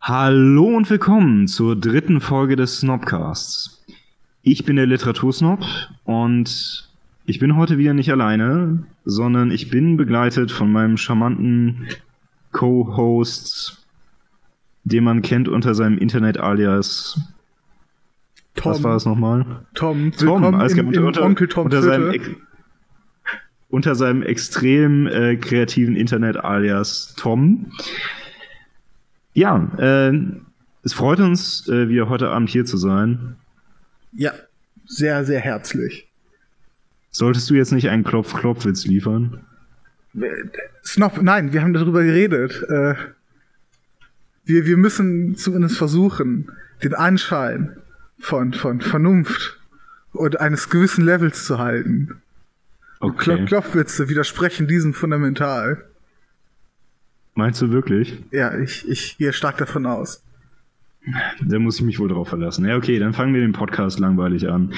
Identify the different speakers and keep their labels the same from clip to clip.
Speaker 1: Hallo und willkommen zur dritten Folge des Snobcasts. Ich bin der Literatursnob und ich bin heute wieder nicht alleine, sondern ich bin begleitet von meinem charmanten Co-Host, den man kennt unter seinem Internet-Alias.
Speaker 2: Tom.
Speaker 1: Was war das nochmal?
Speaker 2: Tom,
Speaker 1: Tom,
Speaker 2: willkommen
Speaker 1: klar,
Speaker 2: im,
Speaker 1: unter,
Speaker 2: Onkel Tom
Speaker 1: unter seinem, unter seinem extrem äh, kreativen Internet-Alias Tom. Ja, äh, es freut uns, äh, wieder heute Abend hier zu sein.
Speaker 2: Ja, sehr, sehr herzlich.
Speaker 1: Solltest du jetzt nicht einen Klopf-Klopf-Witz liefern?
Speaker 2: Snob, nein, wir haben darüber geredet. Äh, wir, wir müssen zumindest versuchen, den Anschein von, von Vernunft und eines gewissen Levels zu halten.
Speaker 1: Okay.
Speaker 2: Klopf, Klopfwitze widersprechen diesem fundamental.
Speaker 1: Meinst du wirklich?
Speaker 2: Ja, ich, ich gehe stark davon aus.
Speaker 1: Da muss ich mich wohl drauf verlassen. Ja, okay, dann fangen wir den Podcast langweilig an.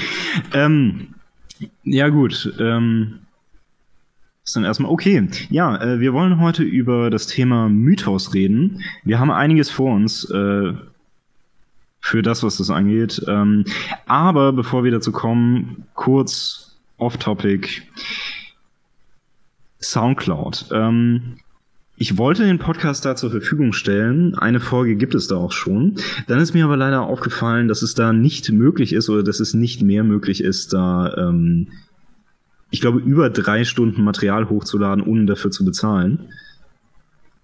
Speaker 1: Ähm, ja, gut. Ähm, ist dann erstmal okay. Ja, äh, wir wollen heute über das Thema Mythos reden. Wir haben einiges vor uns äh, für das, was das angeht. Ähm, aber bevor wir dazu kommen, kurz off-topic. Soundcloud. Ähm, ich wollte den Podcast da zur Verfügung stellen. Eine Folge gibt es da auch schon. Dann ist mir aber leider aufgefallen, dass es da nicht möglich ist oder dass es nicht mehr möglich ist, da, ähm, ich glaube, über drei Stunden Material hochzuladen, ohne dafür zu bezahlen.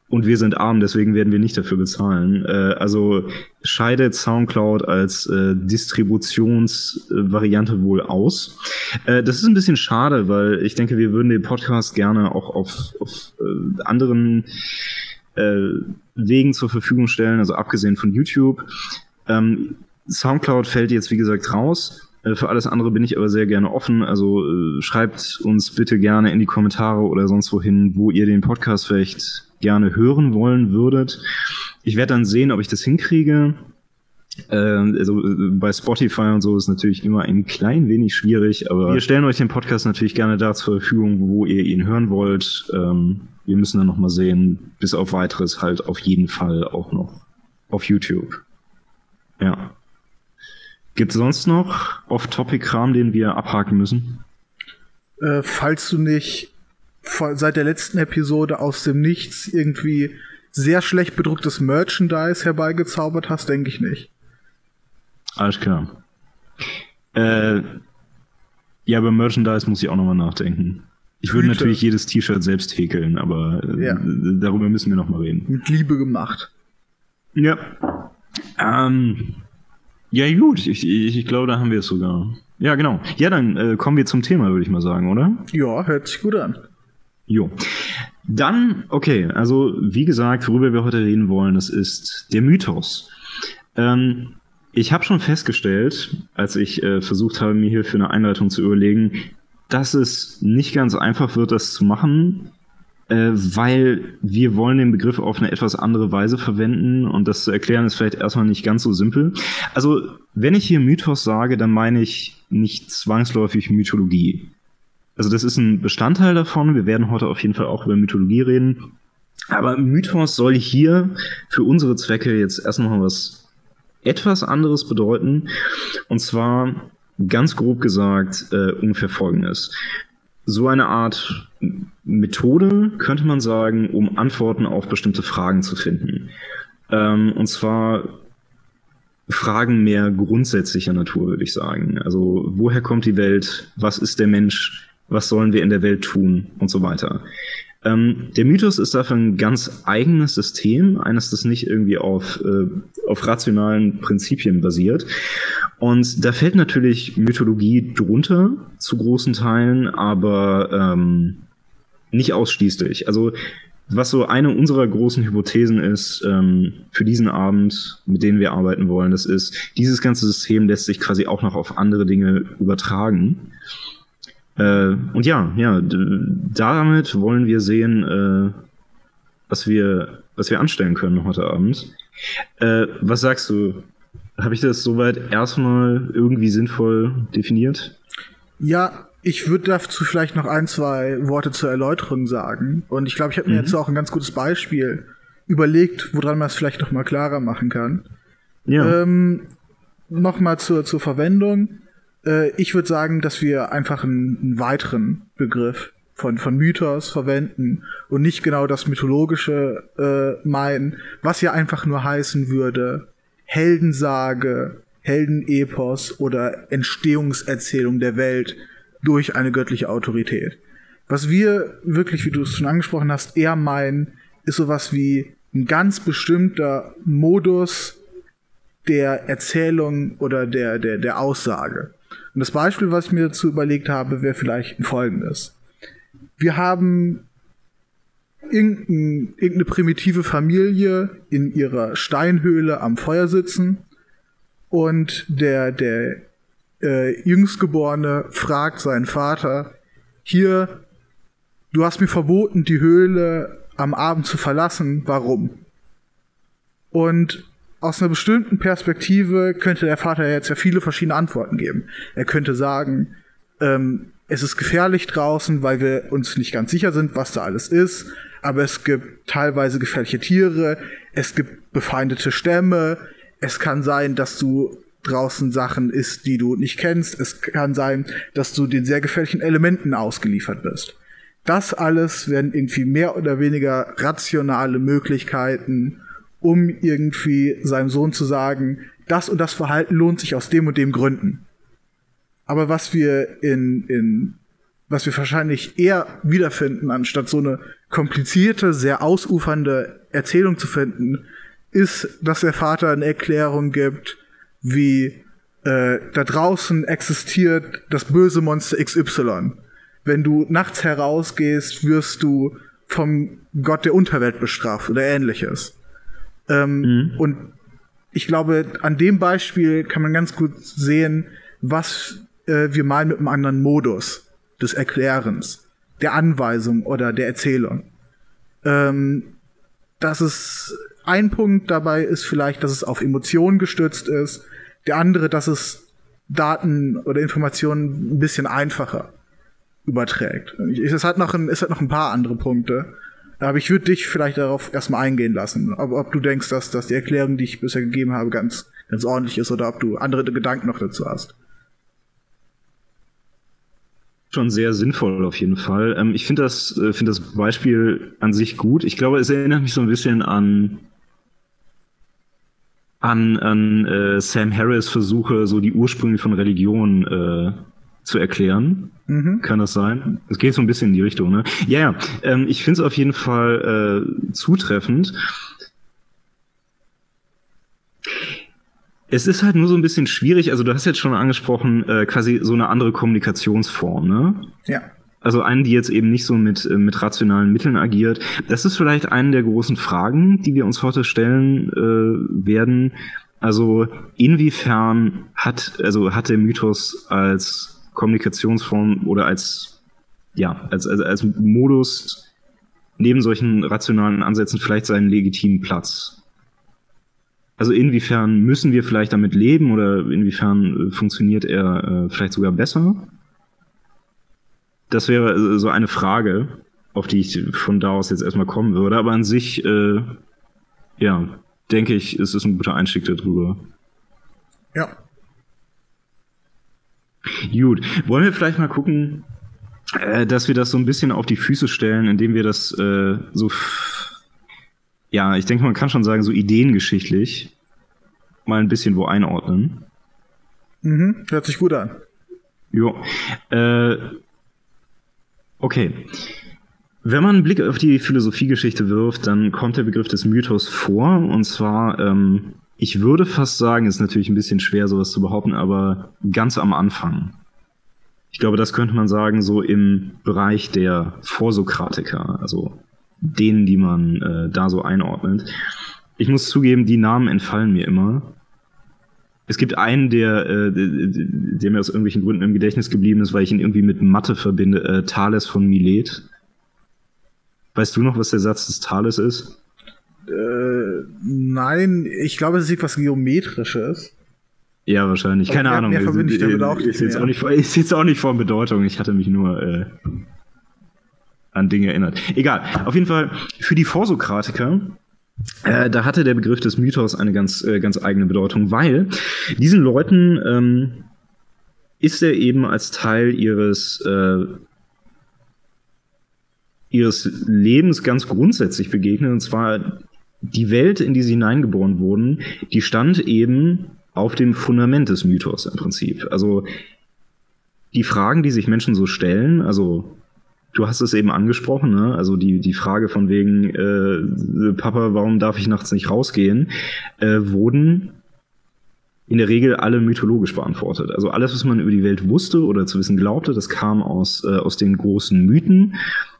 Speaker 1: Und wir sind arm, deswegen werden wir nicht dafür bezahlen. Äh, also scheidet Soundcloud als äh, Distributionsvariante wohl aus. Äh, das ist ein bisschen schade, weil ich denke, wir würden den Podcast gerne auch auf, auf äh, anderen äh, Wegen zur Verfügung stellen, also abgesehen von YouTube. Ähm, Soundcloud fällt jetzt, wie gesagt, raus. Äh, Für alles andere bin ich aber sehr gerne offen. Also äh, schreibt uns bitte gerne in die Kommentare oder sonst wohin, wo ihr den Podcast vielleicht gerne hören wollen würdet. Ich werde dann sehen, ob ich das hinkriege. Äh, also äh, bei Spotify und so ist natürlich immer ein klein wenig schwierig, aber wir stellen euch den Podcast natürlich gerne da zur Verfügung, wo ihr ihn hören wollt. Ähm, wir müssen dann noch mal sehen, bis auf weiteres halt auf jeden Fall auch noch auf YouTube. Ja. Gibt es sonst noch Off-Topic-Kram, den wir abhaken müssen?
Speaker 2: Äh, falls du nicht seit der letzten Episode aus dem Nichts irgendwie sehr schlecht bedrucktes Merchandise herbeigezaubert hast, denke ich nicht.
Speaker 1: Alles klar. Äh, ja, über Merchandise muss ich auch nochmal nachdenken. Ich würde
Speaker 2: Hüte.
Speaker 1: natürlich jedes T-Shirt selbst häkeln, aber äh,
Speaker 2: Ja.
Speaker 1: darüber müssen wir nochmal reden.
Speaker 2: Mit Liebe gemacht.
Speaker 1: Ja. Ähm, ja, gut, ich, ich, ich glaube, da haben wir es sogar. Ja, genau. Ja, dann äh, kommen wir zum Thema, würde ich mal sagen, oder?
Speaker 2: Ja, hört sich gut an.
Speaker 1: Jo. Dann, okay, also wie gesagt, worüber wir heute reden wollen, das ist der Mythos. Ähm, ich habe schon festgestellt, als ich äh, versucht habe, mir hier für eine Einleitung zu überlegen, dass es nicht ganz einfach wird, das zu machen, äh, weil wir wollen den Begriff auf eine etwas andere Weise verwenden und das zu erklären ist vielleicht erstmal nicht ganz so simpel. Also, wenn ich hier Mythos sage, dann meine ich nicht zwangsläufig Mythologie. Also das ist ein Bestandteil davon. Wir werden heute auf jeden Fall auch über Mythologie reden. Aber Mythos soll hier für unsere Zwecke jetzt erst noch mal was etwas anderes bedeuten. Und zwar ganz grob gesagt äh, ungefähr folgendes. So eine Art Methode könnte man sagen, um Antworten auf bestimmte Fragen zu finden. Ähm, und zwar Fragen mehr grundsätzlicher Natur, würde ich sagen. Also woher kommt die Welt? Was ist der Mensch? Was sollen wir in der Welt tun? Und so weiter. Ähm, der Mythos ist dafür ein ganz eigenes System, eines, das nicht irgendwie auf, äh, auf rationalen Prinzipien basiert. Und da fällt natürlich Mythologie drunter, zu großen Teilen, aber ähm, nicht ausschließlich. Also was so eine unserer großen Hypothesen ist ähm, für diesen Abend, mit denen wir arbeiten wollen, das ist, dieses ganze System lässt sich quasi auch noch auf andere Dinge übertragen. Äh, und ja, ja, damit wollen wir sehen, äh, was wir, was wir anstellen können heute Abend. Äh, was sagst du? Habe ich das soweit erstmal irgendwie sinnvoll definiert?
Speaker 2: Ja, ich würde dazu vielleicht noch ein, zwei Worte zur Erläuterung sagen. Und ich glaube, ich habe mir
Speaker 1: Mhm.
Speaker 2: jetzt auch ein ganz gutes Beispiel überlegt, woran man es vielleicht noch mal klarer machen kann.
Speaker 1: Ja.
Speaker 2: Ähm, Nochmal zur, zur Verwendung. Äh, ich würde sagen, dass wir einfach einen, einen, weiteren Begriff von, von Mythos verwenden und nicht genau das Mythologische äh, meinen, was ja einfach nur heißen würde, Heldensage, Heldenepos oder Entstehungserzählung der Welt durch eine göttliche Autorität. Was wir wirklich, wie du es schon angesprochen hast, eher meinen, ist sowas wie ein ganz bestimmter Modus der Erzählung oder der, der, der Aussage. Und das Beispiel, was ich mir dazu überlegt habe, wäre vielleicht folgendes. Wir haben irgendein, irgendeine primitive Familie in ihrer Steinhöhle am Feuer sitzen und der, der äh, Jüngstgeborene fragt seinen Vater, hier, du hast mir verboten, die Höhle am Abend zu verlassen, warum? Und aus einer bestimmten Perspektive könnte der Vater jetzt ja viele verschiedene Antworten geben. Er könnte sagen, ähm, es ist gefährlich draußen, weil wir uns nicht ganz sicher sind, was da alles ist, aber es gibt teilweise gefährliche Tiere, es gibt befeindete Stämme, es kann sein, dass du draußen Sachen isst, die du nicht kennst, es kann sein, dass du den sehr gefährlichen Elementen ausgeliefert bist. Das alles werden irgendwie mehr oder weniger rationale Möglichkeiten, um irgendwie seinem Sohn zu sagen, das und das Verhalten lohnt sich aus dem und dem Gründen. Aber was wir in, in was wir wahrscheinlich eher wiederfinden, anstatt so eine komplizierte, sehr ausufernde Erzählung zu finden, ist, dass der Vater eine Erklärung gibt, wie äh, da draußen existiert das böse Monster XY wenn du nachts herausgehst, wirst du vom Gott der Unterwelt bestraft oder ähnliches. Ähm, mhm. Und ich glaube, an dem Beispiel kann man ganz gut sehen, was äh, wir meinen mit einem anderen Modus des Erklärens, der Anweisung oder der Erzählung. Ähm, dass es ein Punkt dabei ist vielleicht, dass es auf Emotionen gestützt ist. Der andere, dass es Daten oder Informationen ein bisschen einfacher überträgt. Es hat noch ein, es hat noch ein paar andere Punkte. Aber ich würde dich vielleicht darauf erstmal eingehen lassen. Ob, ob du denkst, dass, dass die Erklärung, die ich bisher gegeben habe, ganz, ganz ordentlich ist oder ob du andere Gedanken noch dazu hast.
Speaker 1: Schon sehr sinnvoll auf jeden Fall. Ähm, ich finde das, äh, finde das Beispiel an sich gut. Ich glaube, es erinnert mich so ein bisschen an an, an äh, Sam Harris Versuche, so die Ursprünge von Religion äh, zu erklären. Mhm. Kann das sein? Es geht so ein bisschen in die Richtung, ne? Ja, ja. Ähm, ich finde es auf jeden Fall äh, zutreffend. Es ist halt nur so ein bisschen schwierig, also du hast jetzt schon angesprochen, äh, quasi so eine andere Kommunikationsform, ne?
Speaker 2: Ja.
Speaker 1: Also eine, die jetzt eben nicht so mit, äh, mit rationalen Mitteln agiert. Das ist vielleicht eine der großen Fragen, die wir uns heute stellen äh, werden. Also inwiefern hat, also hat der Mythos als Kommunikationsform oder als, ja, als, als, als Modus neben solchen rationalen Ansätzen vielleicht seinen legitimen Platz. Also inwiefern müssen wir vielleicht damit leben oder inwiefern äh, funktioniert er äh, vielleicht sogar besser? Das wäre äh, so eine Frage, auf die ich von da aus jetzt erstmal kommen würde. Aber an sich, äh, ja, denke ich, ist es ein guter Einstieg darüber.
Speaker 2: Ja,
Speaker 1: Gut, wollen wir vielleicht mal gucken, äh, dass wir das so ein bisschen auf die Füße stellen, indem wir das äh, so, ja, ich denke, man kann schon sagen, so ideengeschichtlich mal ein bisschen wo einordnen.
Speaker 2: Mhm, hört sich gut an.
Speaker 1: Jo. Äh, okay. Wenn man einen Blick auf die Philosophiegeschichte wirft, dann kommt der Begriff des Mythos vor, und zwar ähm, ich würde fast sagen, ist natürlich ein bisschen schwer, sowas zu behaupten, aber ganz am Anfang. Ich glaube, das könnte man sagen, so im Bereich der Vorsokratiker, also denen, die man äh, da so einordnet. Ich muss zugeben, die Namen entfallen mir immer. Es gibt einen, der, äh, der mir aus irgendwelchen Gründen im Gedächtnis geblieben ist, weil ich ihn irgendwie mit Mathe verbinde, äh, Thales von Milet. Weißt du noch, was der Satz des Thales ist?
Speaker 2: Äh, nein, ich glaube, es ist etwas Geometrisches.
Speaker 1: Ja, wahrscheinlich. Keine mehr, Ahnung.
Speaker 2: Mehr verbinde ich damit auch
Speaker 1: nicht. Ist jetzt, auch nicht, ist jetzt auch nicht von Bedeutung. Ich hatte mich nur äh, an Dinge erinnert. Egal. Auf jeden Fall, für die Vorsokratiker äh, da hatte der Begriff des Mythos eine ganz, äh, ganz eigene Bedeutung, weil diesen Leuten ähm, ist er eben als Teil ihres, äh, ihres Lebens ganz grundsätzlich begegnet. Und zwar die Welt, in die sie hineingeboren wurden, die stand eben auf dem Fundament des Mythos im Prinzip. Also die Fragen, die sich Menschen so stellen, also du hast es eben angesprochen, ne? also die, die Frage von wegen, äh, Papa, warum darf ich nachts nicht rausgehen, äh, wurden in der Regel alle mythologisch beantwortet. Also alles, was man über die Welt wusste oder zu wissen glaubte, das kam aus, äh, aus den großen Mythen.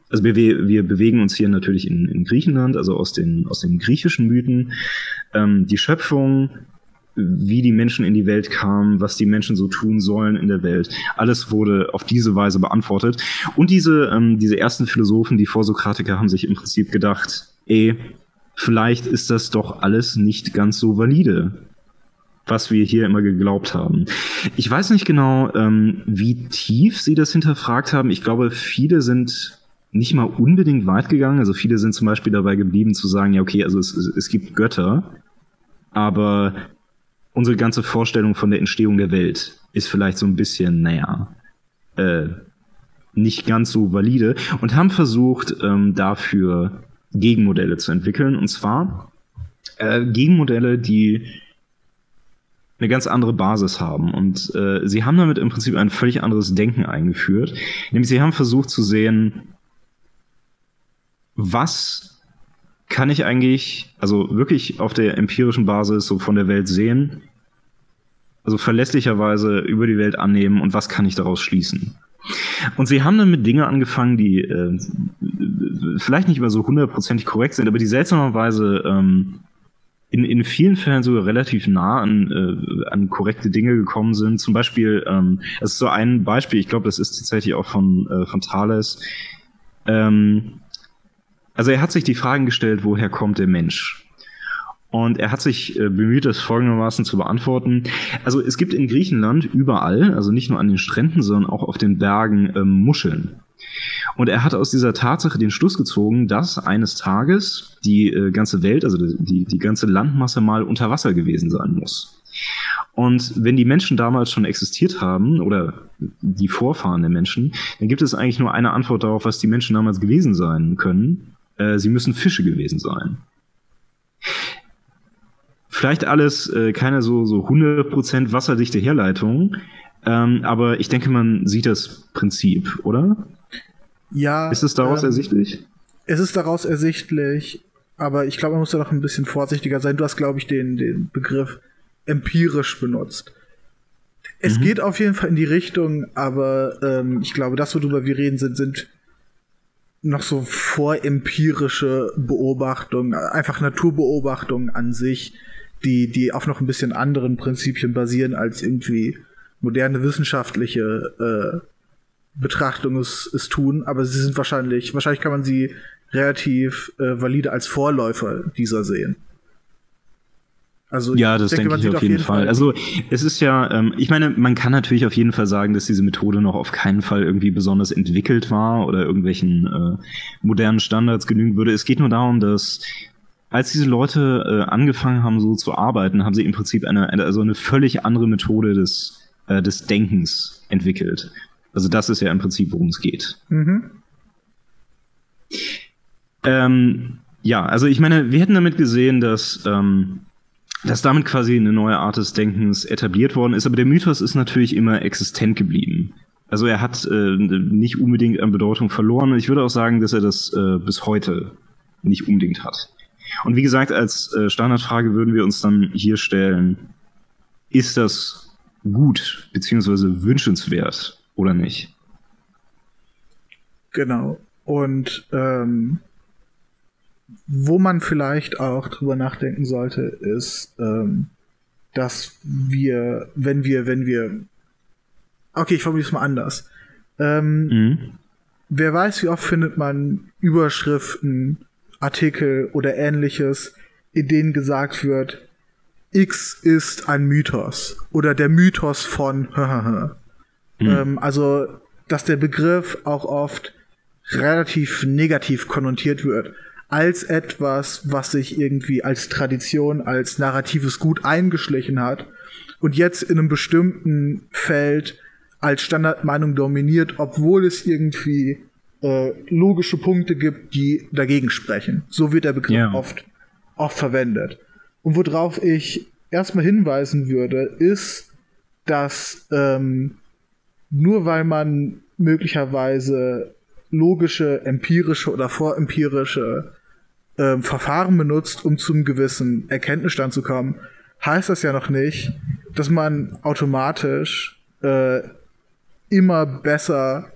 Speaker 1: Also wir, wir bewegen uns hier natürlich in, in Griechenland, also aus den, aus den griechischen Mythen. Ähm, die Schöpfung, wie die Menschen in die Welt kamen, was die Menschen so tun sollen in der Welt. Alles wurde auf diese Weise beantwortet. Und diese, ähm, diese ersten Philosophen, die Vorsokratiker, haben sich im Prinzip gedacht, ey, vielleicht ist das doch alles nicht ganz so valide, was wir hier immer geglaubt haben. Ich weiß nicht genau, ähm, wie tief sie das hinterfragt haben. Ich glaube, viele sind nicht mal unbedingt weit gegangen. Also viele sind zum Beispiel dabei geblieben zu sagen, ja, okay, also es, es gibt Götter, aber unsere ganze Vorstellung von der Entstehung der Welt ist vielleicht so ein bisschen, naja, äh, nicht ganz so valide und haben versucht, ähm, dafür Gegenmodelle zu entwickeln. Und zwar äh, Gegenmodelle, die eine ganz andere Basis haben. Und äh, sie haben damit im Prinzip ein völlig anderes Denken eingeführt. Nämlich sie haben versucht zu sehen, was kann ich eigentlich, also wirklich auf der empirischen Basis so von der Welt sehen, also verlässlicherweise über die Welt annehmen und was kann ich daraus schließen. Und sie haben dann mit Dingen angefangen, die äh, vielleicht nicht immer so hundertprozentig korrekt sind, aber die seltsamerweise ähm, in, in vielen Fällen sogar relativ nah an, äh, an korrekte Dinge gekommen sind. Zum Beispiel, ähm, das ist so ein Beispiel, ich glaube, das ist tatsächlich auch von, äh, von Thales. Ähm, also er hat sich die Fragen gestellt, woher kommt der Mensch? Und er hat sich äh, bemüht, das folgendermaßen zu beantworten. Also es gibt in Griechenland überall, also nicht nur an den Stränden, sondern auch auf den Bergen ähm, Muscheln. Und er hat aus dieser Tatsache den Schluss gezogen, dass eines Tages die äh, ganze Welt, also die, die ganze Landmasse mal unter Wasser gewesen sein muss. Und wenn die Menschen damals schon existiert haben, oder die Vorfahren der Menschen, dann gibt es eigentlich nur eine Antwort darauf, was die Menschen damals gewesen sein können. Äh, sie müssen Fische gewesen sein. Vielleicht alles äh, keine so, so 100% wasserdichte Herleitung, ähm, aber ich denke, man sieht das Prinzip, oder?
Speaker 2: Ja.
Speaker 1: Ist es daraus ähm, ersichtlich?
Speaker 2: Es ist daraus ersichtlich, aber ich glaube, man muss da noch ein bisschen vorsichtiger sein. Du hast, glaube ich, den, den Begriff empirisch benutzt. Es mhm. geht auf jeden Fall in die Richtung, aber ähm, ich glaube, das, worüber wir reden, sind, sind noch so vorempirische Beobachtungen, einfach Naturbeobachtungen an sich, die, die auf noch ein bisschen anderen Prinzipien basieren, als irgendwie moderne wissenschaftliche äh, Betrachtungen es, es tun, aber sie sind wahrscheinlich, wahrscheinlich kann man sie relativ äh, valide als Vorläufer dieser sehen.
Speaker 1: Also ja, das denke, denke ich auf jeden, Fall. Fall. Also es ist ja, ähm, ich meine, man kann natürlich auf jeden Fall sagen, dass diese Methode noch auf keinen Fall irgendwie besonders entwickelt war oder irgendwelchen äh, modernen Standards genügen würde. Es geht nur darum, dass als diese Leute äh, angefangen haben, so zu arbeiten, haben sie im Prinzip eine, eine also eine völlig andere Methode des, äh, des Denkens entwickelt. Also das ist ja im Prinzip, worum es geht. Mhm. Ähm, ja, also ich meine, wir hätten damit gesehen, dass ähm, dass damit quasi eine neue Art des Denkens etabliert worden ist, aber der Mythos ist natürlich immer existent geblieben. Also er hat äh, nicht unbedingt an Bedeutung verloren. Ich würde auch sagen, dass er das äh, bis heute nicht unbedingt hat. Und wie gesagt, als äh, Standardfrage würden wir uns dann hier stellen, ist das gut beziehungsweise wünschenswert oder nicht?
Speaker 2: Genau. Und ähm, wo man vielleicht auch drüber nachdenken sollte, ist, ähm, dass wir, wenn wir, wenn wir, okay, ich formuliere es mal anders. Ähm, mhm. Wer weiß, wie oft findet man Überschriften, Artikel oder ähnliches, in denen gesagt wird, X ist ein Mythos oder der Mythos von mhm. ähm, also, dass der Begriff auch oft relativ negativ konnotiert wird. Als etwas, was sich irgendwie als Tradition, als narratives Gut eingeschlichen hat und jetzt in einem bestimmten Feld als Standardmeinung dominiert, obwohl es irgendwie äh, logische Punkte gibt, die dagegen sprechen. So wird der Begriff ja. oft, oft verwendet. Und worauf ich erstmal hinweisen würde, ist, dass ähm, nur weil man möglicherweise logische, empirische oder vorempirische ähm, Verfahren benutzt, um zum gewissen Erkenntnisstand zu kommen, heißt das ja noch nicht, dass man automatisch äh, immer besser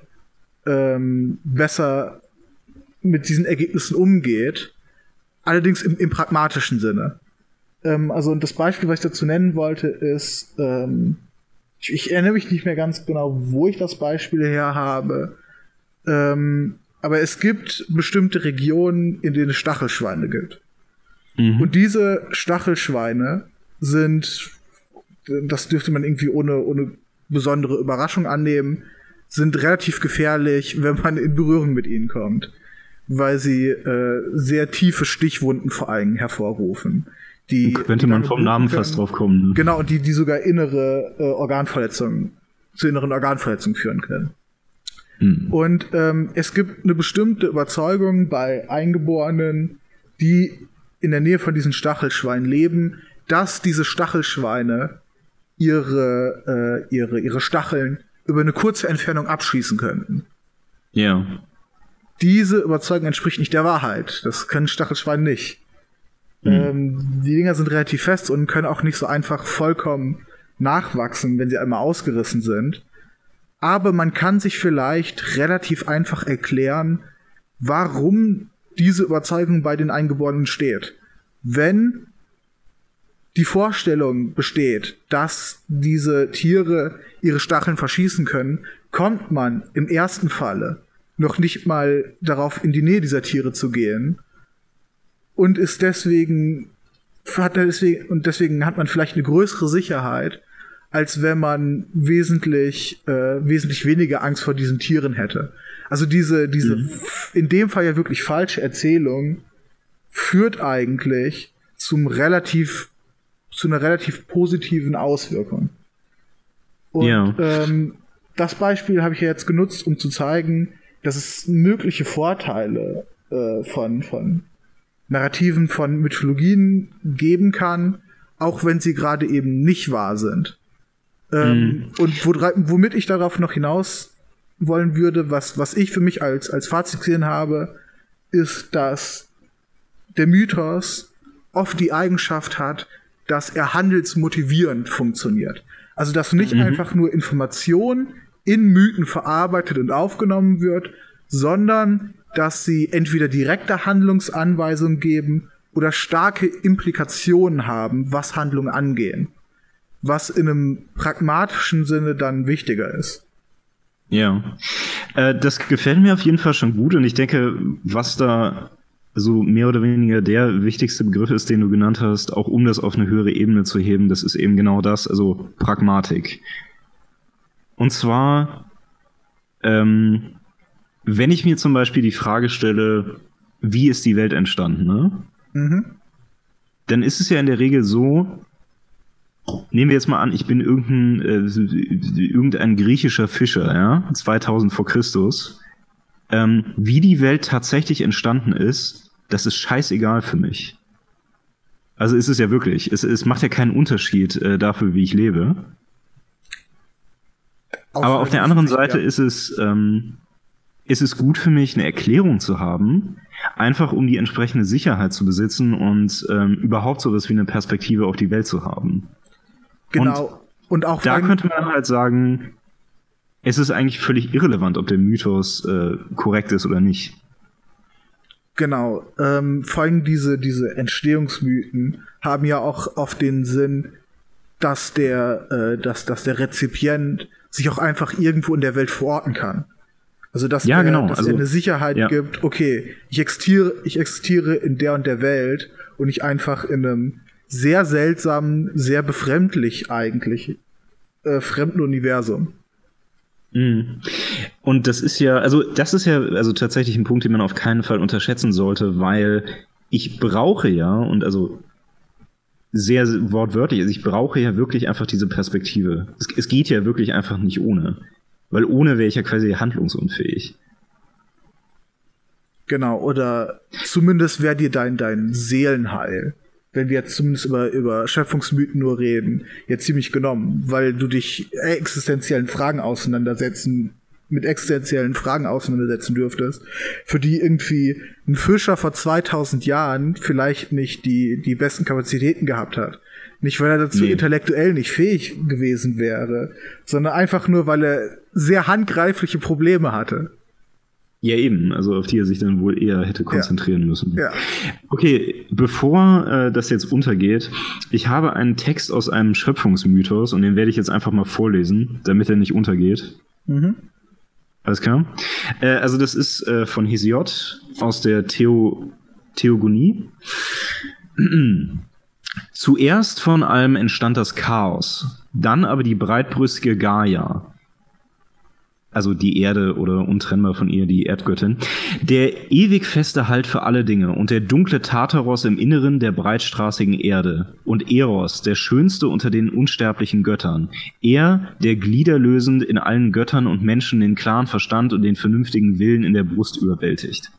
Speaker 2: ähm, besser mit diesen Ergebnissen umgeht. Allerdings im, im pragmatischen Sinne. Ähm, also das Beispiel, was ich dazu nennen wollte, ist, ähm, ich, ich, erinnere mich nicht mehr ganz genau, wo ich das Beispiel her habe. Ähm, aber es gibt bestimmte Regionen, in denen es Stachelschweine gibt. Mhm. Und diese Stachelschweine sind, das dürfte man irgendwie ohne, ohne besondere Überraschung annehmen, sind relativ gefährlich, wenn man in Berührung mit ihnen kommt, weil sie äh, sehr tiefe Stichwunden vor allem hervorrufen.
Speaker 1: Die, könnte man vom Namen können. fast drauf kommen.
Speaker 2: Ne? Genau, die, die sogar innere äh, Organverletzungen, zu inneren Organverletzungen führen können. Hm. Und ähm, es gibt eine bestimmte Überzeugung bei Eingeborenen, die in der Nähe von diesen Stachelschweinen leben, dass diese Stachelschweine ihre, äh, ihre, ihre Stacheln über eine kurze Entfernung abschießen könnten.
Speaker 1: Ja.
Speaker 2: Diese Überzeugung entspricht nicht der Wahrheit. Das können Stachelschweine nicht. Mhm. Ähm, die Dinger sind relativ fest und können auch nicht so einfach vollkommen nachwachsen, wenn sie einmal ausgerissen sind. Aber man kann sich vielleicht relativ einfach erklären, warum diese Überzeugung bei den Eingeborenen steht. Wenn die Vorstellung besteht, dass diese Tiere ihre Stacheln verschießen können, kommt man im ersten Falle noch nicht mal darauf, in die Nähe dieser Tiere zu gehen und ist deswegen hat deswegen und deswegen hat man vielleicht eine größere Sicherheit, als wenn man wesentlich äh, wesentlich weniger Angst vor diesen Tieren hätte. Also diese diese mhm. in dem Fall ja wirklich falsche Erzählung führt eigentlich zum relativ zu einer relativ positiven Auswirkung. Und ja. ähm, das Beispiel habe ich ja jetzt genutzt, um zu zeigen, dass es mögliche Vorteile äh, von, von Narrativen, von Mythologien geben kann, auch wenn sie gerade eben nicht wahr sind. Ähm, mhm. Und wo, womit ich darauf noch hinaus wollen würde, was, was ich für mich als, als Fazit gesehen habe, ist, dass der Mythos oft die Eigenschaft hat, dass er handelsmotivierend funktioniert. Also dass nicht mhm. einfach nur Information in Mythen verarbeitet und aufgenommen wird, sondern dass sie entweder direkte Handlungsanweisungen geben oder starke Implikationen haben, was Handlungen angehen. Was in einem pragmatischen Sinne dann wichtiger ist.
Speaker 1: Ja, äh, das gefällt mir auf jeden Fall schon gut und ich denke, was da so mehr oder weniger der wichtigste Begriff ist, den du genannt hast, auch um das auf eine höhere Ebene zu heben, das ist eben genau das, also Pragmatik. Und zwar, ähm, wenn ich mir zum Beispiel die Frage stelle, wie ist die Welt entstanden, ne? Mhm. Dann ist es ja in der Regel so, nehmen wir jetzt mal an, ich bin irgendein, äh, irgendein griechischer Fischer, ja, 2000 vor Christus. Ähm, wie die Welt tatsächlich entstanden ist, das ist scheißegal für mich. Also ist es ja wirklich. Es, es macht ja keinen Unterschied äh, dafür, wie ich lebe. Auf Aber auf der anderen Seite ja. ist es, ähm, ist es gut für mich, eine Erklärung zu haben, einfach um die entsprechende Sicherheit zu besitzen und ähm, überhaupt so was wie eine Perspektive auf die Welt zu haben.
Speaker 2: Genau. Und, und auch
Speaker 1: da könnte man halt sagen, es ist eigentlich völlig irrelevant, ob der Mythos äh, korrekt ist oder nicht.
Speaker 2: Genau. Ähm, vor allem diese, diese Entstehungsmythen haben ja auch oft den Sinn, dass der, äh, dass, dass der Rezipient sich auch einfach irgendwo in der Welt verorten kann. Also dass,
Speaker 1: ja,
Speaker 2: der,
Speaker 1: genau.
Speaker 2: dass
Speaker 1: also,
Speaker 2: er eine Sicherheit ja. gibt, okay, ich existiere, ich existiere in der und der Welt und nicht einfach in einem sehr seltsamen, sehr befremdlich eigentlich äh, fremden Universum.
Speaker 1: Mhm. Und das ist ja, also das ist ja also tatsächlich ein Punkt, den man auf keinen Fall unterschätzen sollte, weil ich brauche ja, und also sehr wortwörtlich, also ich brauche ja wirklich einfach diese Perspektive. Es, es geht ja wirklich einfach nicht ohne. Weil ohne wäre ich ja quasi handlungsunfähig.
Speaker 2: Genau, oder zumindest wäre dir dein, dein Seelenheil, wenn wir jetzt zumindest über, über Schöpfungsmythen nur reden, ja ziemlich genommen, weil du dich existenziellen Fragen auseinandersetzen, mit existenziellen Fragen auseinandersetzen dürftest, für die irgendwie ein Fischer vor 2000 Jahren vielleicht nicht die, die besten Kapazitäten gehabt hat. Nicht, weil er dazu nee. intellektuell nicht fähig gewesen wäre, sondern einfach nur, weil er sehr handgreifliche Probleme hatte.
Speaker 1: Ja, eben, also auf die er sich dann wohl eher hätte konzentrieren ja. müssen. Ja. Okay, bevor äh, das jetzt untergeht, ich habe einen Text aus einem Schöpfungsmythos und den werde ich jetzt einfach mal vorlesen, damit er nicht untergeht. Mhm. Alles klar? Äh, also das ist äh, von Hesiod aus der Theo Theogonie. Zuerst von allem entstand das Chaos, dann aber die breitbrüstige Gaia, also die Erde oder untrennbar von ihr die Erdgöttin, der ewig feste Halt für alle Dinge und der dunkle Tartaros im Inneren der breitstraßigen Erde und Eros, der schönste unter den unsterblichen Göttern, er, der gliederlösend in allen Göttern und Menschen den klaren Verstand und den vernünftigen Willen in der Brust überwältigt.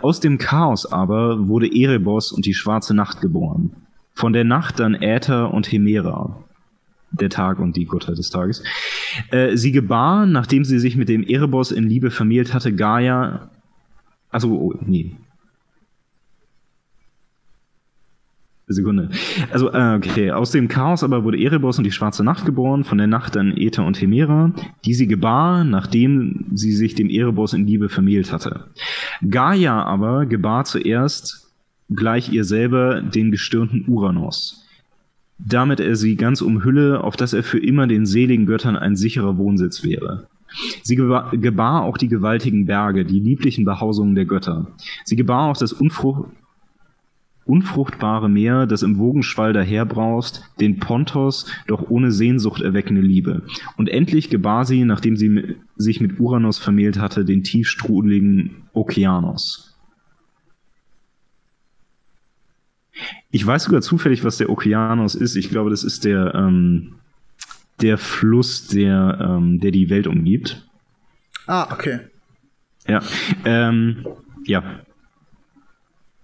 Speaker 1: Aus dem Chaos aber wurde Erebos und die schwarze Nacht geboren. Von der Nacht dann Äther und Hemera der Tag und die Gottheit des Tages. Äh, sie gebar, nachdem sie sich mit dem Erebos in Liebe vermählt hatte, Gaia. Also, oh, nee. Sekunde. Also, äh, okay, aus dem Chaos aber wurde Erebos und die schwarze Nacht geboren, von der Nacht dann Ether und Hemera, die sie gebar, nachdem sie sich dem Erebos in Liebe vermählt hatte. Gaia aber gebar zuerst gleich ihr selber den gestirnten Uranus damit er sie ganz umhülle, auf dass er für immer den seligen Göttern ein sicherer Wohnsitz wäre. Sie gebar auch die gewaltigen Berge, die lieblichen Behausungen der Götter. Sie gebar auch das Unfrucht unfruchtbare Meer, das im Wogenschwall daherbraust, den Pontos, doch ohne Sehnsucht erweckende Liebe. Und endlich gebar sie, nachdem sie sich mit Uranus vermählt hatte, den tiefstrudeligen Okeanos. Ich weiß sogar zufällig, was der Okeanos ist. Ich glaube, das ist der, ähm, der Fluss, der, ähm, der die Welt umgibt.
Speaker 2: Ah, okay.
Speaker 1: Ja. Ähm, ja.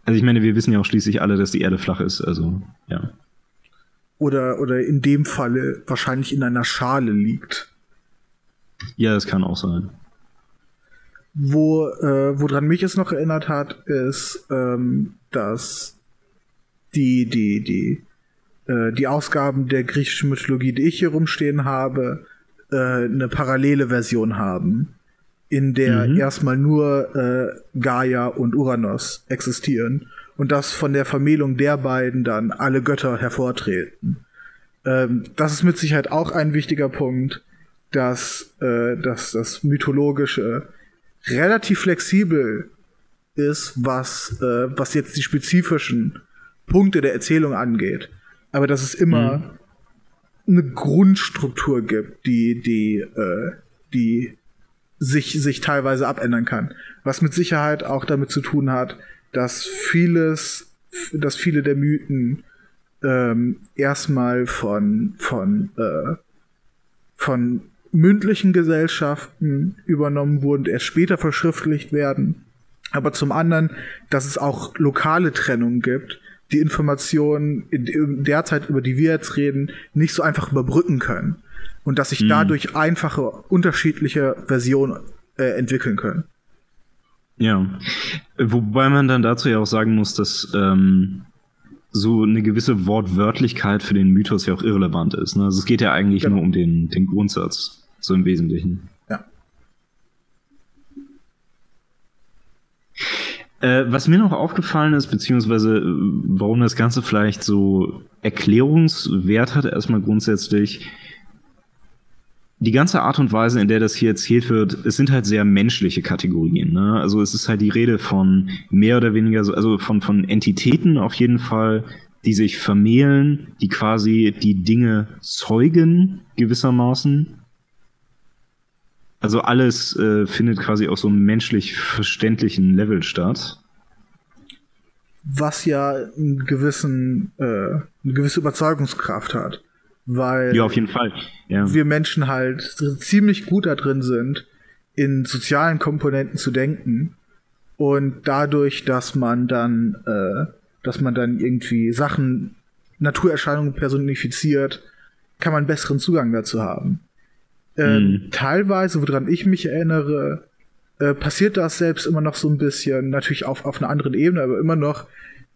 Speaker 1: Also ich meine, wir wissen ja auch schließlich alle, dass die Erde flach ist, also ja.
Speaker 2: Oder, oder in dem Falle wahrscheinlich in einer Schale liegt.
Speaker 1: Ja, das kann auch sein.
Speaker 2: Wo, äh, woran mich es noch erinnert hat, ist, ähm, dass die, die, die, äh, die Ausgaben der griechischen Mythologie, die ich hier rumstehen habe, äh, eine parallele Version haben, in der mhm. erstmal nur äh, Gaia und Uranus existieren und dass von der Vermählung der beiden dann alle Götter hervortreten. Ähm, das ist mit Sicherheit auch ein wichtiger Punkt, dass, äh, dass das Mythologische relativ flexibel ist, was, äh, was jetzt die spezifischen Punkte der Erzählung angeht. Aber dass es immer mhm. eine Grundstruktur gibt, die, die, äh, die sich, sich teilweise abändern kann. Was mit Sicherheit auch damit zu tun hat, dass vieles, dass viele der Mythen ähm, erstmal von, von, äh, von mündlichen Gesellschaften übernommen wurden, erst später verschriftlicht werden. Aber zum anderen, dass es auch lokale Trennungen gibt, die Informationen in, der Zeit, über die wir jetzt reden, nicht so einfach überbrücken können. Und dass sich mhm. dadurch einfache, unterschiedliche Versionen äh, entwickeln können.
Speaker 1: Ja. Wobei man dann dazu ja auch sagen muss, dass ähm, so eine gewisse Wortwörtlichkeit für den Mythos ja auch irrelevant ist. Ne? Also es geht ja eigentlich genau. nur um den, den Grundsatz, so im Wesentlichen. Äh, was mir noch aufgefallen ist, beziehungsweise äh, warum das Ganze vielleicht so Erklärungswert hat, erstmal grundsätzlich, die ganze Art und Weise, in der das hier erzählt wird, es sind halt sehr menschliche Kategorien. Ne? Also es ist halt die Rede von mehr oder weniger, so, also von, von Entitäten auf jeden Fall, die sich vermählen, die quasi die Dinge zeugen gewissermaßen Also alles äh, findet quasi auf so einem menschlich verständlichen Level statt.
Speaker 2: Was ja einen gewissen, äh, eine gewisse Überzeugungskraft hat. Weil
Speaker 1: Ja, auf jeden Fall. Ja.
Speaker 2: wir Menschen halt ziemlich gut da drin sind, in sozialen Komponenten zu denken. Und dadurch, dass man dann, äh, dass man dann irgendwie Sachen, Naturerscheinungen personifiziert, kann man besseren Zugang dazu haben. Ähm,
Speaker 1: Mhm.
Speaker 2: Teilweise, woran ich mich erinnere, äh, passiert das selbst immer noch so ein bisschen, natürlich auf, auf einer anderen Ebene, aber immer noch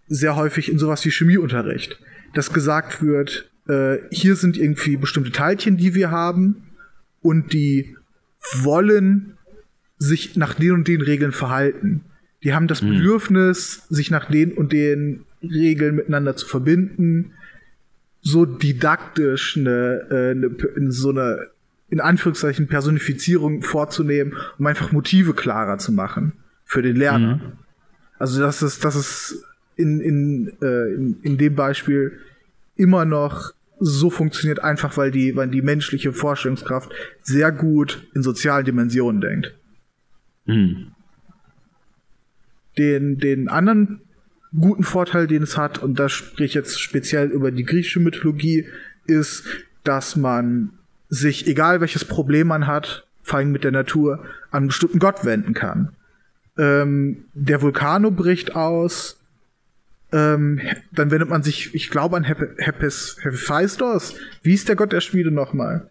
Speaker 2: sehr häufig in sowas wie Chemieunterricht, dass gesagt wird, äh, hier sind irgendwie bestimmte Teilchen, die wir haben und die wollen sich nach den und den Regeln verhalten. Die haben das Bedürfnis, sich nach den und den Regeln miteinander zu verbinden, so didaktisch eine, äh, eine, so eine in Anführungszeichen Personifizierung vorzunehmen, um einfach Motive klarer zu machen für den Lerner. Also das ist, das ist in, in, äh, in, in dem Beispiel immer noch so funktioniert, einfach weil die, weil die menschliche Vorstellungskraft sehr gut in sozialen Dimensionen denkt.
Speaker 1: Mhm.
Speaker 2: Den, den anderen guten Vorteil, den es hat, und da spreche ich jetzt speziell über die griechische Mythologie, ist, dass man sich, egal welches Problem man hat, vor allem mit der Natur, an einen bestimmten Gott wenden kann. Ähm, der Vulkano bricht aus, ähm, dann wendet man sich, ich glaube, an Hep Hepes, Hephaistos. Wie ist der Gott der Schmiede nochmal?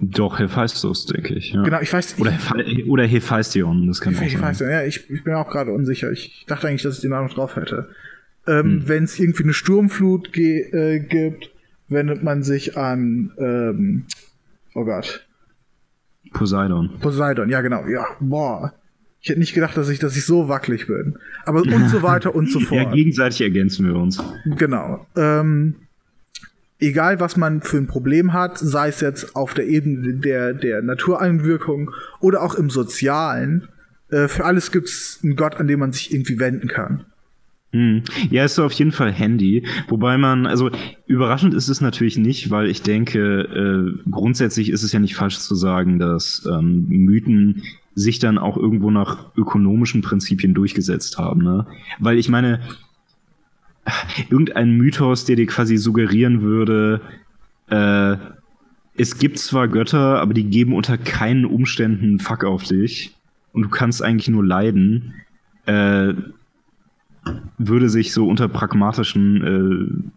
Speaker 1: Doch, Hephaistos, denke ich. Ja.
Speaker 2: Genau, ich weiß
Speaker 1: Oder, Hepha oder Hephaistion, das kann auch
Speaker 2: Ich
Speaker 1: sein.
Speaker 2: ja, ja ich, ich bin auch gerade unsicher. Ich dachte eigentlich, dass ich den Namen drauf hätte. Ähm, Wenn es irgendwie eine Sturmflut äh, gibt, wendet man sich an, ähm, oh Gott,
Speaker 1: Poseidon.
Speaker 2: Poseidon. Ja, genau. Ja, boah. Ich hätte nicht gedacht, dass ich, dass ich so wackelig bin. Aber und so weiter und so
Speaker 1: Ja,
Speaker 2: fort.
Speaker 1: gegenseitig ergänzen wir uns.
Speaker 2: Genau. Ähm, egal, was man für ein Problem hat, sei es jetzt auf der Ebene der, der Natureinwirkung oder auch im Sozialen, äh, für alles gibt es einen Gott, an den man sich irgendwie wenden kann.
Speaker 1: Hm. Ja, ist auf jeden Fall Handy. Wobei man, also überraschend ist es natürlich nicht, weil ich denke, äh, grundsätzlich ist es ja nicht falsch zu sagen, dass ähm, Mythen sich dann auch irgendwo nach ökonomischen Prinzipien durchgesetzt haben. Ne? Weil ich meine, irgendein Mythos, der dir quasi suggerieren würde, äh, es gibt zwar Götter, aber die geben unter keinen Umständen Fuck auf dich und du kannst eigentlich nur leiden. Äh, würde sich so unter pragmatischen,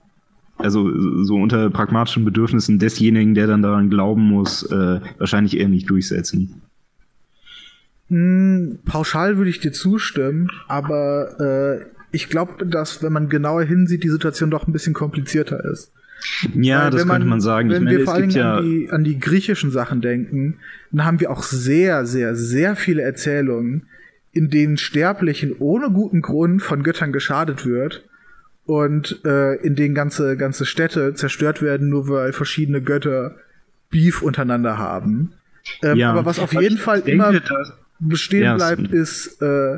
Speaker 1: äh, also so unter pragmatischen Bedürfnissen desjenigen, der dann daran glauben muss, äh, wahrscheinlich eher nicht durchsetzen.
Speaker 2: Hm, pauschal würde ich dir zustimmen, aber äh, ich glaube, dass, wenn man genauer hinsieht, die Situation doch ein bisschen komplizierter ist.
Speaker 1: Ja,
Speaker 2: Weil
Speaker 1: das
Speaker 2: wenn
Speaker 1: könnte man sagen.
Speaker 2: Wenn
Speaker 1: meine,
Speaker 2: wir vor allem
Speaker 1: ja.
Speaker 2: an, die, an die griechischen Sachen denken, dann haben wir auch sehr, sehr, sehr viele Erzählungen, in denen Sterblichen ohne guten Grund von Göttern geschadet wird und äh, in denen ganze, ganze Städte zerstört werden, nur weil verschiedene Götter Beef untereinander haben. Ähm,
Speaker 1: ja,
Speaker 2: aber was auf jeden
Speaker 1: ich
Speaker 2: Fall
Speaker 1: denke,
Speaker 2: immer bestehen
Speaker 1: Ja,
Speaker 2: bleibt, ist, äh,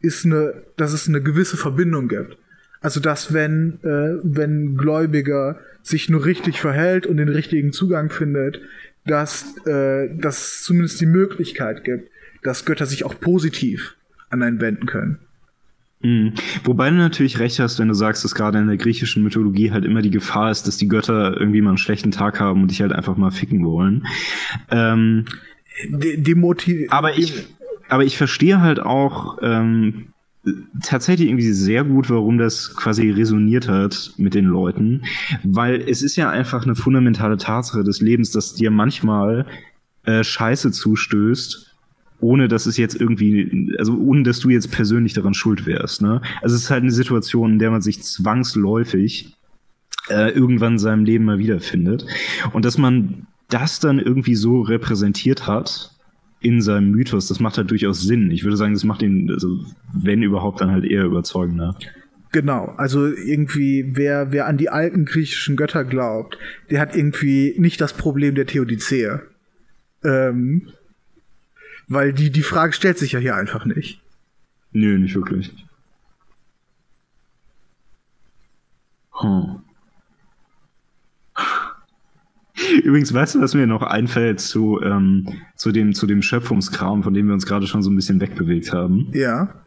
Speaker 2: ist eine, dass es eine gewisse Verbindung gibt. Also dass wenn, äh, wenn ein Gläubiger sich nur richtig verhält und den richtigen Zugang findet, dass, äh, dass es zumindest die Möglichkeit gibt, dass Götter sich auch positiv an einen wenden können.
Speaker 1: Mhm. Wobei du natürlich recht hast, wenn du sagst, dass gerade in der griechischen Mythologie halt immer die Gefahr ist, dass die Götter irgendwie mal einen schlechten Tag haben und dich halt einfach mal ficken wollen. Ähm,
Speaker 2: Die, die Moti
Speaker 1: aber ich, aber ich verstehe halt auch ähm, tatsächlich irgendwie sehr gut, warum das quasi resoniert hat mit den Leuten, weil es ist ja einfach eine fundamentale Tatsache des Lebens, dass dir manchmal äh, Scheiße zustößt, ohne dass es jetzt irgendwie, also ohne dass du jetzt persönlich daran schuld wärst. Ne? Also es ist halt eine Situation, in der man sich zwangsläufig äh, irgendwann in seinem Leben mal wiederfindet. Und dass man das dann irgendwie so repräsentiert hat in seinem Mythos, das macht halt durchaus Sinn. Ich würde sagen, das macht ihn, also wenn überhaupt, dann halt eher überzeugender.
Speaker 2: Genau, also irgendwie, wer, wer an die alten griechischen Götter glaubt, der hat irgendwie nicht das Problem der Theodizee. Ähm, weil die, die Frage stellt sich ja hier einfach nicht.
Speaker 1: Nö, nicht wirklich. Hm. Übrigens, weißt du, was mir noch einfällt zu, ähm, zu, dem, zu dem Schöpfungskram, von dem wir uns gerade schon so ein bisschen wegbewegt haben?
Speaker 2: Ja.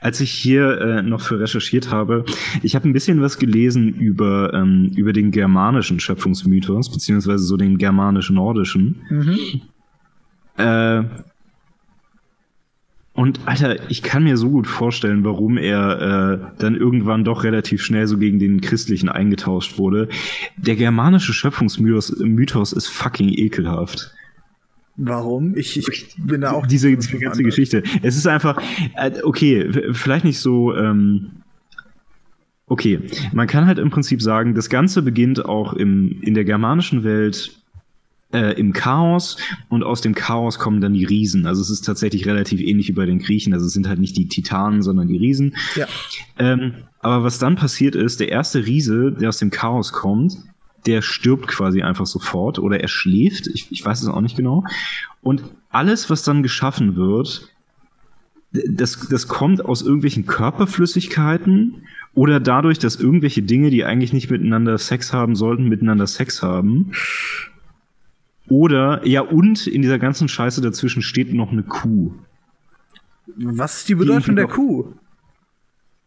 Speaker 1: Als ich hier äh, noch für recherchiert habe, ich habe ein bisschen was gelesen über, ähm, über den germanischen Schöpfungsmythos, beziehungsweise so den germanisch-nordischen. Mhm. Äh, und Alter, ich kann mir so gut vorstellen, warum er äh, dann irgendwann doch relativ schnell so gegen den christlichen eingetauscht wurde. Der germanische Schöpfungsmythos Mythos ist fucking ekelhaft.
Speaker 2: Warum? Ich, ich bin da auch.
Speaker 1: Diese, diese ganze Geschichte. Es ist einfach, äh, okay, vielleicht nicht so. Ähm, okay, man kann halt im Prinzip sagen, das Ganze beginnt auch im, in der germanischen Welt äh, im Chaos und aus dem Chaos kommen dann die Riesen. Also es ist tatsächlich relativ ähnlich wie bei den Griechen. Also es sind halt nicht die Titanen, sondern die Riesen.
Speaker 2: Ja.
Speaker 1: Ähm, aber was dann passiert ist, der erste Riese, der aus dem Chaos kommt, der stirbt quasi einfach sofort oder er schläft. Ich, ich weiß es auch nicht genau. Und alles, was dann geschaffen wird, das, das kommt aus irgendwelchen Körperflüssigkeiten oder dadurch, dass irgendwelche Dinge, die eigentlich nicht miteinander Sex haben sollten, miteinander Sex haben. Oder, ja, und in dieser ganzen Scheiße dazwischen steht noch eine Kuh.
Speaker 2: Was ist die Bedeutung die der Kuh?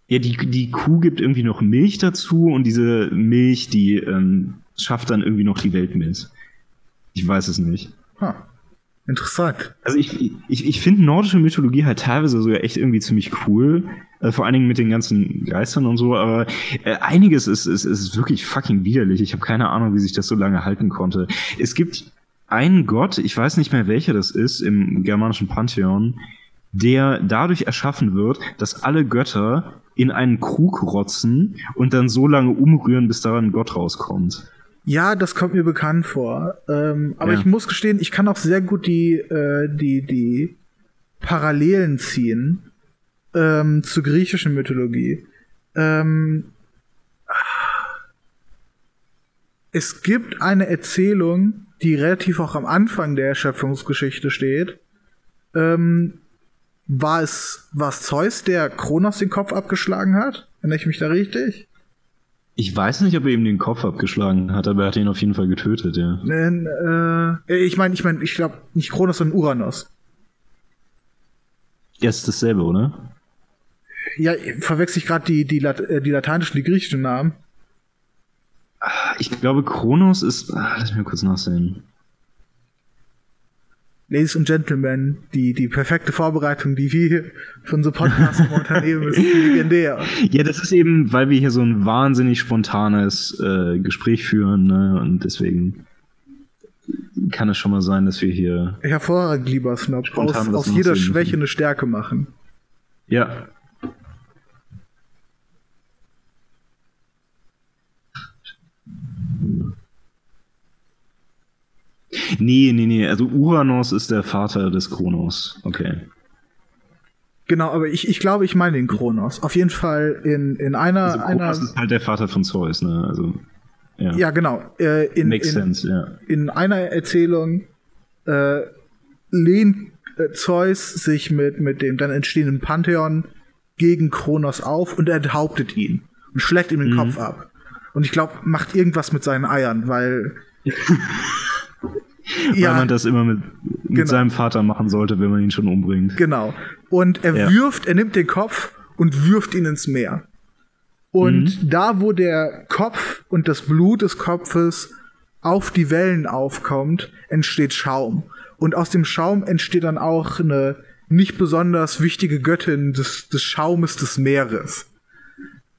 Speaker 1: Ja, die, die Kuh gibt irgendwie noch Milch dazu und diese Milch, die ähm, schafft dann irgendwie noch die Welt mit. Ich weiß es nicht.
Speaker 2: Huh. Interessant.
Speaker 1: Also ich, ich, ich finde nordische Mythologie halt teilweise sogar echt irgendwie ziemlich cool. Äh, vor allen Dingen mit den ganzen Geistern und so, aber äh, einiges ist, ist, ist wirklich fucking widerlich. Ich habe keine Ahnung, wie sich das so lange halten konnte. Es gibt einen Gott, ich weiß nicht mehr welcher das ist, im germanischen Pantheon, der dadurch erschaffen wird, dass alle Götter in einen Krug rotzen und dann so lange umrühren, bis da ein Gott rauskommt.
Speaker 2: Ja, das kommt mir bekannt vor. Ähm, aber ja. ich muss gestehen, ich kann auch sehr gut die, äh, die, die Parallelen ziehen ähm, zur griechischen Mythologie. Ähm, es gibt eine Erzählung, die relativ auch am Anfang der Schöpfungsgeschichte steht. Ähm, war es, war es Zeus, der Kronos den Kopf abgeschlagen hat? Erinnere ich mich da richtig?
Speaker 1: Ich weiß nicht, ob er ihm den Kopf abgeschlagen hat, aber er hat ihn auf jeden Fall getötet, ja.
Speaker 2: Äh, ich meine, ich meine, ich glaube nicht Kronos, sondern Uranus.
Speaker 1: Ja, ist dasselbe, oder?
Speaker 2: Ja, verwechsel ich gerade die, die, Lat äh, die lateinischen, die griechischen Namen.
Speaker 1: Ich glaube, Kronos ist. Ach, lass mich mal kurz nachsehen.
Speaker 2: Ladies und Gentlemen, die, die perfekte Vorbereitung, die wir für unsere Podcasts unternehmen, ist legendär.
Speaker 1: Ja, das ist eben, weil wir hier so ein wahnsinnig spontanes äh, Gespräch führen, ne? Und deswegen kann es schon mal sein, dass wir hier.
Speaker 2: Hervorragend, lieber Snob. Aus, aus jeder Schwäche eine Stärke machen.
Speaker 1: Ja, Nee, nee, nee. Also Uranus ist der Vater des Kronos. Okay.
Speaker 2: Genau, aber ich, ich glaube, ich meine den Kronos. Auf jeden Fall in, in einer. Also
Speaker 1: Kronos einer, ist halt der Vater von Zeus, ne? Also.
Speaker 2: Ja, ja genau. Äh, in,
Speaker 1: Makes
Speaker 2: in,
Speaker 1: sense, ja.
Speaker 2: In einer Erzählung äh, lehnt äh, Zeus sich mit, mit dem dann entstehenden Pantheon gegen Kronos auf und enthauptet ihn und schlägt ihm den mhm. Kopf ab. Und ich glaube, macht irgendwas mit seinen Eiern, weil
Speaker 1: ja. Weil man das immer mit, mit genau. seinem Vater machen sollte, wenn man ihn schon umbringt.
Speaker 2: Genau. Und er ja. wirft, er nimmt den Kopf und wirft ihn ins Meer. Und mhm. da, wo der Kopf und das Blut des Kopfes auf die Wellen aufkommt, entsteht Schaum. Und aus dem Schaum entsteht dann auch eine nicht besonders wichtige Göttin des, des Schaumes des Meeres.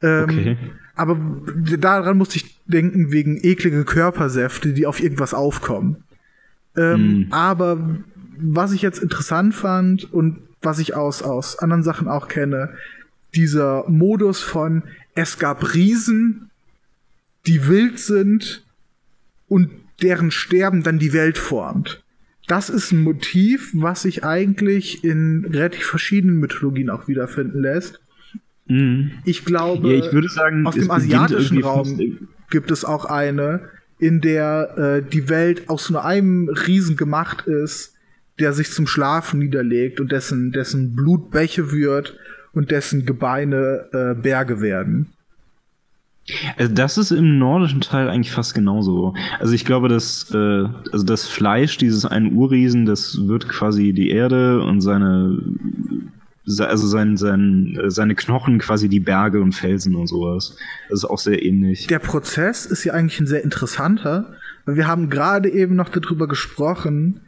Speaker 2: Ähm, okay. Aber daran musste ich denken, wegen eklige Körpersäfte, die auf irgendwas aufkommen. Ähm, mhm. Aber was ich jetzt interessant fand und was ich aus, aus anderen Sachen auch kenne, dieser Modus von es gab Riesen, die wild sind und deren Sterben dann die Welt formt. Das ist ein Motiv, was sich eigentlich in relativ verschiedenen Mythologien auch wiederfinden lässt. Mhm. Ich glaube,
Speaker 1: ja, ich würde sagen,
Speaker 2: aus dem asiatischen Raum gibt es auch eine, in der äh, die Welt aus nur einem Riesen gemacht ist, der sich zum Schlafen niederlegt und dessen, dessen Blut Bäche wird und dessen Gebeine äh, Berge werden.
Speaker 1: Also das ist im nordischen Teil eigentlich fast genauso. Also ich glaube, dass äh, also das Fleisch dieses einen Urriesen, das wird quasi die Erde und seine also sein, sein, seine Knochen quasi die Berge und Felsen und sowas. Das ist auch sehr ähnlich.
Speaker 2: Der Prozess ist ja eigentlich ein sehr interessanter, weil wir haben gerade eben noch darüber gesprochen,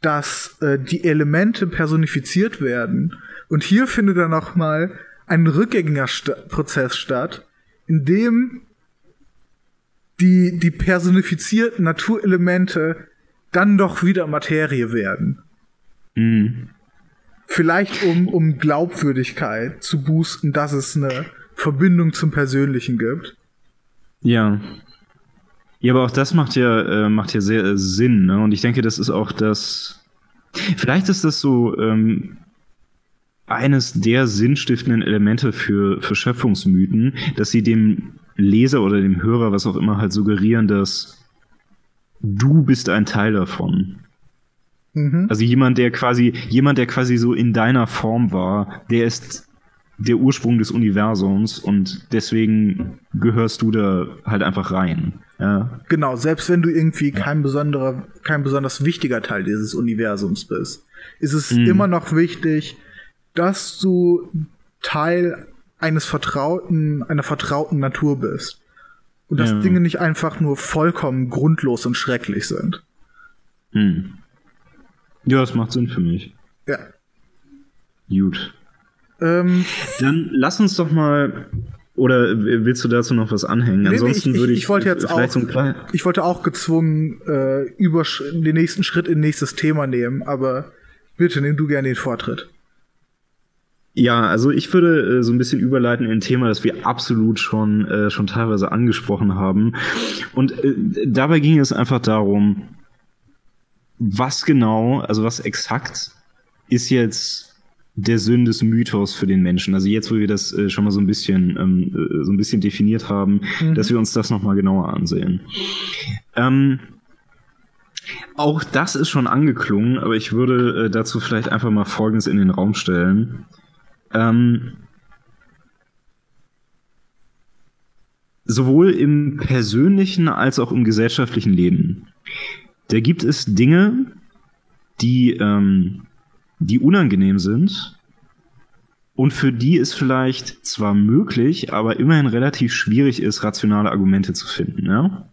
Speaker 2: dass äh, die Elemente personifiziert werden. Und hier findet dann noch mal ein rückgängiger St Prozess statt, in dem die, die personifizierten Naturelemente dann doch wieder Materie werden.
Speaker 1: Mhm.
Speaker 2: Vielleicht um, um Glaubwürdigkeit zu boosten, dass es eine Verbindung zum Persönlichen gibt.
Speaker 1: Ja. Ja, aber auch das macht ja, äh, macht ja sehr äh, Sinn, ne? Und ich denke, das ist auch das. Vielleicht ist das so ähm, eines der sinnstiftenden Elemente für, für Schöpfungsmythen, dass sie dem Leser oder dem Hörer, was auch immer, halt suggerieren, dass du bist ein Teil davon. Mhm. Also jemand, der quasi, jemand, der quasi so in deiner Form war, der ist der Ursprung des Universums und deswegen gehörst du da halt einfach rein. Ja.
Speaker 2: Genau, selbst wenn du irgendwie kein besonderer, kein besonders wichtiger Teil dieses Universums bist, ist es mhm. immer noch wichtig, dass du Teil eines vertrauten, einer vertrauten Natur bist. Und dass ja. Dinge nicht einfach nur vollkommen grundlos und schrecklich sind.
Speaker 1: Hm. Ja, das macht Sinn für mich.
Speaker 2: Ja.
Speaker 1: Gut. Ähm, Dann lass uns doch mal. Oder willst du dazu noch was anhängen?
Speaker 2: Nee, Ansonsten ich, würde ich, ich wollte jetzt auch, so ich wollte auch gezwungen äh, über den nächsten Schritt in nächstes Thema nehmen, aber bitte nimm du gerne den Vortritt.
Speaker 1: Ja, also ich würde äh, so ein bisschen überleiten in ein Thema, das wir absolut schon, äh, schon teilweise angesprochen haben. Und äh, dabei ging es einfach darum, was genau, also was exakt ist jetzt der Sinn des Mythos für den Menschen? Also jetzt, wo wir das äh, schon mal so ein bisschen, ähm, äh, so ein bisschen definiert haben, mhm. dass wir uns das nochmal genauer ansehen. Ähm, auch das ist schon angeklungen, aber ich würde äh, dazu vielleicht einfach mal Folgendes in den Raum stellen. Ähm, sowohl im persönlichen als auch im gesellschaftlichen Leben da gibt es Dinge, die, ähm, die unangenehm sind und für die es vielleicht zwar möglich, aber immerhin relativ schwierig ist, rationale Argumente zu finden. Ja?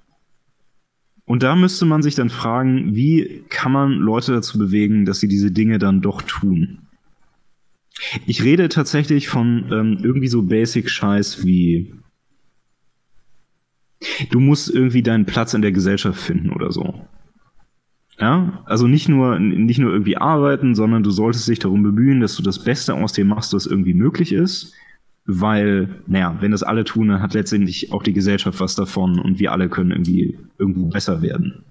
Speaker 1: Und da müsste man sich dann fragen, wie kann man Leute dazu bewegen, dass sie diese Dinge dann doch tun? Ich rede tatsächlich von ähm, irgendwie so Basic-Scheiß wie du musst irgendwie deinen Platz in der Gesellschaft finden oder so. Ja, also nicht nur, nicht nur irgendwie arbeiten, sondern du solltest dich darum bemühen, dass du das Beste aus dem machst, was irgendwie möglich ist. Weil, naja, wenn das alle tun, dann hat letztendlich auch die Gesellschaft was davon und wir alle können irgendwie irgendwo besser werden.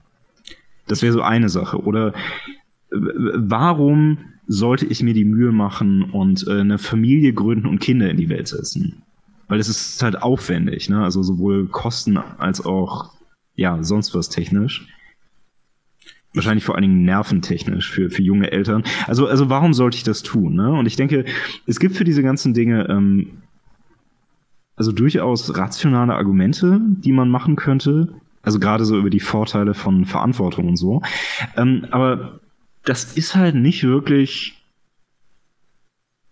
Speaker 1: Das wäre so eine Sache. Oder warum sollte ich mir die Mühe machen und äh, eine Familie gründen und Kinder in die Welt setzen? Weil es ist halt aufwendig, ne? Also sowohl Kosten als auch ja sonst was technisch wahrscheinlich vor allen Dingen nerventechnisch für, für junge Eltern. Also, also warum sollte ich das tun? Ne? Und ich denke, es gibt für diese ganzen Dinge ähm, also durchaus rationale Argumente, die man machen könnte. Also gerade so über die Vorteile von Verantwortung und so. Ähm, aber das ist halt nicht wirklich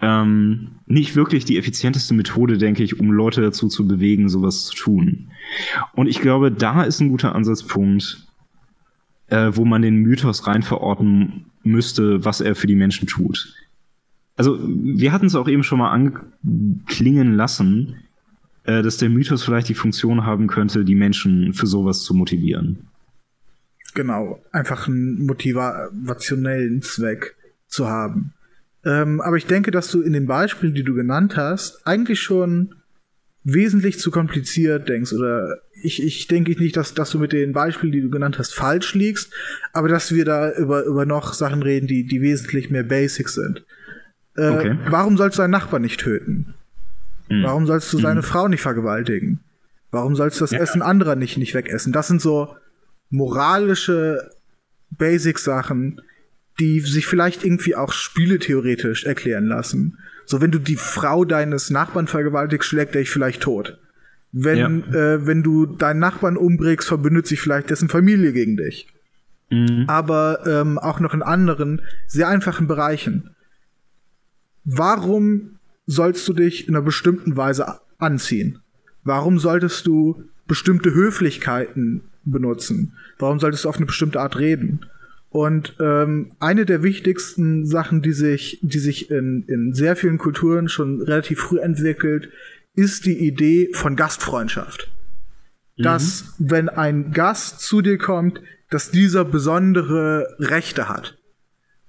Speaker 1: ähm, nicht wirklich die effizienteste Methode, denke ich, um Leute dazu zu bewegen, sowas zu tun. Und ich glaube, da ist ein guter Ansatzpunkt, äh, wo man den Mythos rein verorten müsste, was er für die Menschen tut. Also, wir hatten es auch eben schon mal anklingen lassen, äh, dass der Mythos vielleicht die Funktion haben könnte, die Menschen für sowas zu motivieren.
Speaker 2: Genau, einfach einen motivationellen Zweck zu haben. Ähm, aber ich denke, dass du in den Beispielen, die du genannt hast, eigentlich schon wesentlich zu kompliziert denkst oder ich, ich denke nicht, dass, dass du mit den Beispielen, die du genannt hast, falsch liegst, aber dass wir da über, über noch Sachen reden, die, die wesentlich mehr basic sind. Äh, okay. Warum sollst du deinen Nachbarn nicht töten? Mhm. Warum sollst du seine mhm. Frau nicht vergewaltigen? Warum sollst du das ja. Essen anderer nicht, nicht wegessen? Das sind so moralische Basic-Sachen, die sich vielleicht irgendwie auch spieletheoretisch erklären lassen. So, wenn du die Frau deines Nachbarn vergewaltigst, schlägt er dich vielleicht tot. Wenn, ja. äh, wenn du deinen Nachbarn umbringst, verbündet sich vielleicht dessen Familie gegen dich. Mhm. Aber ähm, auch noch in anderen sehr einfachen Bereichen. Warum sollst du dich in einer bestimmten Weise anziehen? Warum solltest du bestimmte Höflichkeiten benutzen? Warum solltest du auf eine bestimmte Art reden? Und ähm, eine der wichtigsten Sachen, die sich, die sich in, in sehr vielen Kulturen schon relativ früh entwickelt, ist die Idee von Gastfreundschaft. Mhm. Dass, wenn ein Gast zu dir kommt, dass dieser besondere Rechte hat.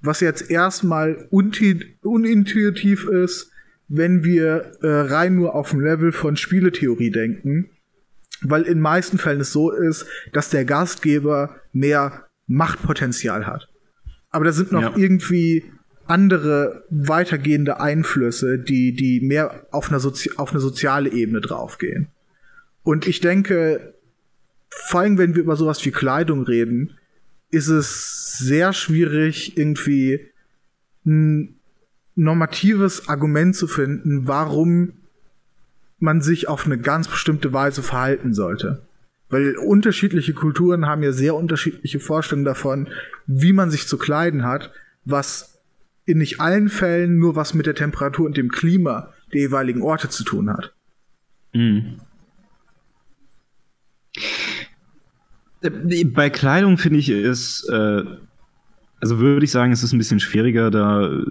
Speaker 2: Was jetzt erstmal unintuitiv ist, wenn wir äh, rein nur auf dem Level von Spieletheorie denken, weil in meisten Fällen es so ist, dass der Gastgeber mehr Machtpotenzial hat. Aber da sind noch ja. irgendwie andere weitergehende Einflüsse, die, die mehr auf eine, Sozi auf eine soziale Ebene draufgehen. Und ich denke, vor allem wenn wir über sowas wie Kleidung reden, ist es sehr schwierig, irgendwie ein normatives Argument zu finden, warum man sich auf eine ganz bestimmte Weise verhalten sollte. Weil unterschiedliche Kulturen haben ja sehr unterschiedliche Vorstellungen davon, wie man sich zu kleiden hat, was in nicht allen Fällen nur was mit der Temperatur und dem Klima der jeweiligen Orte zu tun hat. Mhm.
Speaker 1: Bei Kleidung finde ich es, äh, also würde ich sagen, es ist ein bisschen schwieriger, da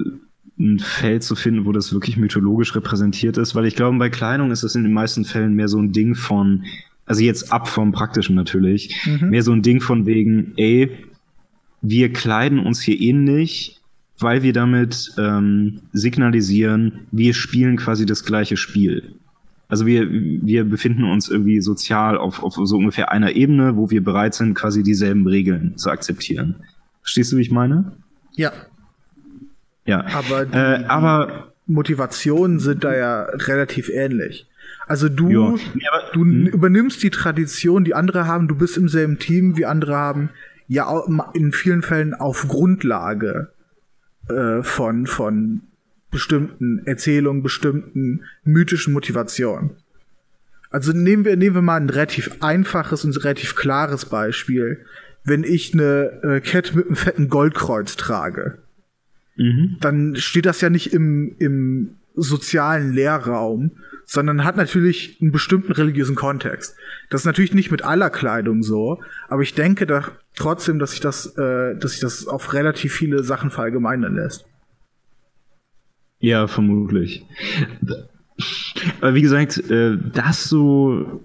Speaker 1: ein Feld zu finden, wo das wirklich mythologisch repräsentiert ist, weil ich glaube, bei Kleidung ist es in den meisten Fällen mehr so ein Ding von, also jetzt ab vom Praktischen natürlich, mhm. mehr so ein Ding von wegen, ey, wir kleiden uns hier ähnlich, weil wir damit ähm, signalisieren, wir spielen quasi das gleiche Spiel. Also wir, wir befinden uns irgendwie sozial auf, auf so ungefähr einer Ebene, wo wir bereit sind, quasi dieselben Regeln zu akzeptieren. Verstehst du, wie ich meine?
Speaker 2: Ja.
Speaker 1: Ja.
Speaker 2: Aber, die, äh, aber Motivationen sind da ja relativ ähnlich. Also du, ja. du hm. übernimmst die Tradition, die andere haben, du bist im selben Team wie andere haben, ja in vielen Fällen auf Grundlage äh, von, von bestimmten Erzählungen, bestimmten mythischen Motivationen. Also nehmen wir, nehmen wir mal ein relativ einfaches und relativ klares Beispiel. Wenn ich eine äh, Kette mit einem fetten Goldkreuz trage, mhm. dann steht das ja nicht im, im sozialen Lehrraum, sondern hat natürlich einen bestimmten religiösen Kontext. Das ist natürlich nicht mit aller Kleidung so, aber ich denke da trotzdem, dass sich das, äh, dass sich das auf relativ viele Sachen verallgemeinern lässt.
Speaker 1: Ja, vermutlich. Aber wie gesagt, äh, das so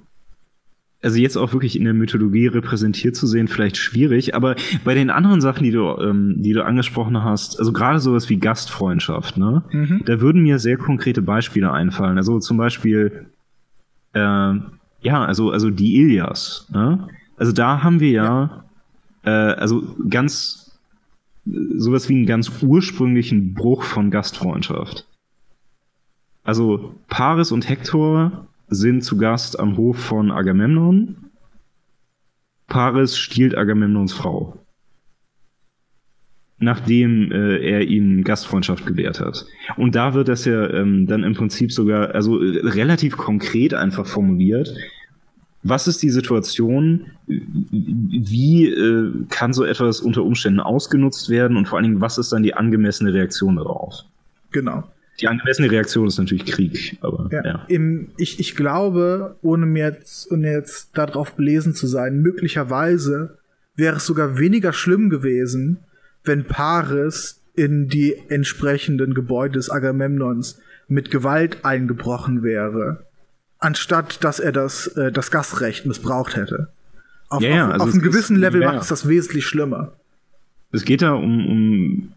Speaker 1: also jetzt auch wirklich in der Mythologie repräsentiert zu sehen, vielleicht schwierig, aber bei den anderen Sachen, die du, ähm, die du angesprochen hast, also gerade sowas wie Gastfreundschaft, ne, mhm. da würden mir sehr konkrete Beispiele einfallen. Also zum Beispiel, äh, ja, also, also die Ilias, ne? Also da haben wir ja, ja. Äh, also ganz, sowas wie einen ganz ursprünglichen Bruch von Gastfreundschaft. Also Paris und Hektor sind zu Gast am Hof von Agamemnon. Paris stiehlt Agamemnons Frau. Nachdem äh, er ihm Gastfreundschaft gewährt hat. Und da wird das ja ähm, dann im Prinzip sogar, also äh, relativ konkret einfach formuliert. Was ist die Situation? Wie äh, kann so etwas unter Umständen ausgenutzt werden? Und vor allen Dingen, was ist dann die angemessene Reaktion darauf?
Speaker 2: Genau.
Speaker 1: Die angemessene Reaktion ist natürlich Krieg, aber ja. ja.
Speaker 2: Im, ich, ich glaube, ohne mir jetzt, ohne jetzt darauf belesen zu sein, möglicherweise wäre es sogar weniger schlimm gewesen, wenn Paris in die entsprechenden Gebäude des Agamemnons mit Gewalt eingebrochen wäre, anstatt dass er das, äh, das Gastrecht missbraucht hätte. Auf, ja, auf, also auf einem gewissen Level ja. macht es das wesentlich schlimmer.
Speaker 1: Es geht da um, um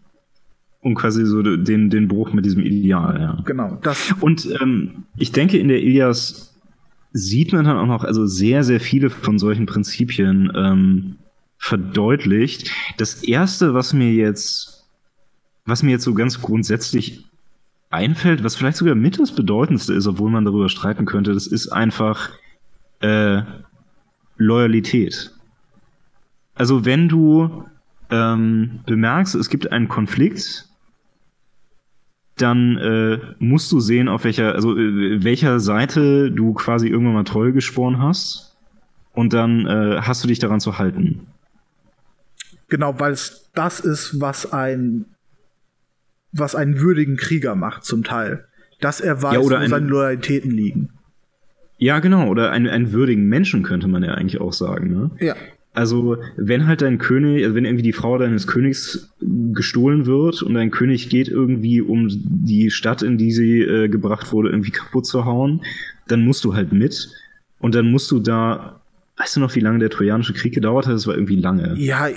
Speaker 1: und quasi so den, den Bruch mit diesem Ideal, ja.
Speaker 2: Genau.
Speaker 1: Das und ähm, ich denke, in der Ilias sieht man dann auch noch also sehr, sehr viele von solchen Prinzipien ähm, verdeutlicht. Das erste, was mir jetzt, was mir jetzt so ganz grundsätzlich einfällt, was vielleicht sogar mit das Bedeutendste ist, obwohl man darüber streiten könnte, das ist einfach äh, Loyalität. Also wenn du ähm, bemerkst, es gibt einen Konflikt dann äh, musst du sehen, auf welcher, also äh, welcher Seite du quasi irgendwann mal Treue geschworen hast. Und dann äh, hast du dich daran zu halten.
Speaker 2: Genau, weil es das ist, was ein was einen würdigen Krieger macht, zum Teil. Dass er weiß, ja, wo seine Loyalitäten liegen.
Speaker 1: Ja, genau, oder einen, einen würdigen Menschen könnte man ja eigentlich auch sagen, ne?
Speaker 2: Ja.
Speaker 1: Also, wenn halt dein König, also wenn irgendwie die Frau deines Königs gestohlen wird und dein König geht irgendwie, um die Stadt, in die sie äh, gebracht wurde, irgendwie kaputt zu hauen, dann musst du halt mit. Und dann musst du da, weißt du noch, wie lange der Trojanische Krieg gedauert hat? Das war irgendwie lange.
Speaker 2: Ja,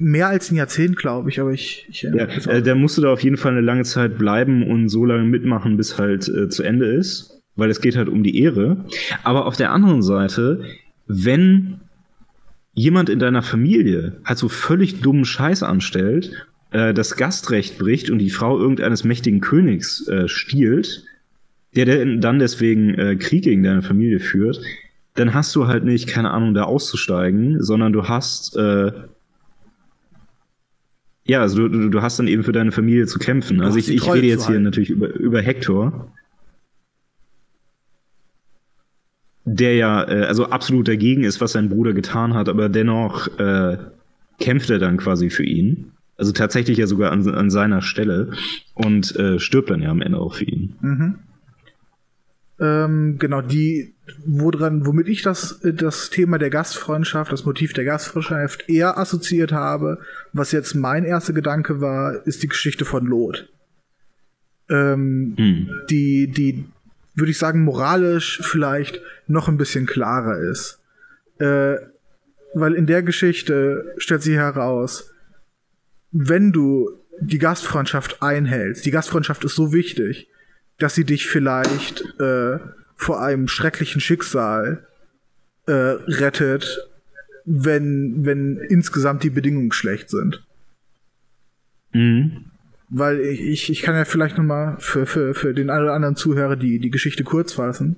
Speaker 2: mehr als ein Jahrzehnt, glaube ich, aber ich, ich
Speaker 1: ja, äh, da musst du da auf jeden Fall eine lange Zeit bleiben und so lange mitmachen, bis halt äh, zu Ende ist. Weil es geht halt um die Ehre. Aber auf der anderen Seite, wenn jemand in deiner Familie halt so völlig dummen Scheiß anstellt, äh, das Gastrecht bricht und die Frau irgendeines mächtigen Königs äh, stiehlt, der, der dann deswegen äh, Krieg gegen deine Familie führt, dann hast du halt nicht, keine Ahnung, da auszusteigen, sondern du hast äh, ja, also du, du hast dann eben für deine Familie zu kämpfen. Also ich, ich rede jetzt hier natürlich über, über Hector. Der ja äh, also absolut dagegen ist, was sein Bruder getan hat, aber dennoch äh, kämpft er dann quasi für ihn. Also tatsächlich ja sogar an, an seiner Stelle und äh, stirbt dann ja am Ende auch für ihn.
Speaker 2: Mhm. Ähm, genau, die, woran, womit ich das, das Thema der Gastfreundschaft, das Motiv der Gastfreundschaft eher assoziiert habe, was jetzt mein erster Gedanke war, ist die Geschichte von Lot. Ähm, hm. Die, die würde ich sagen, moralisch vielleicht noch ein bisschen klarer ist. Äh, weil in der Geschichte stellt sich heraus, wenn du die Gastfreundschaft einhältst, die Gastfreundschaft ist so wichtig, dass sie dich vielleicht äh, vor einem schrecklichen Schicksal äh, rettet, wenn, wenn insgesamt die Bedingungen schlecht sind. Mhm weil ich, ich kann ja vielleicht noch mal für, für, für den einen oder anderen Zuhörer die, die Geschichte kurz fassen.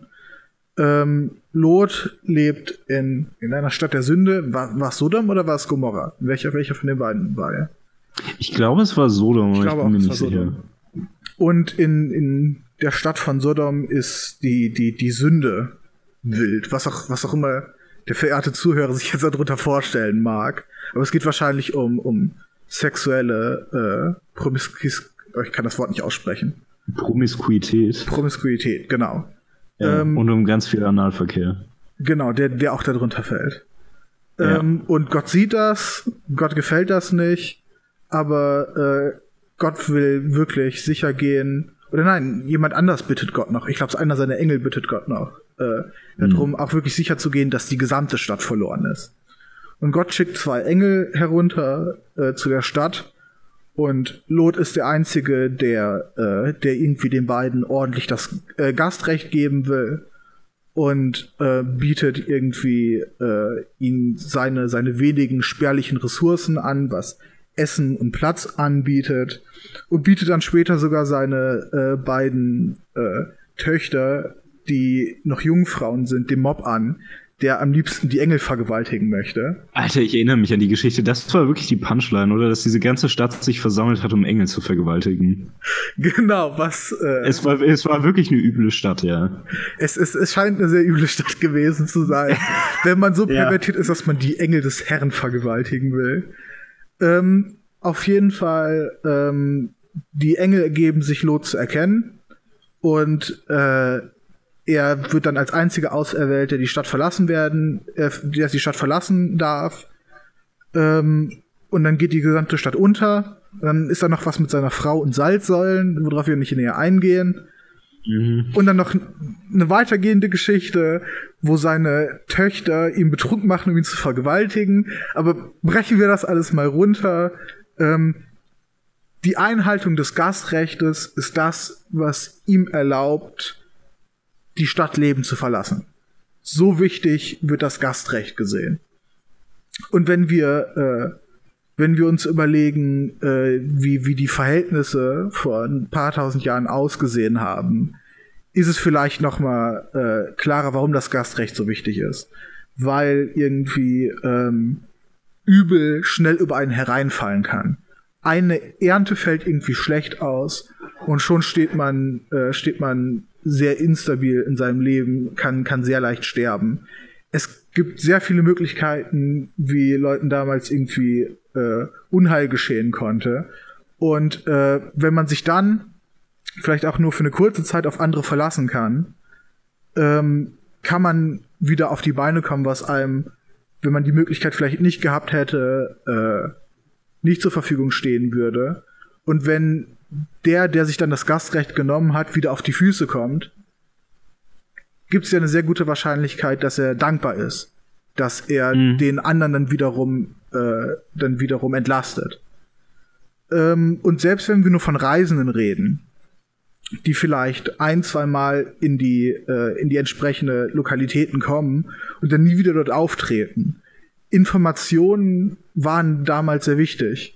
Speaker 2: Ähm, Lot lebt in, in einer Stadt der Sünde. War, war es Sodom oder war es Gomorra? Welcher, welcher von den beiden war er?
Speaker 1: Ich glaube, es war Sodom, ich, glaube ich bin mir nicht sicher.
Speaker 2: Und in, in der Stadt von Sodom ist die, die, die Sünde wild. Was auch, was auch immer der verehrte Zuhörer sich jetzt darunter vorstellen mag. Aber es geht wahrscheinlich um, um sexuelle äh, Promiskuität. Ich kann das Wort nicht aussprechen.
Speaker 1: Promiskuität.
Speaker 2: Promiskuität, genau.
Speaker 1: Ja, ähm, und um ganz viel Analverkehr.
Speaker 2: Genau, der, der auch darunter fällt. Ja. Ähm, und Gott sieht das, Gott gefällt das nicht, aber äh, Gott will wirklich sicher gehen. Oder nein, jemand anders bittet Gott noch. Ich glaube, einer seiner Engel bittet Gott noch. Äh, mhm. darum, auch wirklich sicher zu gehen, dass die gesamte Stadt verloren ist. Und Gott schickt zwei Engel herunter äh, zu der Stadt. Und Lot ist der Einzige, der, äh, der irgendwie den beiden ordentlich das äh, Gastrecht geben will und äh, bietet irgendwie äh, ihnen seine, seine wenigen spärlichen Ressourcen an, was Essen und Platz anbietet und bietet dann später sogar seine äh, beiden äh, Töchter, die noch Jungfrauen sind, dem Mob an, der am liebsten die Engel vergewaltigen möchte.
Speaker 1: Alter, ich erinnere mich an die Geschichte. Das war wirklich die Punchline, oder? Dass diese ganze Stadt sich versammelt hat, um Engel zu vergewaltigen.
Speaker 2: Genau, was.
Speaker 1: Äh, es, war, es war wirklich eine üble Stadt, ja.
Speaker 2: Es, es, es scheint eine sehr üble Stadt gewesen zu sein. wenn man so pervertiert ja. ist, dass man die Engel des Herrn vergewaltigen will. Ähm, auf jeden Fall, ähm, die Engel ergeben sich Lot zu erkennen. Und äh, er wird dann als einziger auserwählt, der die Stadt verlassen werden, äh, der die Stadt verlassen darf. Ähm, und dann geht die gesamte Stadt unter. Dann ist da noch was mit seiner Frau und Salzsäulen, worauf wir nicht näher eingehen. Mhm. Und dann noch eine weitergehende Geschichte, wo seine Töchter ihn betrunken machen, um ihn zu vergewaltigen. Aber brechen wir das alles mal runter. Ähm, die Einhaltung des Gastrechtes ist das, was ihm erlaubt, die Stadt leben zu verlassen. So wichtig wird das Gastrecht gesehen. Und wenn wir, äh, wenn wir uns überlegen, äh, wie, wie die Verhältnisse vor ein paar tausend Jahren ausgesehen haben, ist es vielleicht noch mal äh, klarer, warum das Gastrecht so wichtig ist. Weil irgendwie ähm, Übel schnell über einen hereinfallen kann. Eine Ernte fällt irgendwie schlecht aus und schon steht man, äh, steht man sehr instabil in seinem Leben, kann, kann sehr leicht sterben. Es gibt sehr viele Möglichkeiten, wie Leuten damals irgendwie äh, Unheil geschehen konnte. Und äh, wenn man sich dann vielleicht auch nur für eine kurze Zeit auf andere verlassen kann, ähm, kann man wieder auf die Beine kommen, was einem, wenn man die Möglichkeit vielleicht nicht gehabt hätte, äh, nicht zur Verfügung stehen würde. Und wenn der, der sich dann das Gastrecht genommen hat, wieder auf die Füße kommt, gibt es ja eine sehr gute Wahrscheinlichkeit, dass er dankbar ist, dass er mhm. den anderen dann wiederum äh, dann wiederum entlastet. Ähm, und selbst wenn wir nur von Reisenden reden, die vielleicht ein, zwei Mal in die, äh, in die entsprechende Lokalitäten kommen und dann nie wieder dort auftreten. Informationen waren damals sehr wichtig.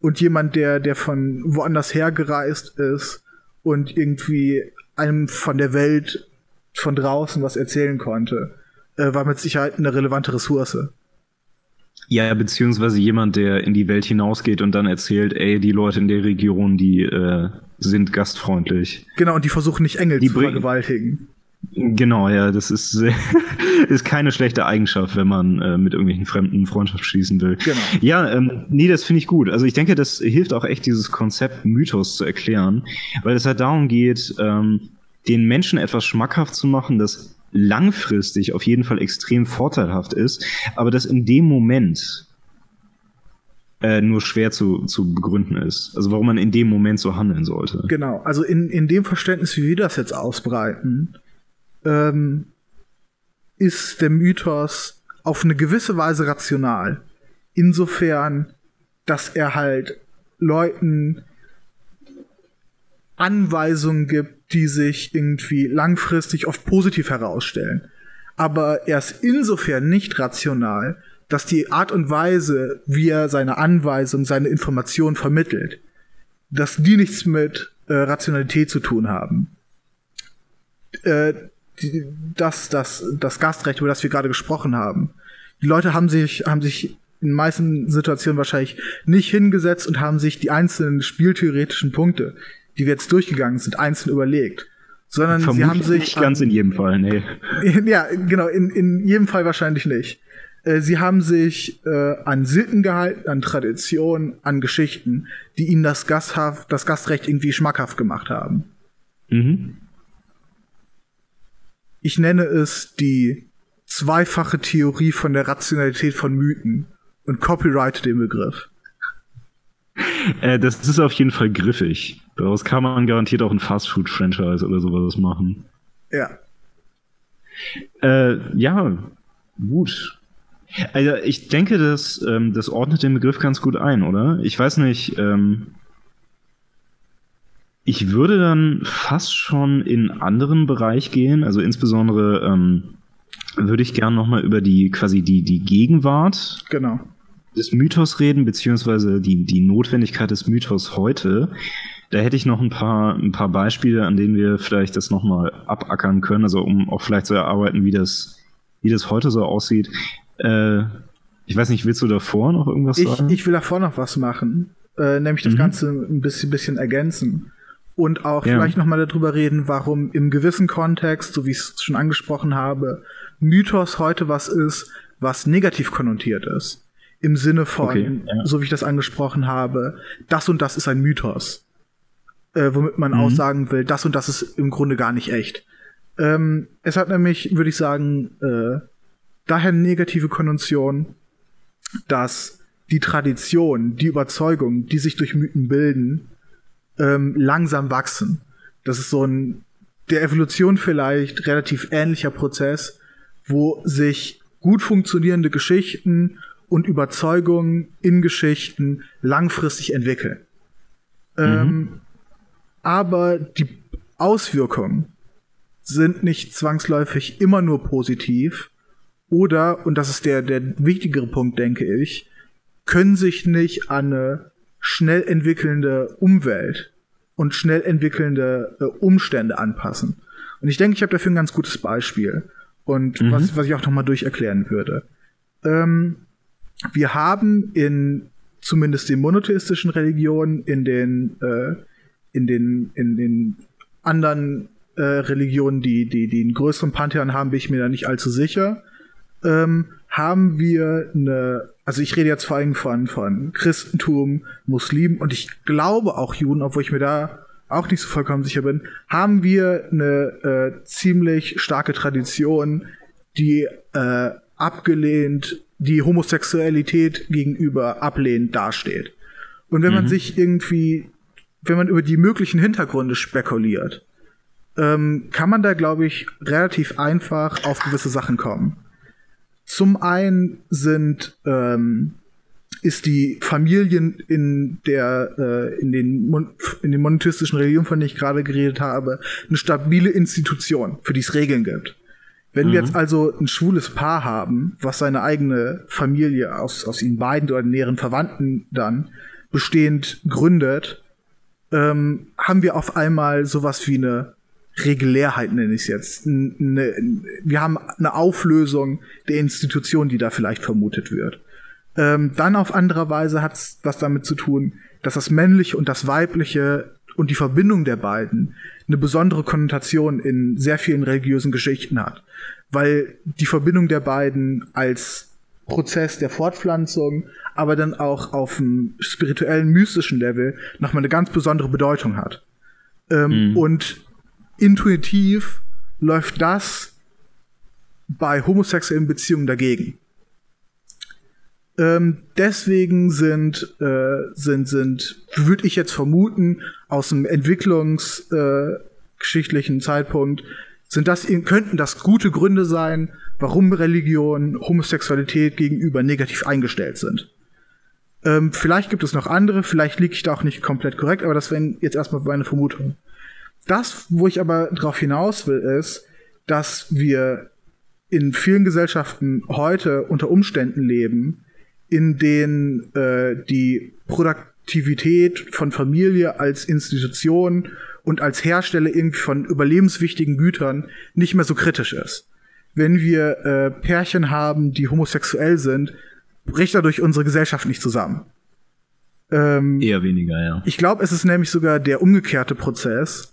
Speaker 2: Und jemand, der, der von woanders hergereist ist und irgendwie einem von der Welt von draußen was erzählen konnte, äh, war mit Sicherheit eine relevante Ressource.
Speaker 1: Ja, beziehungsweise jemand, der in die Welt hinausgeht und dann erzählt, ey, die Leute in der Region, die äh, sind gastfreundlich.
Speaker 2: Genau, und die versuchen nicht Engel die zu vergewaltigen.
Speaker 1: Genau, ja, das ist, ist keine schlechte Eigenschaft, wenn man äh, mit irgendwelchen Fremden Freundschaft schließen will. Genau. Ja, ähm, nee, das finde ich gut. Also ich denke, das hilft auch echt, dieses Konzept Mythos zu erklären, weil es halt darum geht, ähm, den Menschen etwas schmackhaft zu machen, das langfristig auf jeden Fall extrem vorteilhaft ist, aber das in dem Moment äh, nur schwer zu, zu begründen ist. Also warum man in dem Moment so handeln sollte.
Speaker 2: Genau, also in, in dem Verständnis, wie wir das jetzt ausbreiten, ähm, ist der Mythos auf eine gewisse Weise rational. Insofern, dass er halt Leuten Anweisungen gibt, die sich irgendwie langfristig oft positiv herausstellen. Aber er ist insofern nicht rational, dass die Art und Weise, wie er seine Anweisungen, seine Informationen vermittelt, dass die nichts mit äh, Rationalität zu tun haben. Äh, die, das, das, das Gastrecht, über das wir gerade gesprochen haben. Die Leute haben sich, haben sich in den meisten Situationen wahrscheinlich nicht hingesetzt und haben sich die einzelnen spieltheoretischen Punkte, die wir jetzt durchgegangen sind, einzeln überlegt. Sondern Vermutlich sie haben sich.
Speaker 1: Nicht ganz in jedem Fall, nee.
Speaker 2: Ja, genau, in, in jedem Fall wahrscheinlich nicht. Äh, sie haben sich äh, an Sitten gehalten, an Traditionen, an Geschichten, die ihnen das, Gasthaft, das Gastrecht irgendwie schmackhaft gemacht haben. Mhm. Ich nenne es die zweifache Theorie von der Rationalität von Mythen und copyright den Begriff.
Speaker 1: Äh, das ist auf jeden Fall griffig. Daraus kann man garantiert auch ein Fastfood-Franchise oder sowas machen.
Speaker 2: Ja.
Speaker 1: Äh, ja, gut. Also ich denke, das, ähm, das ordnet den Begriff ganz gut ein, oder? Ich weiß nicht, ähm, ich würde dann fast schon in einen anderen Bereich gehen, also insbesondere ähm, würde ich gerne nochmal über die quasi die, die Gegenwart
Speaker 2: genau.
Speaker 1: des Mythos reden, beziehungsweise die, die Notwendigkeit des Mythos heute. Da hätte ich noch ein paar, ein paar Beispiele, an denen wir vielleicht das nochmal abackern können, also um auch vielleicht zu erarbeiten, wie das, wie das heute so aussieht. Äh, ich weiß nicht, willst du davor noch irgendwas
Speaker 2: ich,
Speaker 1: sagen?
Speaker 2: Ich will davor noch was machen, äh, nämlich das mhm. Ganze ein bisschen, bisschen ergänzen und auch ja. vielleicht noch mal darüber reden, warum im gewissen Kontext, so wie ich es schon angesprochen habe, Mythos heute was ist, was negativ konnotiert ist. Im Sinne von, okay, ja. so wie ich das angesprochen habe, das und das ist ein Mythos äh, womit man mhm. aussagen will, das und das ist im Grunde gar nicht echt. Ähm, es hat nämlich, würde ich sagen, äh, daher eine negative Konnotation, dass die Tradition, die Überzeugung, die sich durch Mythen bilden, ähm, langsam wachsen. Das ist so ein der Evolution vielleicht relativ ähnlicher Prozess, wo sich gut funktionierende Geschichten und Überzeugungen in Geschichten langfristig entwickeln. Mhm. Ähm, aber die Auswirkungen sind nicht zwangsläufig immer nur positiv oder, und das ist der, der wichtigere Punkt, denke ich, können sich nicht an eine schnell entwickelnde Umwelt und schnell entwickelnde äh, Umstände anpassen. Und ich denke, ich habe dafür ein ganz gutes Beispiel und mhm. was, was ich auch noch mal durcherklären würde. Ähm, wir haben in zumindest den monotheistischen Religionen, in den äh, in den, in den anderen äh, Religionen, die, die, die einen größeren Pantheon haben, bin ich mir da nicht allzu sicher. Ähm, haben wir eine, also ich rede jetzt vor allem von, von Christentum, Muslimen und ich glaube auch Juden, obwohl ich mir da auch nicht so vollkommen sicher bin, haben wir eine äh, ziemlich starke Tradition, die äh, abgelehnt, die Homosexualität gegenüber ablehnend dasteht. Und wenn mhm. man sich irgendwie, wenn man über die möglichen Hintergründe spekuliert, ähm, kann man da, glaube ich, relativ einfach auf gewisse Sachen kommen. Zum einen sind ähm, ist die Familien in der äh, in den Mon in den monotheistischen Religionen, von denen ich gerade geredet habe, eine stabile Institution, für die es Regeln gibt. Wenn mhm. wir jetzt also ein schwules Paar haben, was seine eigene Familie aus aus ihnen beiden oder näheren Verwandten dann bestehend gründet, ähm, haben wir auf einmal sowas wie eine Regulärheit nenne ich es jetzt. Eine, wir haben eine Auflösung der Institution, die da vielleicht vermutet wird. Ähm, dann auf andere Weise hat es was damit zu tun, dass das Männliche und das Weibliche und die Verbindung der beiden eine besondere Konnotation in sehr vielen religiösen Geschichten hat. Weil die Verbindung der beiden als Prozess der Fortpflanzung, aber dann auch auf dem spirituellen, mystischen Level nochmal eine ganz besondere Bedeutung hat. Ähm, mhm. Und intuitiv läuft das bei homosexuellen Beziehungen dagegen. Ähm, deswegen sind, äh, sind, sind, würde ich jetzt vermuten, aus dem entwicklungsgeschichtlichen äh, Zeitpunkt, sind das, könnten das gute Gründe sein, warum Religion, Homosexualität gegenüber negativ eingestellt sind. Ähm, vielleicht gibt es noch andere, vielleicht liege ich da auch nicht komplett korrekt, aber das wären jetzt erstmal meine Vermutungen. Das, wo ich aber drauf hinaus will, ist, dass wir in vielen Gesellschaften heute unter Umständen leben, in denen äh, die Produktivität von Familie als Institution und als Hersteller irgendwie von überlebenswichtigen Gütern nicht mehr so kritisch ist. Wenn wir äh, Pärchen haben, die homosexuell sind, bricht dadurch unsere Gesellschaft nicht zusammen.
Speaker 1: Ähm, Eher weniger, ja.
Speaker 2: Ich glaube, es ist nämlich sogar der umgekehrte Prozess,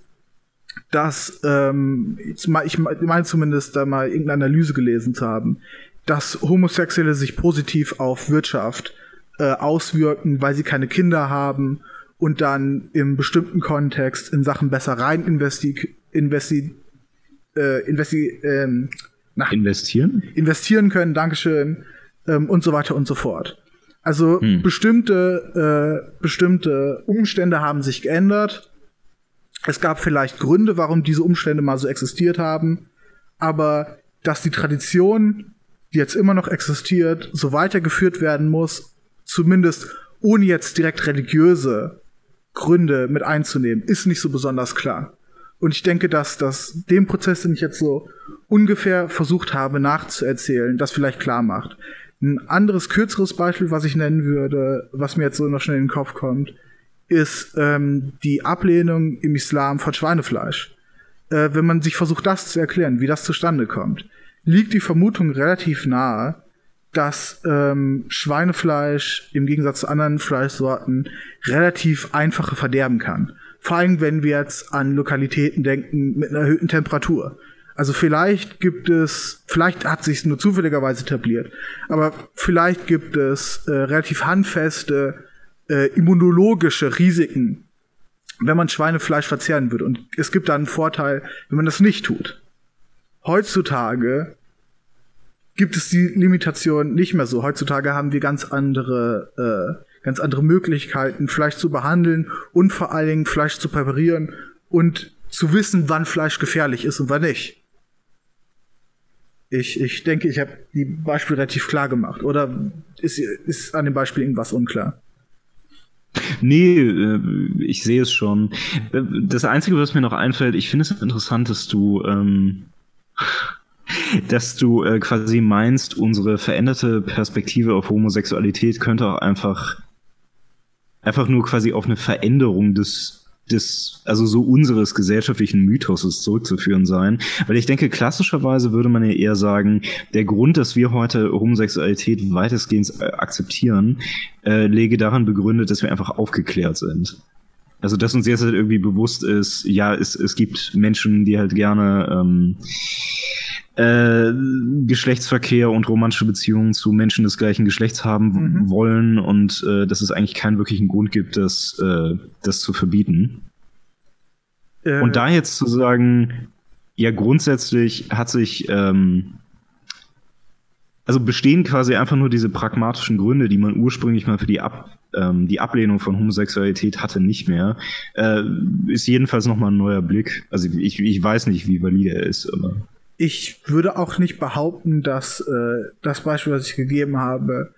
Speaker 2: dass, ähm, ich meine zumindest da mal irgendeine Analyse gelesen zu haben, dass Homosexuelle sich positiv auf Wirtschaft äh, auswirken, weil sie keine Kinder haben und dann im bestimmten Kontext in Sachen Bessereien investi investi äh, investi ähm,
Speaker 1: na, investieren
Speaker 2: investieren können, Dankeschön ähm, und so weiter und so fort. Also hm. bestimmte äh, bestimmte Umstände haben sich geändert es gab vielleicht Gründe, warum diese Umstände mal so existiert haben, aber dass die Tradition, die jetzt immer noch existiert, so weitergeführt werden muss, zumindest ohne jetzt direkt religiöse Gründe mit einzunehmen, ist nicht so besonders klar. Und ich denke, dass das dem Prozess, den ich jetzt so ungefähr versucht habe nachzuerzählen, das vielleicht klar macht. Ein anderes, kürzeres Beispiel, was ich nennen würde, was mir jetzt so noch schnell in den Kopf kommt, ist ähm, die Ablehnung im Islam von Schweinefleisch. Äh, wenn man sich versucht, das zu erklären, wie das zustande kommt, liegt die Vermutung relativ nahe, dass ähm, Schweinefleisch im Gegensatz zu anderen Fleischsorten relativ einfache verderben kann. Vor allem, wenn wir jetzt an Lokalitäten denken mit einer erhöhten Temperatur. Also vielleicht gibt es, vielleicht hat sich nur zufälligerweise etabliert, aber vielleicht gibt es äh, relativ handfeste äh, immunologische Risiken, wenn man Schweinefleisch verzehren würde. Und es gibt da einen Vorteil, wenn man das nicht tut. Heutzutage gibt es die Limitation nicht mehr so. Heutzutage haben wir ganz andere, äh, ganz andere Möglichkeiten, Fleisch zu behandeln und vor allen Dingen Fleisch zu präparieren und zu wissen, wann Fleisch gefährlich ist und wann nicht. Ich, ich denke, ich habe die Beispiele relativ klar gemacht. Oder ist, ist an dem Beispiel irgendwas unklar?
Speaker 1: Nee, äh, ich sehe es schon. Das Einzige, was mir noch einfällt, ich finde es interessant, dass du, ähm, dass du äh, quasi meinst, unsere veränderte Perspektive auf Homosexualität könnte auch einfach, einfach nur quasi auf eine Veränderung des des, also so unseres gesellschaftlichen Mythoses zurückzuführen sein. Weil ich denke, klassischerweise würde man ja eher sagen, der Grund, dass wir heute Homosexualität weitestgehend äh, akzeptieren, äh, lege daran begründet, dass wir einfach aufgeklärt sind. Also, dass uns jetzt halt irgendwie bewusst ist, ja, es, es gibt Menschen, die halt gerne ähm, äh, Geschlechtsverkehr und romantische Beziehungen zu Menschen des gleichen Geschlechts haben mhm. wollen und äh, dass es eigentlich keinen wirklichen Grund gibt, das, äh, das zu verbieten. Äh. Und da jetzt zu sagen, ja, grundsätzlich hat sich ähm, also bestehen quasi einfach nur diese pragmatischen Gründe, die man ursprünglich mal für die, Ab, ähm, die Ablehnung von Homosexualität hatte, nicht mehr. Äh, ist jedenfalls nochmal ein neuer Blick. Also ich, ich weiß nicht, wie valide er ist, aber
Speaker 2: ich würde auch nicht behaupten, dass äh, das Beispiel, was ich gegeben habe,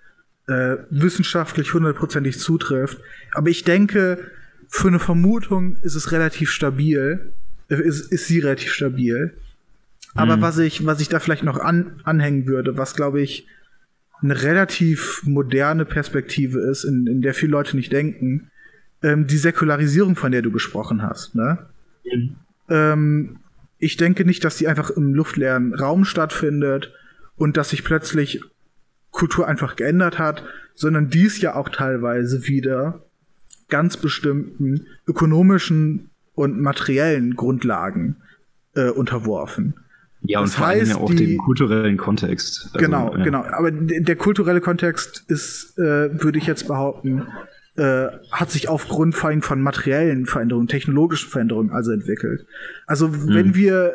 Speaker 2: äh, wissenschaftlich hundertprozentig zutrifft. Aber ich denke, für eine Vermutung ist es relativ stabil. Äh, ist, ist sie relativ stabil. Aber mhm. was ich, was ich da vielleicht noch an, anhängen würde, was glaube ich eine relativ moderne Perspektive ist, in, in der viele Leute nicht denken, ähm, die Säkularisierung, von der du gesprochen hast. Ne? Mhm. Ähm, ich denke nicht, dass die einfach im luftleeren Raum stattfindet und dass sich plötzlich Kultur einfach geändert hat, sondern dies ja auch teilweise wieder ganz bestimmten ökonomischen und materiellen Grundlagen äh, unterworfen.
Speaker 1: Ja, und das vor allem ja auch die, dem kulturellen Kontext.
Speaker 2: Also, genau, ja. genau. Aber der kulturelle Kontext ist, äh, würde ich jetzt behaupten, äh, hat sich aufgrund vor allem von materiellen Veränderungen, technologischen Veränderungen also entwickelt. Also mhm. wenn wir,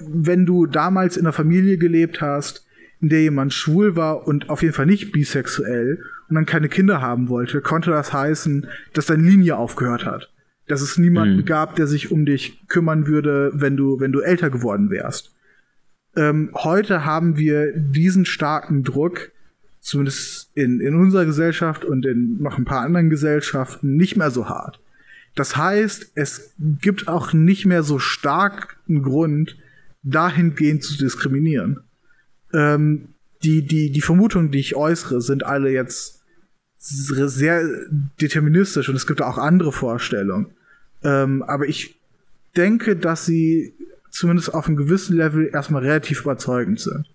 Speaker 2: wenn du damals in einer Familie gelebt hast, in der jemand schwul war und auf jeden Fall nicht bisexuell und dann keine Kinder haben wollte, konnte das heißen, dass deine Linie aufgehört hat. Dass es niemanden mhm. gab, der sich um dich kümmern würde, wenn du, wenn du älter geworden wärst. Ähm, heute haben wir diesen starken Druck, zumindest in, in unserer Gesellschaft und in noch ein paar anderen Gesellschaften, nicht mehr so hart. Das heißt, es gibt auch nicht mehr so stark einen Grund, dahingehend zu diskriminieren. Ähm, die, die, die Vermutungen, die ich äußere, sind alle jetzt sehr deterministisch und es gibt auch andere Vorstellungen. Ähm, aber ich denke, dass sie zumindest auf einem gewissen Level erstmal relativ überzeugend sind.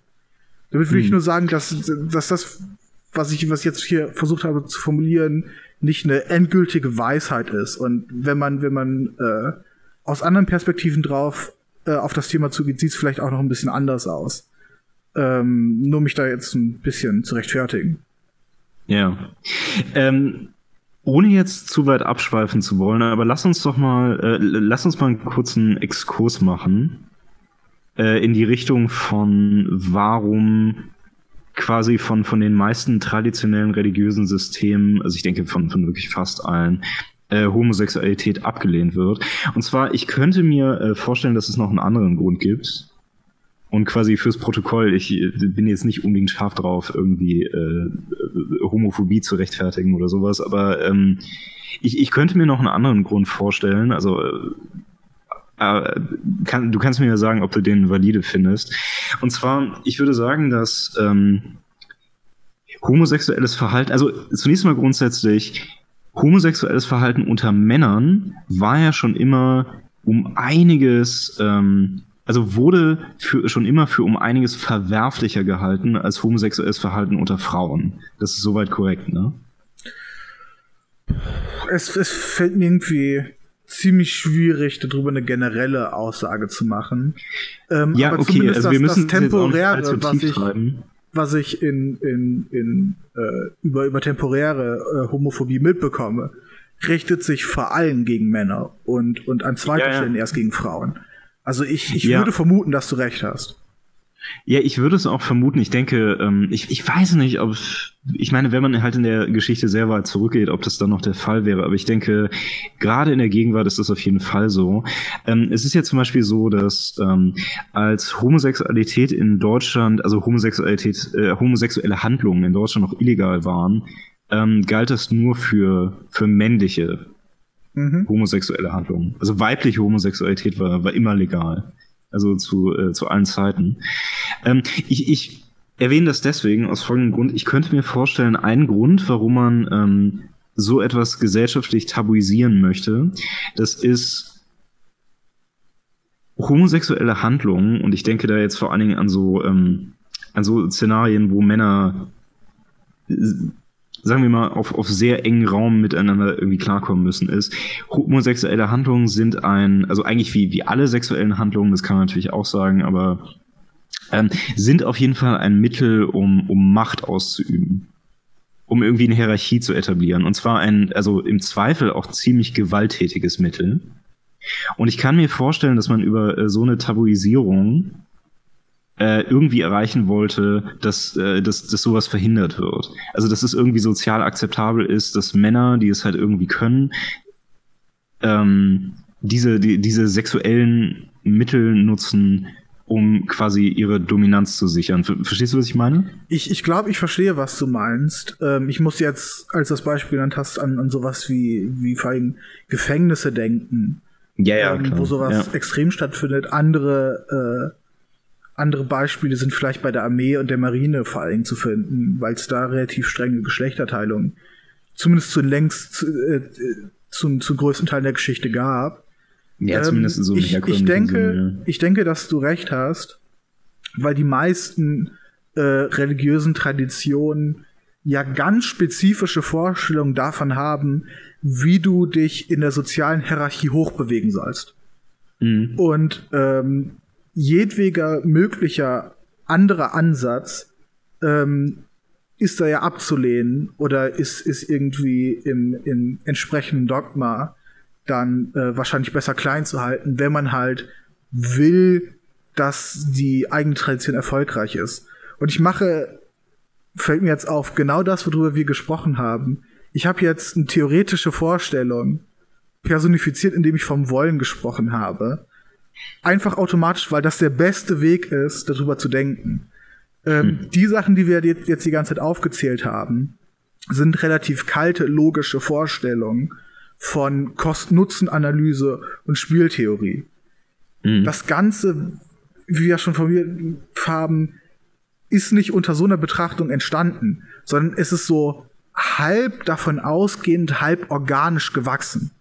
Speaker 2: Damit will hm. ich nur sagen, dass, dass das, was ich, was ich jetzt hier versucht habe zu formulieren, nicht eine endgültige Weisheit ist. Und wenn man, wenn man äh, aus anderen Perspektiven drauf äh, auf das Thema zugeht, sieht es vielleicht auch noch ein bisschen anders aus. Ähm, nur mich da jetzt ein bisschen zu rechtfertigen.
Speaker 1: Ja. Ähm, ohne jetzt zu weit abschweifen zu wollen, aber lass uns doch mal, äh, lass uns mal einen kurzen Exkurs machen äh, in die Richtung von warum quasi von, von den meisten traditionellen religiösen Systemen, also ich denke von, von wirklich fast allen, äh, Homosexualität abgelehnt wird. Und zwar, ich könnte mir äh, vorstellen, dass es noch einen anderen Grund gibt. Und quasi fürs Protokoll, ich äh, bin jetzt nicht unbedingt scharf drauf, irgendwie äh, Homophobie zu rechtfertigen oder sowas, aber ähm, ich, ich könnte mir noch einen anderen Grund vorstellen. Also äh, äh, kann, du kannst mir ja sagen, ob du den valide findest. Und zwar, ich würde sagen, dass ähm, homosexuelles Verhalten, also zunächst mal grundsätzlich, homosexuelles Verhalten unter Männern war ja schon immer um einiges, ähm, also wurde für, schon immer für um einiges verwerflicher gehalten als homosexuelles Verhalten unter Frauen. Das ist soweit korrekt, ne?
Speaker 2: Es, es fällt mir irgendwie ziemlich schwierig, darüber eine generelle Aussage zu machen.
Speaker 1: Ähm, ja, okay, also wir müssen
Speaker 2: das temporäre, was ich, was ich in, in, in äh, über, über temporäre äh, Homophobie mitbekomme, richtet sich vor allem gegen Männer und, und an zweiter ja, ja. Stelle erst gegen Frauen. Also ich, ich ja. würde vermuten, dass du recht hast.
Speaker 1: Ja, ich würde es auch vermuten. Ich denke, ähm, ich, ich weiß nicht, ob ich meine, wenn man halt in der Geschichte sehr weit zurückgeht, ob das dann noch der Fall wäre. Aber ich denke, gerade in der Gegenwart ist das auf jeden Fall so. Ähm, es ist ja zum Beispiel so, dass ähm, als Homosexualität in Deutschland, also Homosexualität, äh, homosexuelle Handlungen in Deutschland noch illegal waren, ähm, galt das nur für für männliche mhm. homosexuelle Handlungen. Also weibliche Homosexualität war war immer legal also zu, äh, zu allen Zeiten. Ähm, ich, ich erwähne das deswegen aus folgendem Grund. Ich könnte mir vorstellen, ein Grund, warum man ähm, so etwas gesellschaftlich tabuisieren möchte, das ist homosexuelle Handlungen, und ich denke da jetzt vor allen Dingen an so, ähm, an so Szenarien, wo Männer sagen wir mal, auf, auf sehr engen Raum miteinander irgendwie klarkommen müssen, ist, homosexuelle Handlungen sind ein, also eigentlich wie, wie alle sexuellen Handlungen, das kann man natürlich auch sagen, aber ähm, sind auf jeden Fall ein Mittel, um, um Macht auszuüben. Um irgendwie eine Hierarchie zu etablieren. Und zwar ein, also im Zweifel auch ziemlich gewalttätiges Mittel. Und ich kann mir vorstellen, dass man über äh, so eine Tabuisierung äh, irgendwie erreichen wollte, dass, äh, dass, dass sowas verhindert wird. Also dass es irgendwie sozial akzeptabel ist, dass Männer, die es halt irgendwie können, ähm, diese, die, diese sexuellen Mittel nutzen, um quasi ihre Dominanz zu sichern. Verstehst du, was ich meine?
Speaker 2: Ich, ich glaube, ich verstehe, was du meinst. Ähm, ich muss jetzt, als das Beispiel genannt hast, an, an sowas wie, wie vor allem Gefängnisse denken.
Speaker 1: Ja, ja,
Speaker 2: ähm, Wo sowas ja. extrem stattfindet. Andere, äh, andere Beispiele sind vielleicht bei der Armee und der Marine vor allem zu finden, weil es da relativ strenge Geschlechterteilung zumindest zu längst zu, äh, zu, zu größten Teil der Geschichte gab.
Speaker 1: Ja, zumindest so
Speaker 2: ähm, ich, ich denke, Sinn, ja. ich denke, dass du recht hast, weil die meisten äh, religiösen Traditionen ja ganz spezifische Vorstellungen davon haben, wie du dich in der sozialen Hierarchie hochbewegen sollst. Mhm. Und ähm, jedweder möglicher anderer Ansatz ähm, ist da ja abzulehnen oder ist, ist irgendwie im, im entsprechenden Dogma dann äh, wahrscheinlich besser klein zu halten, wenn man halt will, dass die eigene Tradition erfolgreich ist. Und ich mache, fällt mir jetzt auf, genau das, worüber wir gesprochen haben. Ich habe jetzt eine theoretische Vorstellung, personifiziert, indem ich vom Wollen gesprochen habe. Einfach automatisch, weil das der beste Weg ist, darüber zu denken. Ähm, hm. Die Sachen, die wir jetzt die ganze Zeit aufgezählt haben, sind relativ kalte, logische Vorstellungen von Kosten-Nutzen-Analyse und Spieltheorie. Mhm. Das Ganze, wie wir schon von mir haben, ist nicht unter so einer Betrachtung entstanden, sondern es ist so halb davon ausgehend, halb organisch gewachsen.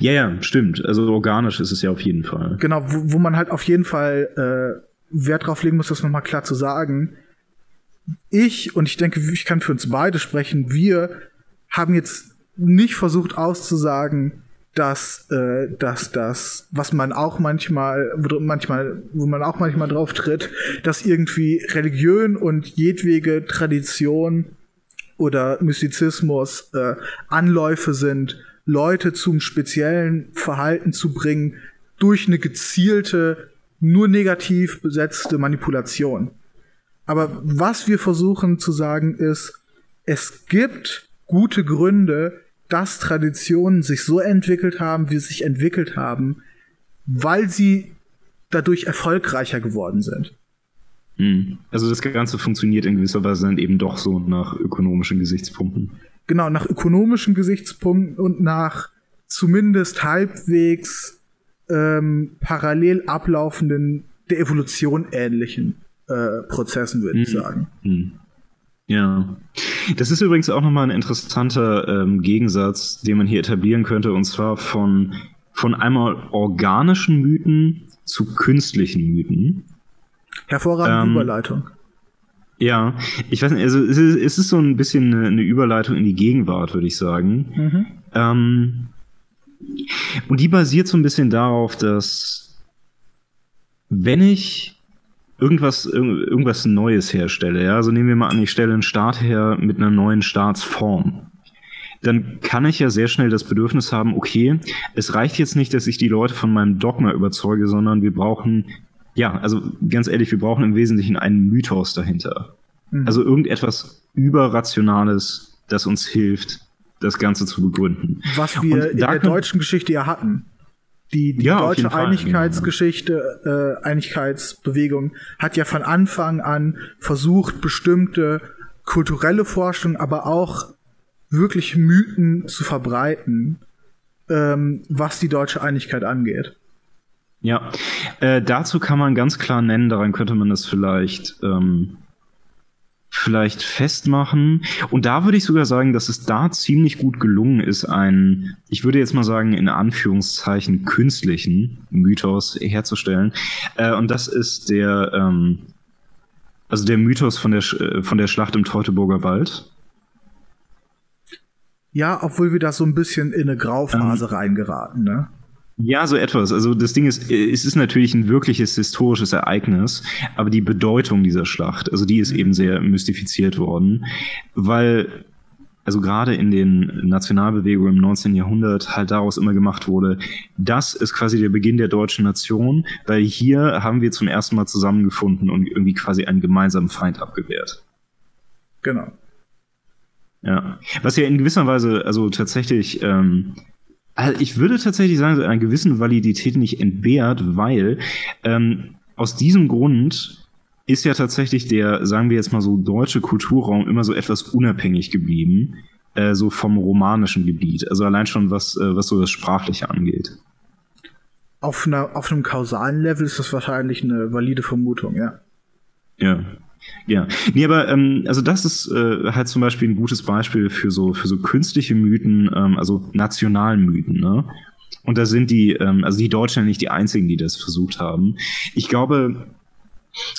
Speaker 1: Ja, ja, stimmt. Also organisch ist es ja auf jeden Fall.
Speaker 2: Genau, wo, wo man halt auf jeden Fall äh, Wert drauf legen muss, das nochmal klar zu sagen. Ich, und ich denke, ich kann für uns beide sprechen, wir haben jetzt nicht versucht auszusagen, dass äh, dass das, was man auch manchmal, manchmal, wo man auch manchmal drauf tritt, dass irgendwie Religion und jedwege Tradition oder Mystizismus äh, Anläufe sind, Leute zum speziellen Verhalten zu bringen durch eine gezielte, nur negativ besetzte Manipulation. Aber was wir versuchen zu sagen ist, es gibt gute Gründe, dass Traditionen sich so entwickelt haben, wie sie sich entwickelt haben, weil sie dadurch erfolgreicher geworden sind.
Speaker 1: Hm. Also das Ganze funktioniert in gewisser Weise dann eben doch so nach ökonomischen Gesichtspunkten.
Speaker 2: Genau, nach ökonomischen Gesichtspunkten und nach zumindest halbwegs ähm, parallel ablaufenden, der Evolution ähnlichen äh, Prozessen, würde hm. ich sagen. Hm.
Speaker 1: Ja. Das ist übrigens auch nochmal ein interessanter ähm, Gegensatz, den man hier etablieren könnte, und zwar von, von einmal organischen Mythen zu künstlichen Mythen.
Speaker 2: Hervorragende ähm, Überleitung.
Speaker 1: Ja, ich weiß nicht, also es ist, es ist so ein bisschen eine, eine Überleitung in die Gegenwart, würde ich sagen. Mhm. Ähm, und die basiert so ein bisschen darauf, dass wenn ich irgendwas, irgendwas Neues herstelle, ja, also nehmen wir mal an, ich stelle einen Staat her mit einer neuen Staatsform. Dann kann ich ja sehr schnell das Bedürfnis haben, okay, es reicht jetzt nicht, dass ich die Leute von meinem Dogma überzeuge, sondern wir brauchen, ja, also ganz ehrlich, wir brauchen im Wesentlichen einen Mythos dahinter. Mhm. Also irgendetwas Überrationales, das uns hilft, das Ganze zu begründen.
Speaker 2: Was wir in der deutschen Geschichte ja hatten. Die, die ja, deutsche Einigkeitsgeschichte, äh, Einigkeitsbewegung hat ja von Anfang an versucht, bestimmte kulturelle Forschung, aber auch wirklich Mythen zu verbreiten, ähm, was die deutsche Einigkeit angeht.
Speaker 1: Ja, äh, dazu kann man ganz klar nennen, daran könnte man das vielleicht ähm, vielleicht festmachen. Und da würde ich sogar sagen, dass es da ziemlich gut gelungen ist, einen, ich würde jetzt mal sagen, in Anführungszeichen künstlichen Mythos herzustellen. Äh, und das ist der, ähm, Also der Mythos von der, äh, von der Schlacht im Teutoburger Wald?
Speaker 2: Ja, obwohl wir da so ein bisschen in eine Grauphase ähm, reingeraten, ne?
Speaker 1: Ja, so etwas. Also das Ding ist, es ist natürlich ein wirkliches historisches Ereignis, aber die Bedeutung dieser Schlacht, also die ist eben sehr mystifiziert worden, weil also gerade in den Nationalbewegungen im 19. Jahrhundert halt daraus immer gemacht wurde, das ist quasi der Beginn der deutschen Nation, weil hier haben wir zum ersten Mal zusammengefunden und irgendwie quasi einen gemeinsamen Feind abgewehrt.
Speaker 2: Genau.
Speaker 1: Ja, was ja in gewisser Weise also tatsächlich ähm, also ich würde tatsächlich sagen, so einer gewissen Validität nicht entbehrt, weil ähm, aus diesem Grund ist ja tatsächlich der, sagen wir jetzt mal so, deutsche Kulturraum immer so etwas unabhängig geblieben, äh, so vom romanischen Gebiet. Also allein schon was, äh, was so das Sprachliche angeht.
Speaker 2: Auf, einer, auf einem kausalen Level ist das wahrscheinlich eine valide Vermutung, ja.
Speaker 1: Ja. Ja, nee, aber ähm, also das ist äh, halt zum Beispiel ein gutes Beispiel für so für so künstliche Mythen, ähm, also nationalen Mythen, ne? Und da sind die, ähm, also die Deutschen nicht die einzigen, die das versucht haben. Ich glaube,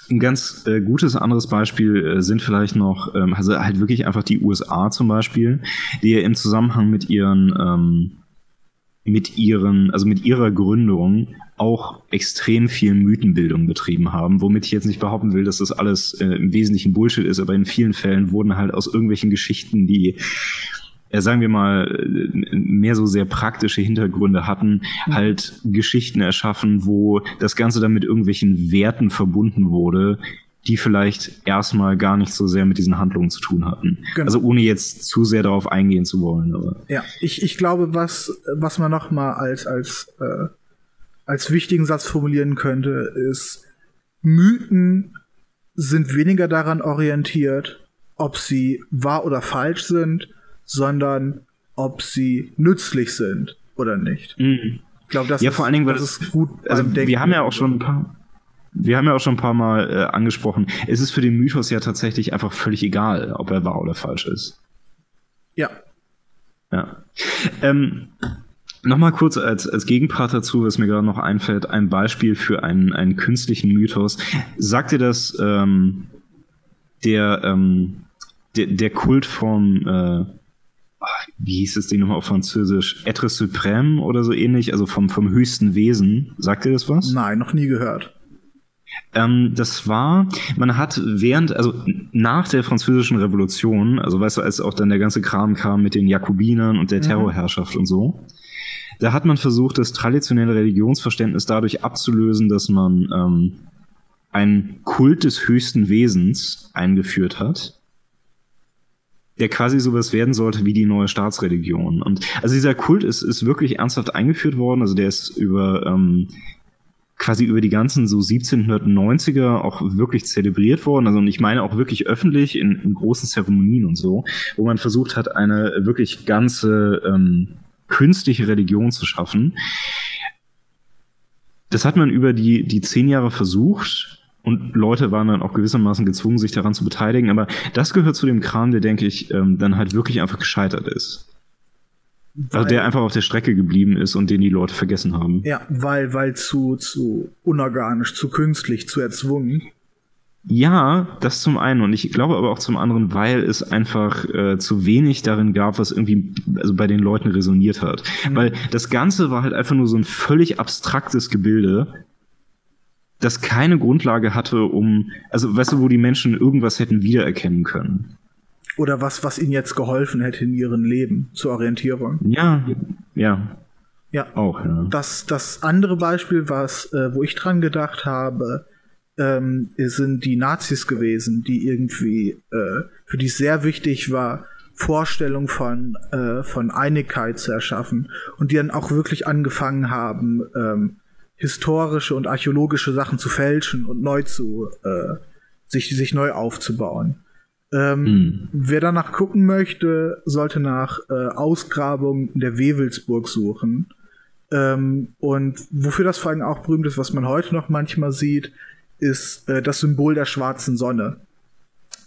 Speaker 1: ein ganz äh, gutes anderes Beispiel äh, sind vielleicht noch, ähm, also halt wirklich einfach die USA zum Beispiel, die ja im Zusammenhang mit ihren, ähm, mit ihren, also mit ihrer Gründung auch extrem viel Mythenbildung betrieben haben, womit ich jetzt nicht behaupten will, dass das alles äh, im Wesentlichen Bullshit ist, aber in vielen Fällen wurden halt aus irgendwelchen Geschichten, die äh, sagen wir mal, äh, mehr so sehr praktische Hintergründe hatten, mhm. halt Geschichten erschaffen, wo das Ganze dann mit irgendwelchen Werten verbunden wurde, die vielleicht erstmal gar nicht so sehr mit diesen Handlungen zu tun hatten. Genau. Also ohne jetzt zu sehr darauf eingehen zu wollen. Aber.
Speaker 2: Ja, ich, ich glaube, was, was man noch mal als, als äh als wichtigen Satz formulieren könnte, ist, Mythen sind weniger daran orientiert, ob sie wahr oder falsch sind, sondern ob sie nützlich sind oder nicht.
Speaker 1: Mhm. Ich glaube, das, ja, ist, vor allen Dingen, das ist gut. Also wir haben ja auch schon ein paar, wir haben ja auch schon ein paar Mal äh, angesprochen. Es ist für den Mythos ja tatsächlich einfach völlig egal, ob er wahr oder falsch ist.
Speaker 2: Ja.
Speaker 1: Ja. Ähm, Nochmal kurz als, als Gegenpart dazu, was mir gerade noch einfällt, ein Beispiel für einen, einen künstlichen Mythos. Sagt ihr das ähm, der, ähm, der, der Kult vom, äh, wie hieß das Ding nochmal auf Französisch? Etre Suprême oder so ähnlich, also vom, vom höchsten Wesen. Sagt ihr das was?
Speaker 2: Nein, noch nie gehört.
Speaker 1: Ähm, das war, man hat während, also nach der französischen Revolution, also weißt du, als auch dann der ganze Kram kam mit den Jakobinern und der mhm. Terrorherrschaft und so, da hat man versucht, das traditionelle Religionsverständnis dadurch abzulösen, dass man ähm, einen Kult des höchsten Wesens eingeführt hat, der quasi sowas werden sollte wie die neue Staatsreligion. Und also dieser Kult ist, ist wirklich ernsthaft eingeführt worden. Also der ist über ähm, quasi über die ganzen so 1790er auch wirklich zelebriert worden. Also und ich meine auch wirklich öffentlich in, in großen Zeremonien und so, wo man versucht hat, eine wirklich ganze ähm, künstliche Religion zu schaffen. Das hat man über die, die zehn Jahre versucht und Leute waren dann auch gewissermaßen gezwungen, sich daran zu beteiligen. Aber das gehört zu dem Kram, der, denke ich, ähm, dann halt wirklich einfach gescheitert ist. Weil, also der einfach auf der Strecke geblieben ist und den die Leute vergessen haben.
Speaker 2: Ja, weil, weil zu, zu unorganisch, zu künstlich, zu erzwungen.
Speaker 1: Ja, das zum einen und ich glaube aber auch zum anderen, weil es einfach äh, zu wenig darin gab, was irgendwie also bei den Leuten resoniert hat. Mhm. Weil das Ganze war halt einfach nur so ein völlig abstraktes Gebilde, das keine Grundlage hatte, um, also weißt du, wo die Menschen irgendwas hätten wiedererkennen können.
Speaker 2: Oder was, was ihnen jetzt geholfen hätte in ihrem Leben zur Orientierung.
Speaker 1: Ja, ja.
Speaker 2: Ja. Auch, ja. Das, das andere Beispiel, was, äh, wo ich dran gedacht habe, ähm, sind die Nazis gewesen, die irgendwie, äh, für die es sehr wichtig war, Vorstellung von, äh, von Einigkeit zu erschaffen und die dann auch wirklich angefangen haben, ähm, historische und archäologische Sachen zu fälschen und neu zu, äh, sich, sich neu aufzubauen. Ähm, hm. Wer danach gucken möchte, sollte nach äh, Ausgrabungen der Wewelsburg suchen. Ähm, und wofür das vor allem auch berühmt ist, was man heute noch manchmal sieht, ist äh, das Symbol der schwarzen Sonne.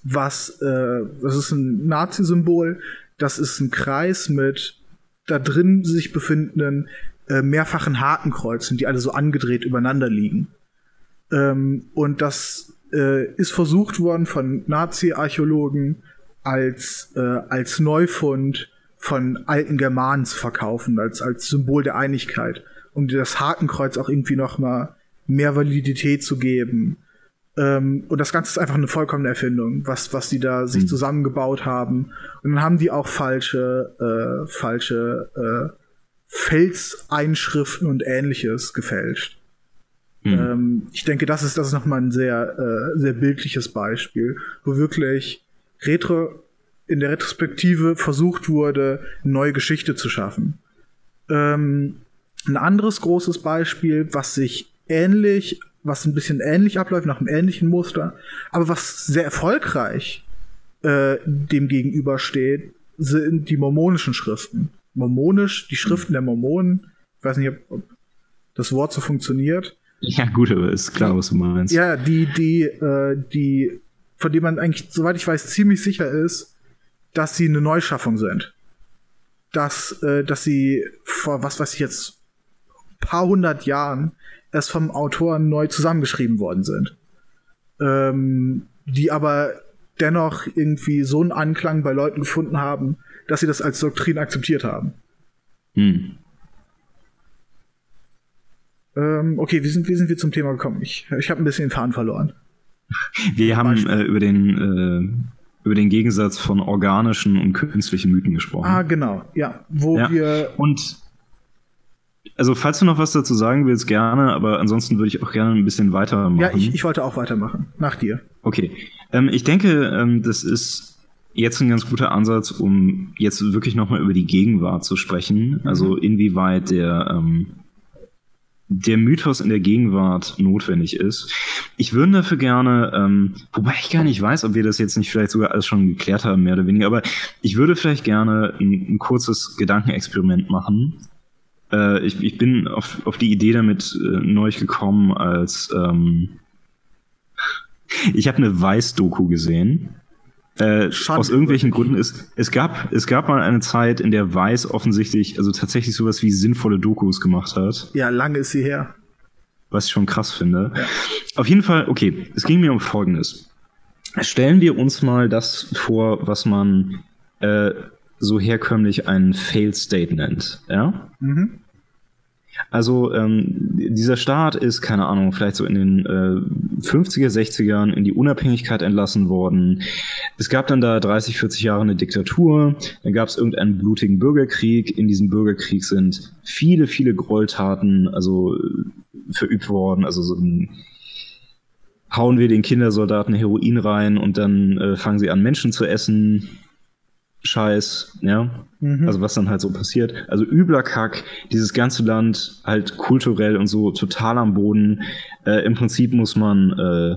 Speaker 2: Was, äh, das ist ein Nazi-Symbol, das ist ein Kreis mit da drin sich befindenden äh, mehrfachen Hakenkreuzen, die alle so angedreht übereinander liegen. Ähm, und das äh, ist versucht worden von Nazi-Archäologen als, äh, als Neufund von alten Germanen zu verkaufen, als, als Symbol der Einigkeit, um dir das Hakenkreuz auch irgendwie noch mal mehr Validität zu geben. Ähm, und das Ganze ist einfach eine vollkommene Erfindung, was, was die da sich mhm. zusammengebaut haben. Und dann haben die auch falsche, äh, falsche äh, Felseinschriften und ähnliches gefälscht. Mhm. Ich denke, das ist, das ist nochmal ein sehr, äh, sehr bildliches Beispiel, wo wirklich Retro, in der Retrospektive versucht wurde, neue Geschichte zu schaffen. Ähm, ein anderes großes Beispiel, was sich ähnlich, was ein bisschen ähnlich abläuft, nach einem ähnlichen Muster, aber was sehr erfolgreich äh, dem gegenübersteht, sind die mormonischen Schriften. Mormonisch, die Schriften der Mormonen, ich weiß nicht, ob das Wort so funktioniert.
Speaker 1: Ja, gut, aber ist klar, was du meinst.
Speaker 2: Ja, die, die, äh, die, von dem man eigentlich, soweit ich weiß, ziemlich sicher ist, dass sie eine Neuschaffung sind. Dass, äh, dass sie vor, was weiß ich jetzt, paar hundert Jahren erst vom Autor neu zusammengeschrieben worden sind. Ähm, die aber dennoch irgendwie so einen Anklang bei Leuten gefunden haben, dass sie das als Doktrin akzeptiert haben. Hm. Ähm, okay, wie sind, wie sind wir zum Thema gekommen? Ich, ich habe ein bisschen den Faden verloren.
Speaker 1: Wir haben äh, über den äh, über den Gegensatz von organischen und künstlichen Mythen gesprochen.
Speaker 2: Ah, genau, ja. Wo ja. wir.
Speaker 1: Und also, falls du noch was dazu sagen willst, gerne, aber ansonsten würde ich auch gerne ein bisschen weitermachen.
Speaker 2: Ja, ich, ich wollte auch weitermachen. Nach dir.
Speaker 1: Okay. Ähm, ich denke, ähm, das ist jetzt ein ganz guter Ansatz, um jetzt wirklich nochmal über die Gegenwart zu sprechen. Mhm. Also, inwieweit der. Ähm, der Mythos in der Gegenwart notwendig ist. Ich würde dafür gerne, ähm, wobei ich gar nicht weiß, ob wir das jetzt nicht vielleicht sogar alles schon geklärt haben, mehr oder weniger, aber ich würde vielleicht gerne ein, ein kurzes Gedankenexperiment machen. Äh, ich, ich bin auf, auf die Idee damit äh, neu gekommen, als ähm, ich habe eine Weiß-Doku gesehen äh, aus irgendwelchen Gründen ist, es gab, es gab mal eine Zeit, in der Weiß offensichtlich, also tatsächlich sowas wie sinnvolle Dokus gemacht hat.
Speaker 2: Ja, lange ist sie her.
Speaker 1: Was ich schon krass finde. Ja. Auf jeden Fall, okay, es ging mir um Folgendes. Stellen wir uns mal das vor, was man äh, so herkömmlich ein Failed State nennt, ja? Mhm. Also ähm, dieser Staat ist, keine Ahnung, vielleicht so in den äh, 50er, 60ern in die Unabhängigkeit entlassen worden. Es gab dann da 30, 40 Jahre eine Diktatur, dann gab es irgendeinen blutigen Bürgerkrieg. In diesem Bürgerkrieg sind viele, viele Gräueltaten also verübt worden. Also so ein hauen wir den Kindersoldaten Heroin rein und dann äh, fangen sie an, Menschen zu essen. Scheiß, ja. Mhm. Also was dann halt so passiert. Also übler Kack, dieses ganze Land halt kulturell und so total am Boden. Äh, Im Prinzip muss man, äh,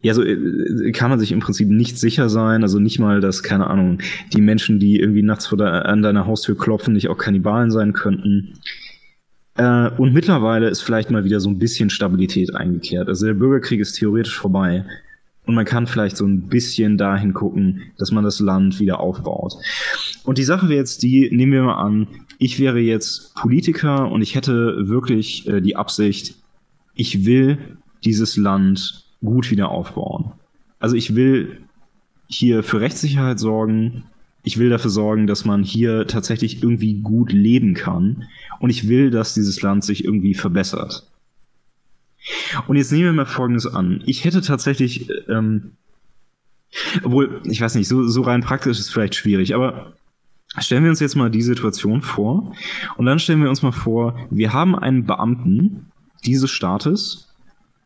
Speaker 1: ja, so äh, kann man sich im Prinzip nicht sicher sein. Also nicht mal, dass, keine Ahnung, die Menschen, die irgendwie nachts vor der, an deiner Haustür klopfen, nicht auch Kannibalen sein könnten. Äh, und mittlerweile ist vielleicht mal wieder so ein bisschen Stabilität eingekehrt. Also der Bürgerkrieg ist theoretisch vorbei. Und man kann vielleicht so ein bisschen dahin gucken, dass man das Land wieder aufbaut. Und die Sache wäre jetzt die, nehmen wir mal an, ich wäre jetzt Politiker und ich hätte wirklich äh, die Absicht, ich will dieses Land gut wieder aufbauen. Also ich will hier für Rechtssicherheit sorgen. Ich will dafür sorgen, dass man hier tatsächlich irgendwie gut leben kann. Und ich will, dass dieses Land sich irgendwie verbessert. Und jetzt nehmen wir mal Folgendes an. Ich hätte tatsächlich, ähm, obwohl, ich weiß nicht, so, so rein praktisch ist vielleicht schwierig, aber stellen wir uns jetzt mal die Situation vor und dann stellen wir uns mal vor, wir haben einen Beamten dieses Staates,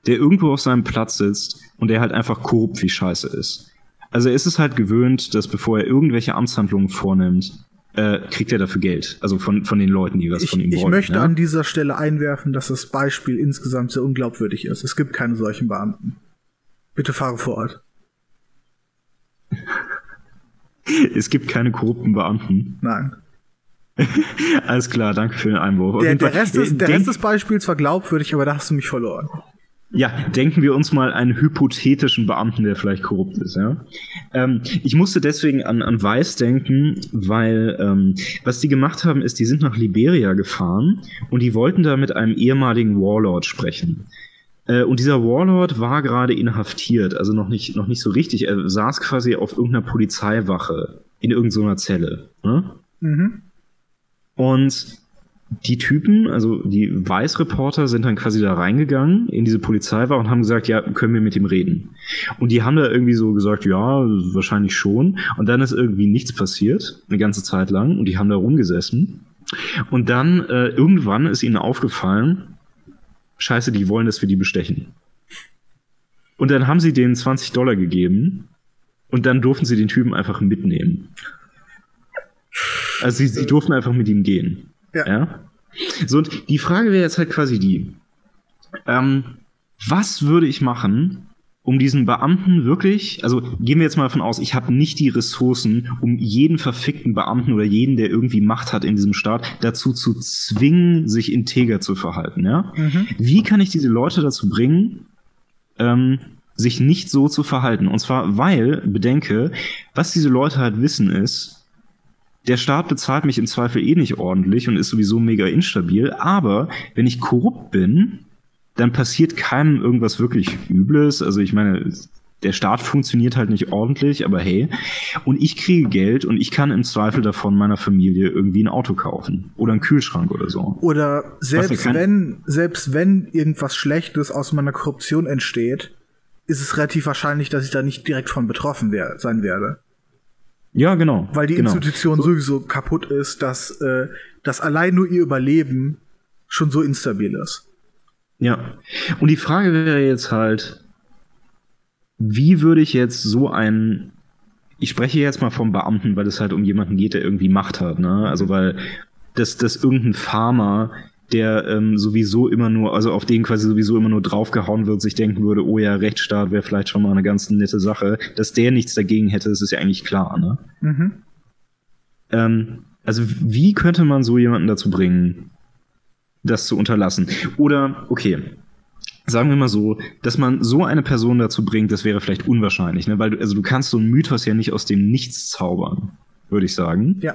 Speaker 1: der irgendwo auf seinem Platz sitzt und der halt einfach korrupt wie Scheiße ist. Also er ist es halt gewöhnt, dass bevor er irgendwelche Amtshandlungen vornimmt, äh, kriegt er dafür Geld. Also von, von den Leuten, die was
Speaker 2: ich,
Speaker 1: von ihm wollen.
Speaker 2: Ich möchte ja? an dieser Stelle einwerfen, dass das Beispiel insgesamt sehr unglaubwürdig ist. Es gibt keine solchen Beamten. Bitte fahre fort.
Speaker 1: es gibt keine korrupten Beamten.
Speaker 2: Nein.
Speaker 1: Alles klar, danke für den Einwurf.
Speaker 2: Der, der, Rest, des, der Rest des Beispiels war glaubwürdig, aber da hast du mich verloren.
Speaker 1: Ja, denken wir uns mal einen hypothetischen Beamten, der vielleicht korrupt ist. Ja? Ähm, ich musste deswegen an, an Weiß denken, weil ähm, was die gemacht haben, ist, die sind nach Liberia gefahren und die wollten da mit einem ehemaligen Warlord sprechen. Äh, und dieser Warlord war gerade inhaftiert, also noch nicht, noch nicht so richtig. Er saß quasi auf irgendeiner Polizeiwache in irgendeiner Zelle. Ne? Mhm. Und die Typen, also die Weißreporter, sind dann quasi da reingegangen in diese Polizeiwache und haben gesagt, ja, können wir mit ihm reden? Und die haben da irgendwie so gesagt, ja, wahrscheinlich schon. Und dann ist irgendwie nichts passiert, eine ganze Zeit lang, und die haben da rumgesessen. Und dann äh, irgendwann ist ihnen aufgefallen, scheiße, die wollen, dass wir die bestechen. Und dann haben sie denen 20 Dollar gegeben und dann durften sie den Typen einfach mitnehmen. Also sie, sie durften einfach mit ihm gehen. Ja. ja? So, und die Frage wäre jetzt halt quasi die, ähm, was würde ich machen, um diesen Beamten wirklich, also gehen wir jetzt mal davon aus, ich habe nicht die Ressourcen, um jeden verfickten Beamten oder jeden, der irgendwie Macht hat in diesem Staat, dazu zu zwingen, sich integer zu verhalten. Ja? Mhm. Wie kann ich diese Leute dazu bringen, ähm, sich nicht so zu verhalten? Und zwar, weil, bedenke, was diese Leute halt wissen ist, der Staat bezahlt mich im Zweifel eh nicht ordentlich und ist sowieso mega instabil, aber wenn ich korrupt bin, dann passiert keinem irgendwas wirklich Übles. Also ich meine, der Staat funktioniert halt nicht ordentlich, aber hey. Und ich kriege Geld und ich kann im Zweifel davon meiner Familie irgendwie ein Auto kaufen oder einen Kühlschrank oder so.
Speaker 2: Oder selbst wenn, selbst wenn irgendwas Schlechtes aus meiner Korruption entsteht, ist es relativ wahrscheinlich, dass ich da nicht direkt von betroffen wär, sein werde.
Speaker 1: Ja, genau.
Speaker 2: Weil die
Speaker 1: genau.
Speaker 2: Institution so. sowieso kaputt ist, dass, äh, dass allein nur ihr Überleben schon so instabil ist.
Speaker 1: Ja. Und die Frage wäre jetzt halt, wie würde ich jetzt so einen, ich spreche jetzt mal vom Beamten, weil es halt um jemanden geht, der irgendwie Macht hat, ne? Also weil dass, dass irgendein Farmer der ähm, sowieso immer nur, also auf den quasi sowieso immer nur draufgehauen wird, sich denken würde, oh ja, Rechtsstaat wäre vielleicht schon mal eine ganz nette Sache, dass der nichts dagegen hätte, das ist ja eigentlich klar, ne? Mhm. Ähm, also wie könnte man so jemanden dazu bringen, das zu unterlassen? Oder, okay, sagen wir mal so, dass man so eine Person dazu bringt, das wäre vielleicht unwahrscheinlich, ne? Weil du, also du kannst so einen Mythos ja nicht aus dem Nichts zaubern, würde ich sagen.
Speaker 2: Ja.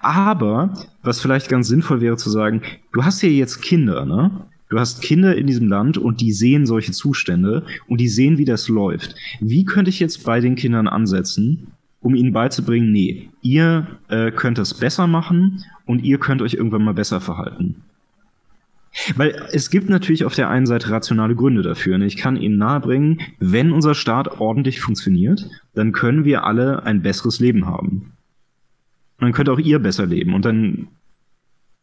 Speaker 1: Aber, was vielleicht ganz sinnvoll wäre zu sagen, du hast ja jetzt Kinder, ne? Du hast Kinder in diesem Land und die sehen solche Zustände und die sehen, wie das läuft. Wie könnte ich jetzt bei den Kindern ansetzen, um ihnen beizubringen, nee, ihr äh, könnt es besser machen und ihr könnt euch irgendwann mal besser verhalten? Weil es gibt natürlich auf der einen Seite rationale Gründe dafür. Ne? Ich kann Ihnen nahebringen, wenn unser Staat ordentlich funktioniert, dann können wir alle ein besseres Leben haben. Und dann könnt auch ihr besser leben. Und dann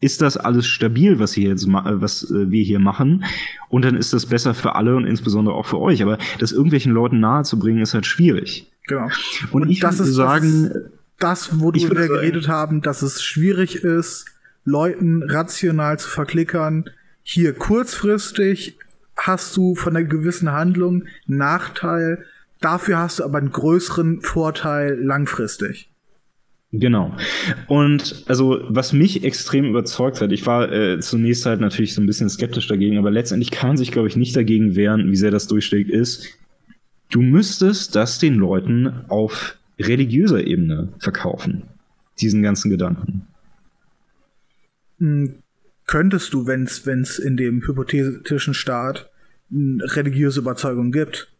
Speaker 1: ist das alles stabil, was, hier jetzt was äh, wir hier machen. Und dann ist das besser für alle und insbesondere auch für euch. Aber das irgendwelchen Leuten nahezubringen, ist halt schwierig.
Speaker 2: Genau. Und, und ich das würde sagen, das, das, wo du über geredet haben, dass es schwierig ist, Leuten rational zu verklickern. Hier kurzfristig hast du von einer gewissen Handlung Nachteil. Dafür hast du aber einen größeren Vorteil langfristig.
Speaker 1: Genau. Und also, was mich extrem überzeugt hat, ich war äh, zunächst halt natürlich so ein bisschen skeptisch dagegen, aber letztendlich kann man sich, glaube ich, nicht dagegen wehren, wie sehr das durchschlägt, ist, du müsstest das den Leuten auf religiöser Ebene verkaufen. Diesen ganzen Gedanken.
Speaker 2: Hm, könntest du, wenn es in dem hypothetischen Staat religiöse Überzeugung gibt,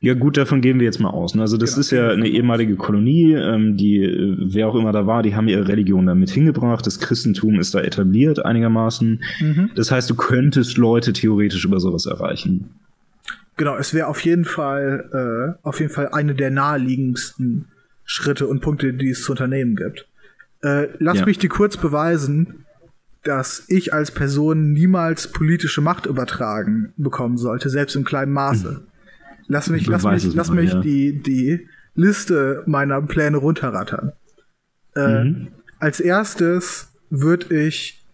Speaker 1: ja, gut, davon gehen wir jetzt mal aus. Ne? Also, das genau. ist ja eine ehemalige Kolonie, ähm, die, äh, wer auch immer da war, die haben ihre Religion damit hingebracht. Das Christentum ist da etabliert einigermaßen. Mhm. Das heißt, du könntest Leute theoretisch über sowas erreichen.
Speaker 2: Genau, es wäre auf jeden Fall, äh, auf jeden Fall eine der naheliegendsten Schritte und Punkte, die es zu unternehmen gibt. Äh, lass ja. mich dir kurz beweisen, dass ich als Person niemals politische Macht übertragen bekommen sollte, selbst im kleinen Maße. Mhm. Lass mich, lass mich, lass mich ja. die, die Liste meiner Pläne runterrattern. Äh, mhm. Als erstes würde ich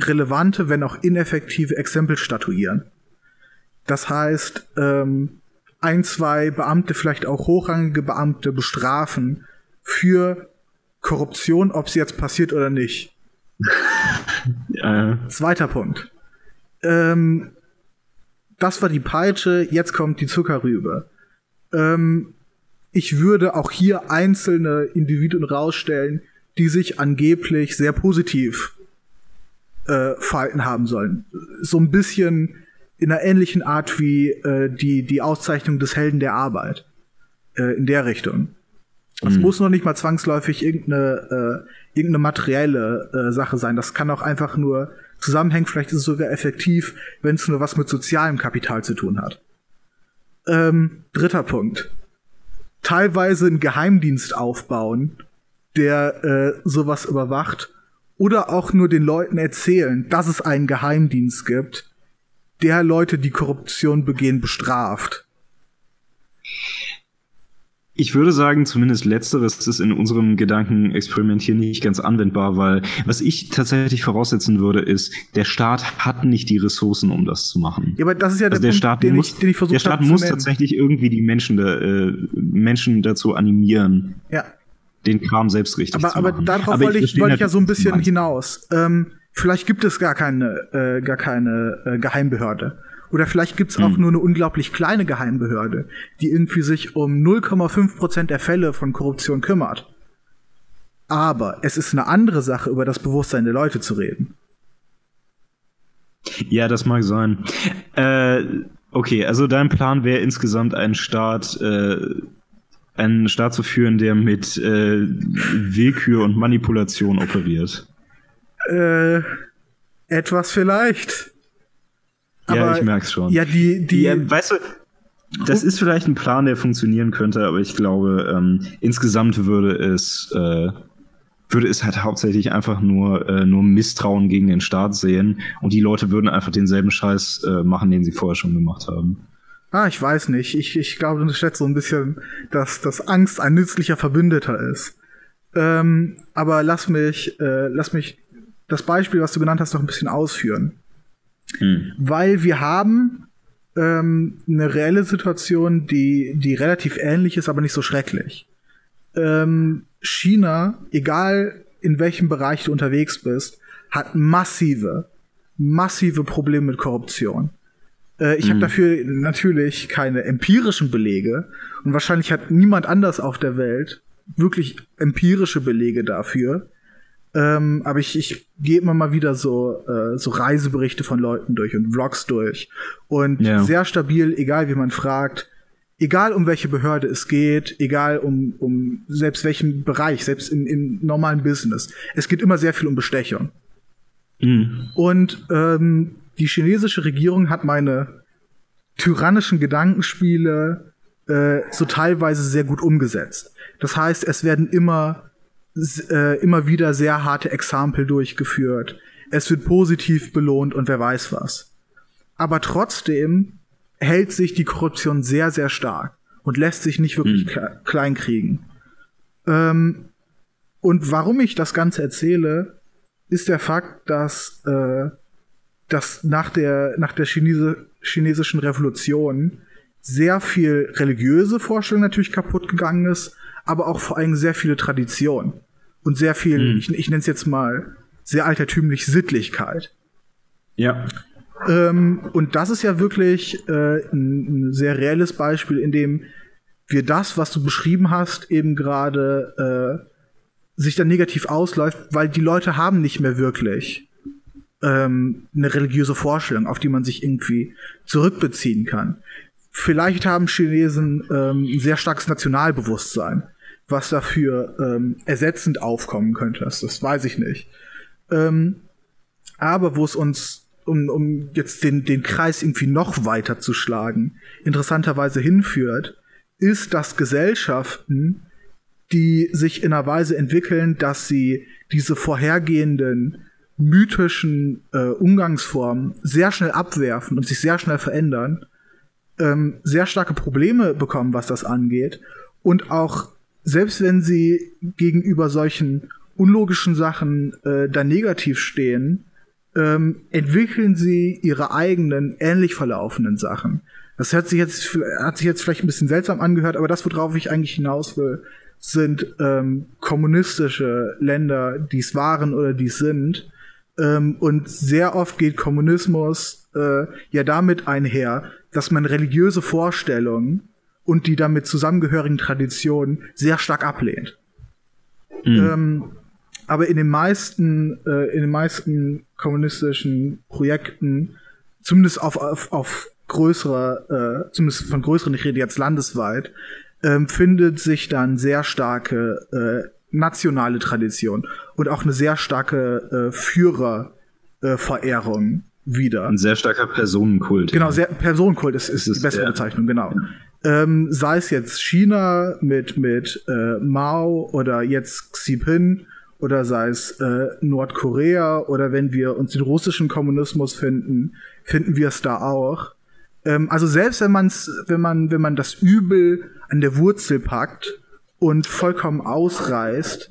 Speaker 2: relevante, wenn auch ineffektive Exempel statuieren. Das heißt, ähm, ein, zwei Beamte, vielleicht auch hochrangige Beamte bestrafen für Korruption, ob sie jetzt passiert oder nicht. äh. Zweiter Punkt. Ähm, das war die Peitsche, jetzt kommt die Zuckerrübe. Ähm, ich würde auch hier einzelne Individuen rausstellen, die sich angeblich sehr positiv äh, verhalten haben sollen. So ein bisschen in einer ähnlichen Art wie äh, die, die Auszeichnung des Helden der Arbeit. Äh, in der Richtung. Es mhm. muss noch nicht mal zwangsläufig irgendeine, äh, irgendeine materielle äh, Sache sein. Das kann auch einfach nur zusammenhängen. Vielleicht ist es sogar effektiv, wenn es nur was mit sozialem Kapital zu tun hat. Ähm, dritter Punkt. Teilweise einen Geheimdienst aufbauen, der äh, sowas überwacht. Oder auch nur den Leuten erzählen, dass es einen Geheimdienst gibt, der Leute, die Korruption begehen, bestraft.
Speaker 1: Ich würde sagen, zumindest letzteres ist in unserem Gedankenexperiment hier nicht ganz anwendbar, weil was ich tatsächlich voraussetzen würde, ist, der Staat hat nicht die Ressourcen, um das zu machen.
Speaker 2: Ja, aber das ist ja
Speaker 1: also der, Punkt, Staat den muss, ich, den ich versucht Der Staat muss tatsächlich irgendwie die Menschen, da, äh, Menschen dazu animieren.
Speaker 2: Ja.
Speaker 1: Den Kram selbst richtig
Speaker 2: aber,
Speaker 1: zu
Speaker 2: machen. Aber darauf wollte ich, wollte ich ja so ein bisschen hinaus. Ähm, vielleicht gibt es gar keine, äh, gar keine äh, Geheimbehörde. Oder vielleicht gibt's auch hm. nur eine unglaublich kleine Geheimbehörde, die irgendwie sich um 0,5 Prozent der Fälle von Korruption kümmert. Aber es ist eine andere Sache, über das Bewusstsein der Leute zu reden.
Speaker 1: Ja, das mag sein. Äh, okay, also dein Plan wäre insgesamt ein Staat, äh, einen Staat zu führen, der mit äh, Willkür und Manipulation operiert.
Speaker 2: Äh, etwas vielleicht.
Speaker 1: Aber, ja, ich merk's schon.
Speaker 2: Ja, die, die. Ja,
Speaker 1: weißt du, das ist vielleicht ein Plan, der funktionieren könnte, aber ich glaube, ähm, insgesamt würde es, äh, würde es halt hauptsächlich einfach nur, äh, nur Misstrauen gegen den Staat sehen und die Leute würden einfach denselben Scheiß äh, machen, den sie vorher schon gemacht haben.
Speaker 2: Ah, ich weiß nicht. Ich, ich glaube, du schätzt so ein bisschen, dass, dass Angst ein nützlicher Verbündeter ist. Ähm, aber lass mich, äh, lass mich das Beispiel, was du genannt hast, noch ein bisschen ausführen. Hm. Weil wir haben ähm, eine reelle Situation, die, die relativ ähnlich ist, aber nicht so schrecklich. Ähm, China, egal in welchem Bereich du unterwegs bist, hat massive, massive Probleme mit Korruption. Äh, ich mhm. habe dafür natürlich keine empirischen Belege und wahrscheinlich hat niemand anders auf der Welt wirklich empirische Belege dafür. Ähm, aber ich, ich gehe immer mal wieder so, äh, so Reiseberichte von Leuten durch und Vlogs durch. Und ja. sehr stabil, egal wie man fragt, egal um welche Behörde es geht, egal um, um selbst welchen Bereich, selbst in, im normalen Business. Es geht immer sehr viel um Bestechung. Mhm. Und ähm, die chinesische Regierung hat meine tyrannischen Gedankenspiele äh, so teilweise sehr gut umgesetzt. Das heißt, es werden immer äh, immer wieder sehr harte Exempel durchgeführt. Es wird positiv belohnt und wer weiß was. Aber trotzdem hält sich die Korruption sehr, sehr stark und lässt sich nicht wirklich mhm. kleinkriegen. Ähm, und warum ich das Ganze erzähle, ist der Fakt, dass, äh, dass nach der, nach der Chinese, chinesischen Revolution sehr viel religiöse Vorstellung natürlich kaputt gegangen ist, aber auch vor allem sehr viele Tradition und sehr viel, mhm. ich, ich nenne es jetzt mal, sehr altertümlich Sittlichkeit.
Speaker 1: Ja.
Speaker 2: Ähm, und das ist ja wirklich äh, ein, ein, sehr reelles Beispiel, in dem wir das, was du beschrieben hast, eben gerade äh, sich dann negativ ausläuft, weil die Leute haben nicht mehr wirklich ähm, eine religiöse Vorstellung, auf die man sich irgendwie zurückbeziehen kann. Vielleicht haben Chinesen ähm, ein sehr starkes Nationalbewusstsein was dafür ähm, ersetzend aufkommen könnte. Das, das weiß ich nicht. Ähm, aber wo es uns, um, um jetzt den, den Kreis irgendwie noch weiter zu schlagen, interessanterweise hinführt, ist, dass Gesellschaften, die sich in einer Weise entwickeln, dass sie diese vorhergehenden mythischen äh, Umgangsformen sehr schnell abwerfen und sich sehr schnell verändern, ähm, sehr starke Probleme bekommen, was das angeht und auch selbst wenn sie gegenüber solchen unlogischen Sachen äh, da negativ stehen, ähm, entwickeln sie ihre eigenen ähnlich verlaufenden Sachen. Das hört sich jetzt, hat sich jetzt vielleicht ein bisschen seltsam angehört, aber das, worauf ich eigentlich hinaus will, sind ähm, kommunistische Länder, die es waren oder die es sind. Ähm, und sehr oft geht Kommunismus äh, ja damit einher, dass man religiöse Vorstellungen und die damit zusammengehörigen Traditionen sehr stark ablehnt. Mhm. Ähm, aber in den meisten, äh, in den meisten kommunistischen Projekten zumindest auf, auf, auf größerer, äh, zumindest von größeren, ich rede jetzt landesweit, ähm, findet sich dann sehr starke äh, nationale Tradition und auch eine sehr starke äh, Führerverehrung äh, wieder.
Speaker 1: Ein sehr starker Personenkult.
Speaker 2: Genau, sehr, Personenkult ist, ist, ist die bessere ja. Bezeichnung, genau. Ähm, sei es jetzt China mit, mit äh, Mao oder jetzt Xi Jinping oder sei es äh, Nordkorea oder wenn wir uns den russischen Kommunismus finden, finden wir es da auch. Ähm, also selbst wenn man's, wenn man, wenn man das Übel an der Wurzel packt und vollkommen ausreißt,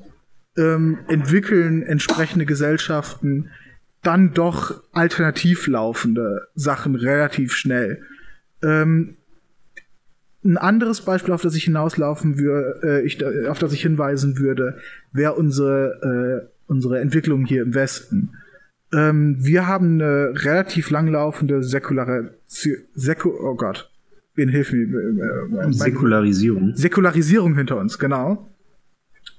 Speaker 2: ähm, entwickeln entsprechende Gesellschaften dann doch alternativ laufende Sachen relativ schnell. Ähm, ein anderes Beispiel, auf das ich hinauslaufen würde, äh, ich, auf das ich hinweisen würde, wäre unsere, äh, unsere Entwicklung hier im Westen. Ähm, wir haben eine relativ langlaufende säkulare, Säku, oh Gott, wen hilft mir?
Speaker 1: Äh, äh Säkularisierung.
Speaker 2: Säkularisierung hinter uns, genau.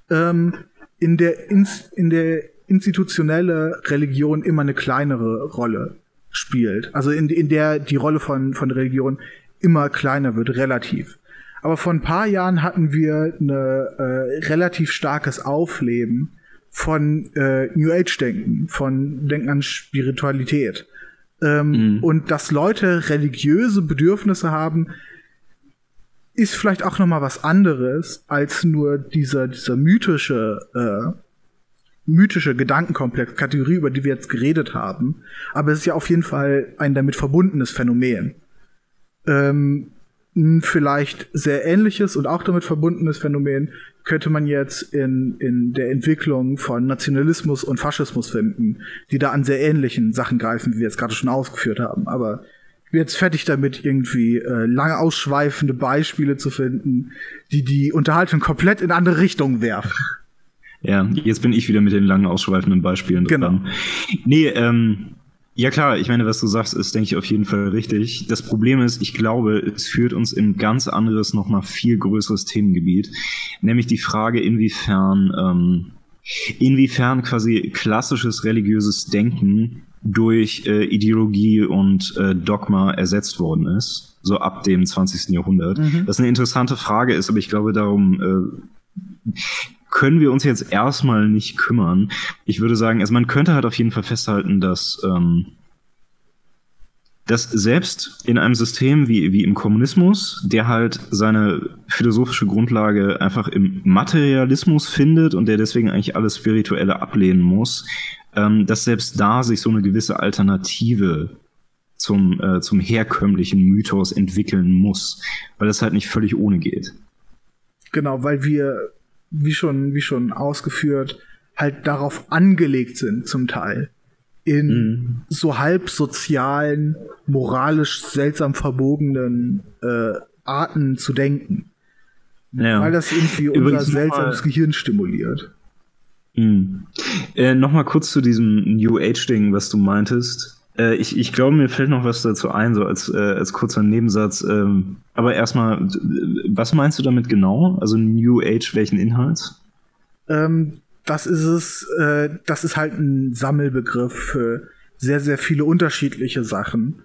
Speaker 2: Ähm, in der, ins, in der institutionelle Religion immer eine kleinere Rolle spielt. Also in, in der die Rolle von, von Religion immer kleiner wird, relativ. Aber vor ein paar Jahren hatten wir ein äh, relativ starkes Aufleben von äh, New Age-Denken, von Denken an Spiritualität. Ähm, mhm. Und dass Leute religiöse Bedürfnisse haben, ist vielleicht auch noch mal was anderes als nur dieser dieser mythische äh, mythische Gedankenkomplex, Kategorie, über die wir jetzt geredet haben. Aber es ist ja auf jeden Fall ein damit verbundenes Phänomen ähm, ein vielleicht sehr ähnliches und auch damit verbundenes Phänomen könnte man jetzt in, in der Entwicklung von Nationalismus und Faschismus finden, die da an sehr ähnlichen Sachen greifen, wie wir jetzt gerade schon ausgeführt haben. Aber ich bin jetzt fertig damit, irgendwie äh, lange ausschweifende Beispiele zu finden, die die Unterhaltung komplett in andere Richtungen werfen.
Speaker 1: Ja, jetzt bin ich wieder mit den langen ausschweifenden Beispielen
Speaker 2: dran. Genau.
Speaker 1: Nee, ähm, ja klar, ich meine, was du sagst, ist, denke ich, auf jeden Fall richtig. Das Problem ist, ich glaube, es führt uns in ganz anderes, nochmal viel größeres Themengebiet, nämlich die Frage, inwiefern, ähm, inwiefern quasi klassisches religiöses Denken durch äh, Ideologie und äh, Dogma ersetzt worden ist, so ab dem 20. Jahrhundert. Mhm. Das eine interessante Frage ist, aber ich glaube, darum äh, können wir uns jetzt erstmal nicht kümmern. Ich würde sagen, also man könnte halt auf jeden Fall festhalten, dass, ähm, dass selbst in einem System wie, wie im Kommunismus, der halt seine philosophische Grundlage einfach im Materialismus findet und der deswegen eigentlich alles Spirituelle ablehnen muss, ähm, dass selbst da sich so eine gewisse Alternative zum, äh, zum herkömmlichen Mythos entwickeln muss, weil das halt nicht völlig ohne geht.
Speaker 2: Genau, weil wir wie schon, wie schon ausgeführt, halt darauf angelegt sind, zum Teil. In mhm. so halb sozialen, moralisch seltsam verbogenen äh, Arten zu denken. Ja. Weil das irgendwie Übrigens unser seltsames Gehirn stimuliert.
Speaker 1: Mhm. Äh, Nochmal kurz zu diesem New Age-Ding, was du meintest. Äh, ich, ich glaube, mir fällt noch was dazu ein, so als, äh, als kurzer Nebensatz. Ähm, aber erstmal, was meinst du damit genau? Also New Age, welchen Inhalt?
Speaker 2: Ähm, das ist es, äh, das ist halt ein Sammelbegriff für sehr, sehr viele unterschiedliche Sachen.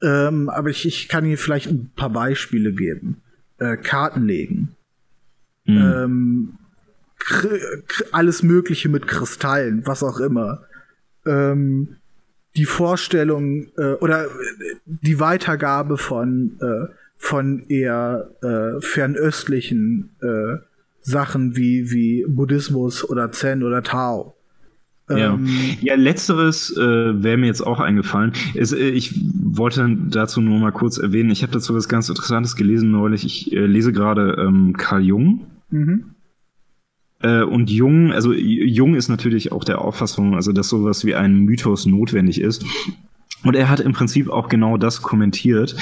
Speaker 2: Ähm, aber ich, ich kann hier vielleicht ein paar Beispiele geben. Äh, Karten legen. Mhm. Ähm, alles Mögliche mit Kristallen, was auch immer. Ähm, die Vorstellung äh, oder die Weitergabe von äh, von eher äh, fernöstlichen äh, Sachen wie wie Buddhismus oder Zen oder Tao.
Speaker 1: Ja. Ähm, ja, letzteres äh, wäre mir jetzt auch eingefallen. Es, äh, ich wollte dazu nur mal kurz erwähnen, ich habe dazu was ganz Interessantes gelesen neulich. Ich äh, lese gerade ähm, Carl Jung. Mhm. Äh, und Jung, also Jung ist natürlich auch der Auffassung, also dass sowas wie ein Mythos notwendig ist. Und er hat im Prinzip auch genau das kommentiert.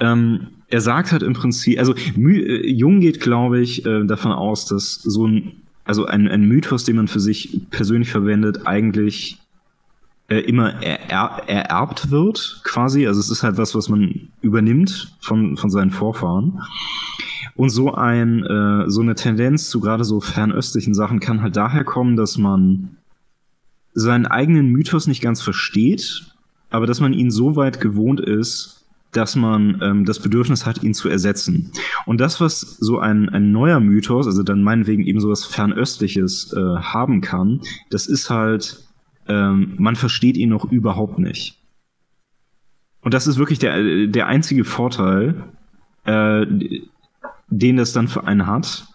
Speaker 1: Ähm, er sagt halt im Prinzip, also äh, Jung geht, glaube ich, äh, davon aus, dass so ein, also ein, ein Mythos, den man für sich persönlich verwendet, eigentlich äh, immer er, er, ererbt wird, quasi. Also es ist halt was, was man übernimmt von, von seinen Vorfahren. Und so ein, äh, so eine Tendenz zu gerade so fernöstlichen Sachen kann halt daher kommen, dass man seinen eigenen Mythos nicht ganz versteht aber dass man ihn so weit gewohnt ist, dass man ähm, das Bedürfnis hat, ihn zu ersetzen. Und das, was so ein, ein neuer Mythos, also dann meinetwegen eben sowas Fernöstliches äh, haben kann, das ist halt, ähm, man versteht ihn noch überhaupt nicht. Und das ist wirklich der, der einzige Vorteil, äh, den das dann für einen hat.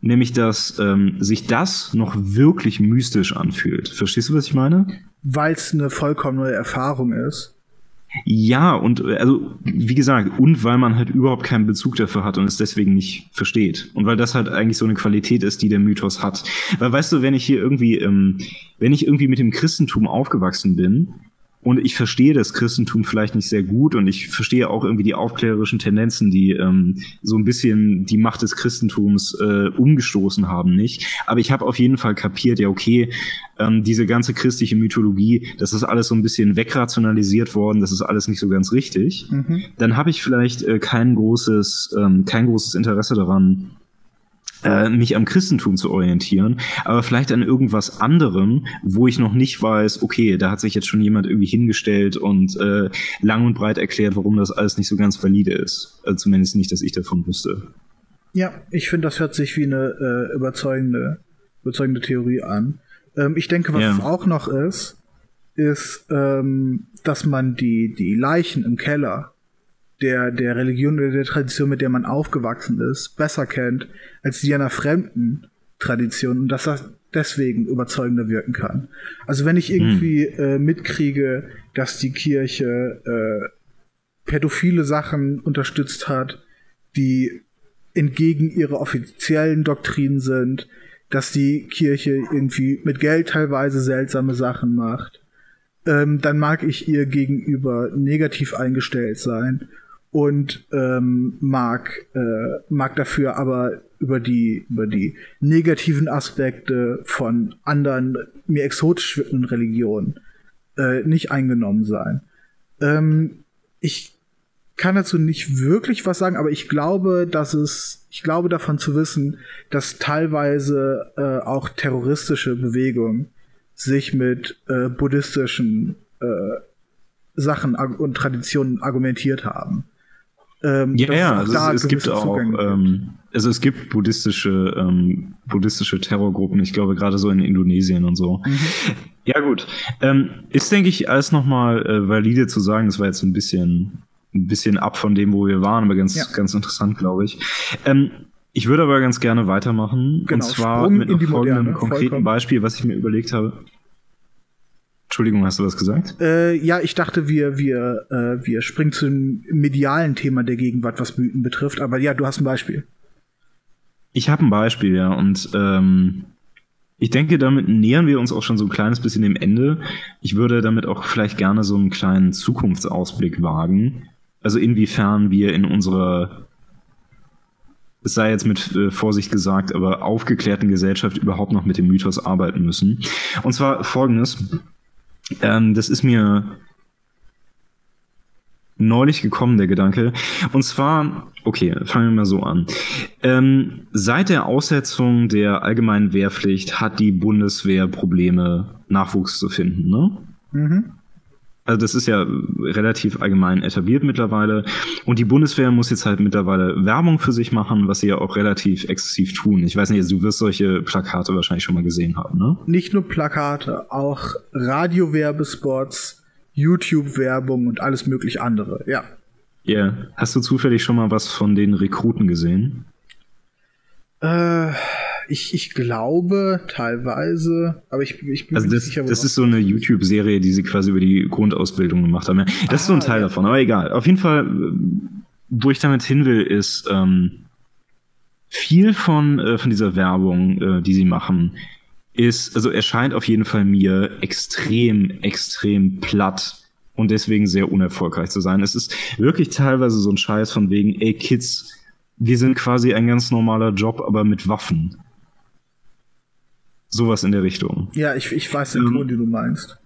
Speaker 1: Nämlich, dass ähm, sich das noch wirklich mystisch anfühlt. Verstehst du, was ich meine?
Speaker 2: Weil es eine vollkommen neue Erfahrung ist.
Speaker 1: Ja, und also, wie gesagt, und weil man halt überhaupt keinen Bezug dafür hat und es deswegen nicht versteht. Und weil das halt eigentlich so eine Qualität ist, die der Mythos hat. Weil weißt du, wenn ich hier irgendwie, ähm, wenn ich irgendwie mit dem Christentum aufgewachsen bin, und ich verstehe das Christentum vielleicht nicht sehr gut und ich verstehe auch irgendwie die aufklärerischen Tendenzen, die ähm, so ein bisschen die Macht des Christentums äh, umgestoßen haben, nicht. Aber ich habe auf jeden Fall kapiert, ja, okay, ähm, diese ganze christliche Mythologie, das ist alles so ein bisschen wegrationalisiert worden, das ist alles nicht so ganz richtig. Mhm. Dann habe ich vielleicht äh, kein großes, ähm, kein großes Interesse daran, äh, mich am Christentum zu orientieren, aber vielleicht an irgendwas anderem, wo ich noch nicht weiß, okay, da hat sich jetzt schon jemand irgendwie hingestellt und äh, lang und breit erklärt, warum das alles nicht so ganz valide ist. Also zumindest nicht, dass ich davon wüsste.
Speaker 2: Ja, ich finde, das hört sich wie eine äh, überzeugende, überzeugende Theorie an. Ähm, ich denke, was ja. es auch noch ist, ist, ähm, dass man die, die Leichen im Keller der, der Religion oder der Tradition, mit der man aufgewachsen ist, besser kennt als die einer fremden Tradition und dass das deswegen überzeugender wirken kann. Also wenn ich irgendwie hm. äh, mitkriege, dass die Kirche äh, pädophile Sachen unterstützt hat, die entgegen ihrer offiziellen Doktrinen sind, dass die Kirche irgendwie mit Geld teilweise seltsame Sachen macht, ähm, dann mag ich ihr gegenüber negativ eingestellt sein und ähm, mag, äh, mag dafür aber über die, über die negativen Aspekte von anderen, mir exotisch wirkenden Religionen äh, nicht eingenommen sein. Ähm, ich kann dazu nicht wirklich was sagen, aber ich glaube, dass es, ich glaube davon zu wissen, dass teilweise äh, auch terroristische Bewegungen sich mit äh, buddhistischen äh, Sachen und Traditionen argumentiert haben.
Speaker 1: Ähm, ja, ja, also es, es gibt auch, ähm, also es gibt buddhistische, ähm, buddhistische Terrorgruppen, ich glaube gerade so in Indonesien und so. Mhm. Ja gut, ähm, ist denke ich alles nochmal äh, valide zu sagen, das war jetzt ein bisschen, ein bisschen ab von dem, wo wir waren, aber ganz, ja. ganz interessant, glaube ich. Ähm, ich würde aber ganz gerne weitermachen, genau, und zwar Sprung mit einem folgenden konkreten vollkommen. Beispiel, was ich mir überlegt habe. Entschuldigung, hast du was gesagt?
Speaker 2: Äh, ja, ich dachte, wir, wir, äh, wir springen zum medialen Thema der Gegenwart, was Mythen betrifft. Aber ja, du hast ein Beispiel.
Speaker 1: Ich habe ein Beispiel, ja. Und ähm, ich denke, damit nähern wir uns auch schon so ein kleines bisschen dem Ende. Ich würde damit auch vielleicht gerne so einen kleinen Zukunftsausblick wagen. Also inwiefern wir in unserer es sei jetzt mit äh, Vorsicht gesagt, aber aufgeklärten Gesellschaft überhaupt noch mit dem Mythos arbeiten müssen. Und zwar folgendes. Ähm, das ist mir neulich gekommen, der Gedanke. Und zwar, okay, fangen wir mal so an. Ähm, seit der Aussetzung der allgemeinen Wehrpflicht hat die Bundeswehr Probleme, Nachwuchs zu finden, ne? Mhm. Also das ist ja relativ allgemein etabliert mittlerweile. Und die Bundeswehr muss jetzt halt mittlerweile Werbung für sich machen, was sie ja auch relativ exzessiv tun. Ich weiß nicht, also du wirst solche Plakate wahrscheinlich schon mal gesehen haben, ne?
Speaker 2: Nicht nur Plakate, auch Radiowerbespots, YouTube-Werbung und alles möglich andere, ja.
Speaker 1: Ja. Yeah. Hast du zufällig schon mal was von den Rekruten gesehen?
Speaker 2: Äh ich, ich glaube teilweise, aber ich, ich
Speaker 1: bin also das, nicht sicher. Das ist so eine YouTube-Serie, die sie quasi über die Grundausbildung gemacht haben. Das ah, ist so ein ah, Teil ja. davon, aber egal. Auf jeden Fall, wo ich damit hin will, ist ähm, viel von, äh, von dieser Werbung, äh, die sie machen, ist, also erscheint auf jeden Fall mir extrem, extrem platt und deswegen sehr unerfolgreich zu sein. Es ist wirklich teilweise so ein Scheiß von wegen, ey Kids, wir sind quasi ein ganz normaler Job, aber mit Waffen. Sowas in der Richtung.
Speaker 2: Ja, ich, ich weiß den ähm, Ton, den du meinst.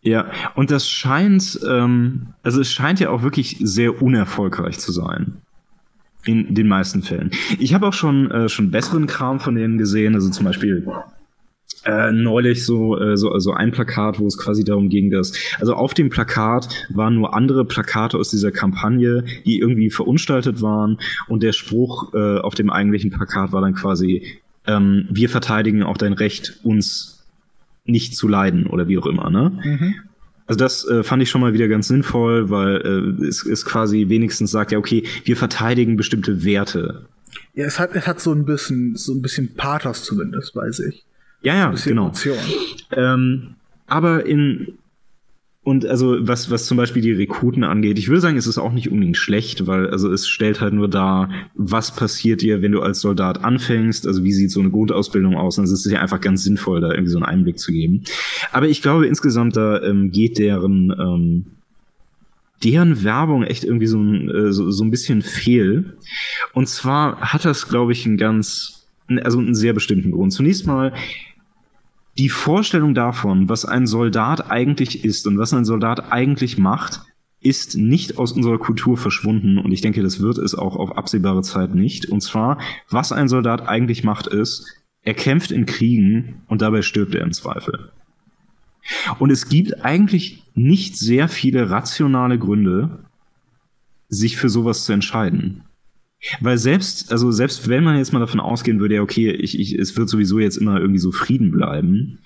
Speaker 1: Ja, und das scheint, ähm, also es scheint ja auch wirklich sehr unerfolgreich zu sein. In den meisten Fällen. Ich habe auch schon, äh, schon besseren Kram von denen gesehen, also zum Beispiel äh, neulich so, äh, so, so ein Plakat, wo es quasi darum ging, dass, also auf dem Plakat waren nur andere Plakate aus dieser Kampagne, die irgendwie verunstaltet waren und der Spruch äh, auf dem eigentlichen Plakat war dann quasi, ähm, wir verteidigen auch dein Recht, uns nicht zu leiden oder wie auch immer, ne? Mhm. Also das äh, fand ich schon mal wieder ganz sinnvoll, weil äh, es, es quasi wenigstens sagt, ja, okay, wir verteidigen bestimmte Werte.
Speaker 2: Ja, es hat, es hat so ein bisschen, so ein bisschen Pathos zumindest, weiß ich.
Speaker 1: Ja, ja, genau. Ähm, aber in und also was, was zum Beispiel die Rekruten angeht, ich würde sagen, es ist auch nicht unbedingt schlecht, weil also es stellt halt nur dar, was passiert dir, wenn du als Soldat anfängst, also wie sieht so eine Grundausbildung aus. Und es ist ja einfach ganz sinnvoll, da irgendwie so einen Einblick zu geben. Aber ich glaube insgesamt, da ähm, geht deren, ähm, deren Werbung echt irgendwie so ein, äh, so, so ein bisschen fehl. Und zwar hat das, glaube ich, einen ganz, also einen sehr bestimmten Grund. Zunächst mal, die Vorstellung davon, was ein Soldat eigentlich ist und was ein Soldat eigentlich macht, ist nicht aus unserer Kultur verschwunden und ich denke, das wird es auch auf absehbare Zeit nicht. Und zwar, was ein Soldat eigentlich macht, ist, er kämpft in Kriegen und dabei stirbt er im Zweifel. Und es gibt eigentlich nicht sehr viele rationale Gründe, sich für sowas zu entscheiden. Weil selbst, also selbst wenn man jetzt mal davon ausgehen würde, ja, okay, ich, ich, es wird sowieso jetzt immer irgendwie so Frieden bleiben,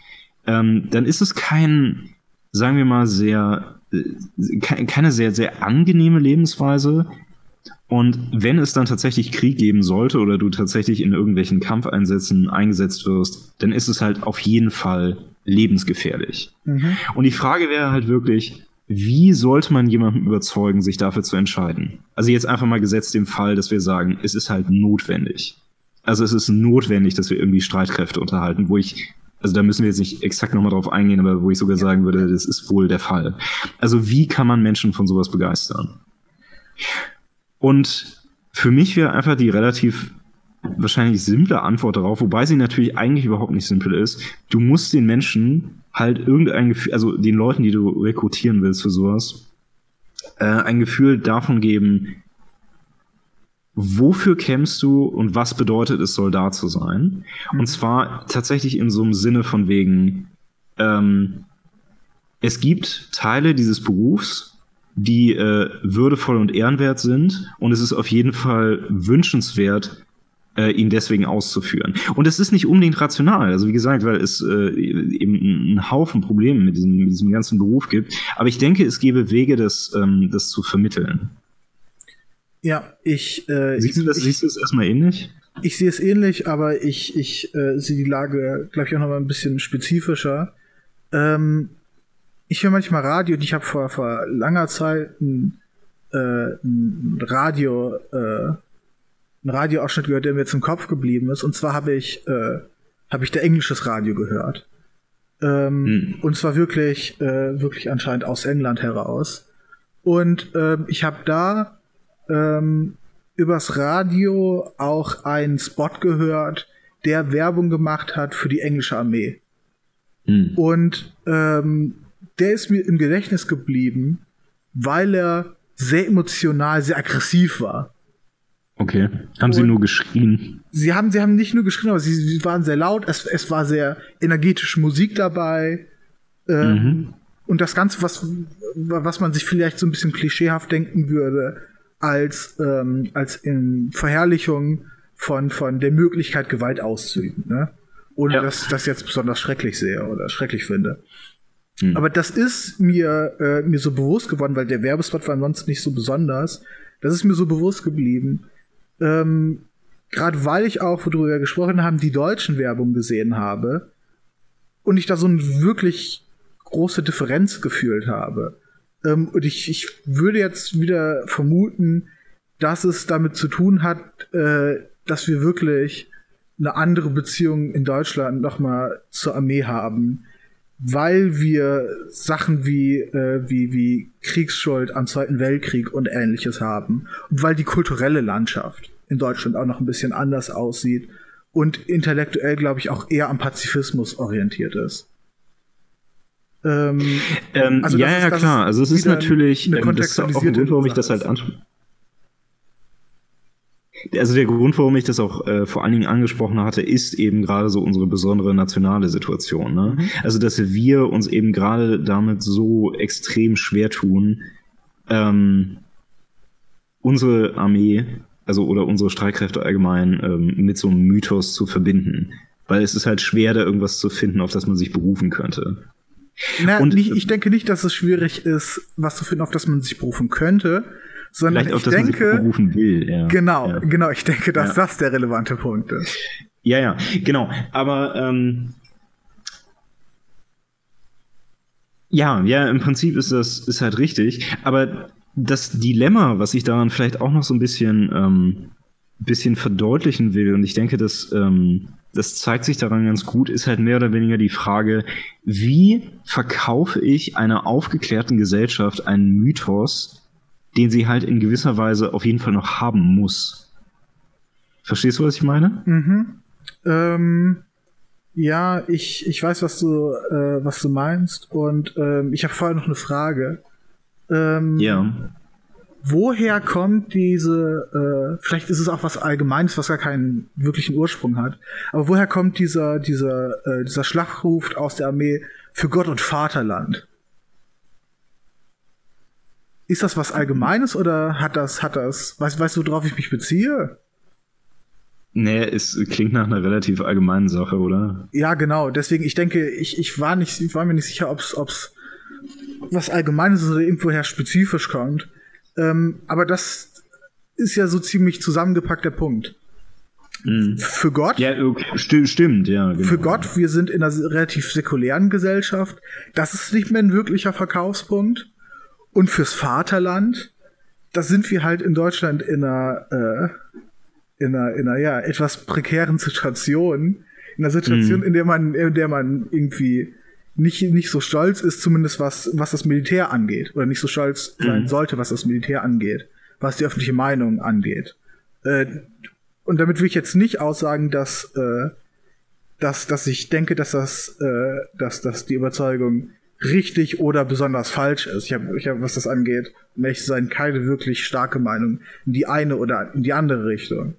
Speaker 1: ähm, dann ist es kein, sagen wir mal, sehr, äh, keine sehr, sehr angenehme Lebensweise. Und wenn es dann tatsächlich Krieg geben sollte oder du tatsächlich in irgendwelchen Kampfeinsätzen eingesetzt wirst, dann ist es halt auf jeden Fall lebensgefährlich. Mhm. Und die Frage wäre halt wirklich, wie sollte man jemanden überzeugen, sich dafür zu entscheiden? Also jetzt einfach mal gesetzt dem Fall, dass wir sagen, es ist halt notwendig. Also es ist notwendig, dass wir irgendwie Streitkräfte unterhalten, wo ich, also da müssen wir jetzt nicht exakt nochmal drauf eingehen, aber wo ich sogar sagen würde, das ist wohl der Fall. Also wie kann man Menschen von sowas begeistern? Und für mich wäre einfach die relativ wahrscheinlich simple Antwort darauf, wobei sie natürlich eigentlich überhaupt nicht simpel ist. Du musst den Menschen halt irgendein Gefühl, also den Leuten, die du rekrutieren willst für sowas, äh, ein Gefühl davon geben, wofür kämpfst du und was bedeutet es, Soldat zu sein? Mhm. Und zwar tatsächlich in so einem Sinne von wegen, ähm, es gibt Teile dieses Berufs, die äh, würdevoll und ehrenwert sind und es ist auf jeden Fall wünschenswert, äh, ihn deswegen auszuführen. Und es ist nicht unbedingt rational, also wie gesagt, weil es äh, eben einen Haufen Probleme mit diesem, mit diesem ganzen Beruf gibt. Aber ich denke, es gäbe Wege, das, ähm, das zu vermitteln.
Speaker 2: Ja, ich. Äh,
Speaker 1: siehst du das, ich, siehst du es erstmal ähnlich?
Speaker 2: Ich sehe es ähnlich, aber ich, ich äh, sehe die Lage, glaube ich, auch noch mal ein bisschen spezifischer. Ähm, ich höre manchmal Radio und ich habe vor, vor langer Zeit ein, äh, ein Radio äh, einen Radioausschnitt gehört, der mir jetzt im Kopf geblieben ist. Und zwar habe ich, äh, habe ich da englisches Radio gehört. Ähm, hm. Und zwar wirklich, äh, wirklich anscheinend aus England heraus. Und ähm, ich habe da ähm, übers Radio auch einen Spot gehört, der Werbung gemacht hat für die englische Armee. Hm. Und ähm, der ist mir im Gedächtnis geblieben, weil er sehr emotional, sehr aggressiv war.
Speaker 1: Okay. Haben und sie nur geschrien?
Speaker 2: Sie haben, sie haben nicht nur geschrien, aber sie, sie waren sehr laut. Es, es war sehr energetische Musik dabei. Ähm, mhm. Und das Ganze, was, was man sich vielleicht so ein bisschen klischeehaft denken würde, als, ähm, als in Verherrlichung von, von der Möglichkeit, Gewalt auszuüben. Ne? Ohne ja. dass ich das jetzt besonders schrecklich sehe oder schrecklich finde. Mhm. Aber das ist mir, äh, mir so bewusst geworden, weil der Werbespot war ansonsten nicht so besonders. Das ist mir so bewusst geblieben, ähm, gerade weil ich auch, worüber wir gesprochen haben, die deutschen Werbung gesehen habe und ich da so eine wirklich große Differenz gefühlt habe. Ähm, und ich, ich würde jetzt wieder vermuten, dass es damit zu tun hat, äh, dass wir wirklich eine andere Beziehung in Deutschland nochmal zur Armee haben, weil wir Sachen wie, äh, wie, wie Kriegsschuld am Zweiten Weltkrieg und ähnliches haben und weil die kulturelle Landschaft in Deutschland auch noch ein bisschen anders aussieht und intellektuell, glaube ich, auch eher am Pazifismus orientiert ist.
Speaker 1: Ähm, ähm, also ja, ja, ist, klar. Also es ist natürlich, ähm, das ist auch ein Grund, warum ich das halt anspreche. also der Grund, warum ich das auch äh, vor allen Dingen angesprochen hatte, ist eben gerade so unsere besondere nationale Situation. Ne? Mhm. Also, dass wir uns eben gerade damit so extrem schwer tun, ähm, unsere Armee, also oder unsere Streitkräfte allgemein, ähm, mit so einem Mythos zu verbinden. Weil es ist halt schwer, da irgendwas zu finden, auf das man sich berufen könnte.
Speaker 2: Na, und nicht, ich denke nicht, dass es schwierig ist, was zu finden, auf das man sich berufen könnte, sondern ich denke,
Speaker 1: berufen will. Ja.
Speaker 2: Genau, ja. genau. Ich denke, dass ja. das der relevante Punkt ist.
Speaker 1: Ja, ja, genau. Aber ähm, ja, ja, im Prinzip ist das ist halt richtig. Aber das Dilemma, was ich daran vielleicht auch noch so ein bisschen ähm, bisschen verdeutlichen will, und ich denke, dass ähm, das zeigt sich daran ganz gut, ist halt mehr oder weniger die Frage, wie verkaufe ich einer aufgeklärten Gesellschaft einen Mythos, den sie halt in gewisser Weise auf jeden Fall noch haben muss. Verstehst du, was ich meine?
Speaker 2: Mhm. Ähm, ja, ich, ich weiß, was du, äh, was du meinst. Und ähm, ich habe vorher noch eine Frage. Ähm,
Speaker 1: ja
Speaker 2: woher kommt diese, äh, vielleicht ist es auch was Allgemeines, was gar keinen wirklichen Ursprung hat, aber woher kommt dieser, dieser, äh, dieser Schlachtruf aus der Armee für Gott und Vaterland? Ist das was Allgemeines oder hat das, hat das, weißt, weißt du, worauf ich mich beziehe?
Speaker 1: Nee, es klingt nach einer relativ allgemeinen Sache, oder?
Speaker 2: Ja, genau. Deswegen, ich denke, ich, ich war nicht, ich war mir nicht sicher, ob es was Allgemeines oder irgendwoher spezifisch kommt. Ähm, aber das ist ja so ziemlich zusammengepackt der Punkt. Mhm. Für Gott.
Speaker 1: Ja, okay. St stimmt, ja.
Speaker 2: Genau. Für Gott, wir sind in einer relativ säkulären Gesellschaft. Das ist nicht mehr ein wirklicher Verkaufspunkt. Und fürs Vaterland, da sind wir halt in Deutschland in einer, äh, in einer, in einer ja, etwas prekären Situation. In einer Situation, mhm. in der man, in der man irgendwie nicht, nicht so stolz ist, zumindest was, was das Militär angeht. Oder nicht so stolz sein mhm. sollte, was das Militär angeht. Was die öffentliche Meinung angeht. Äh, und damit will ich jetzt nicht aussagen, dass, äh, dass, dass ich denke, dass das, äh, dass, dass die Überzeugung richtig oder besonders falsch ist. Ich habe, ich hab, was das angeht, um ehrlich zu sein, keine wirklich starke Meinung in die eine oder in die andere Richtung.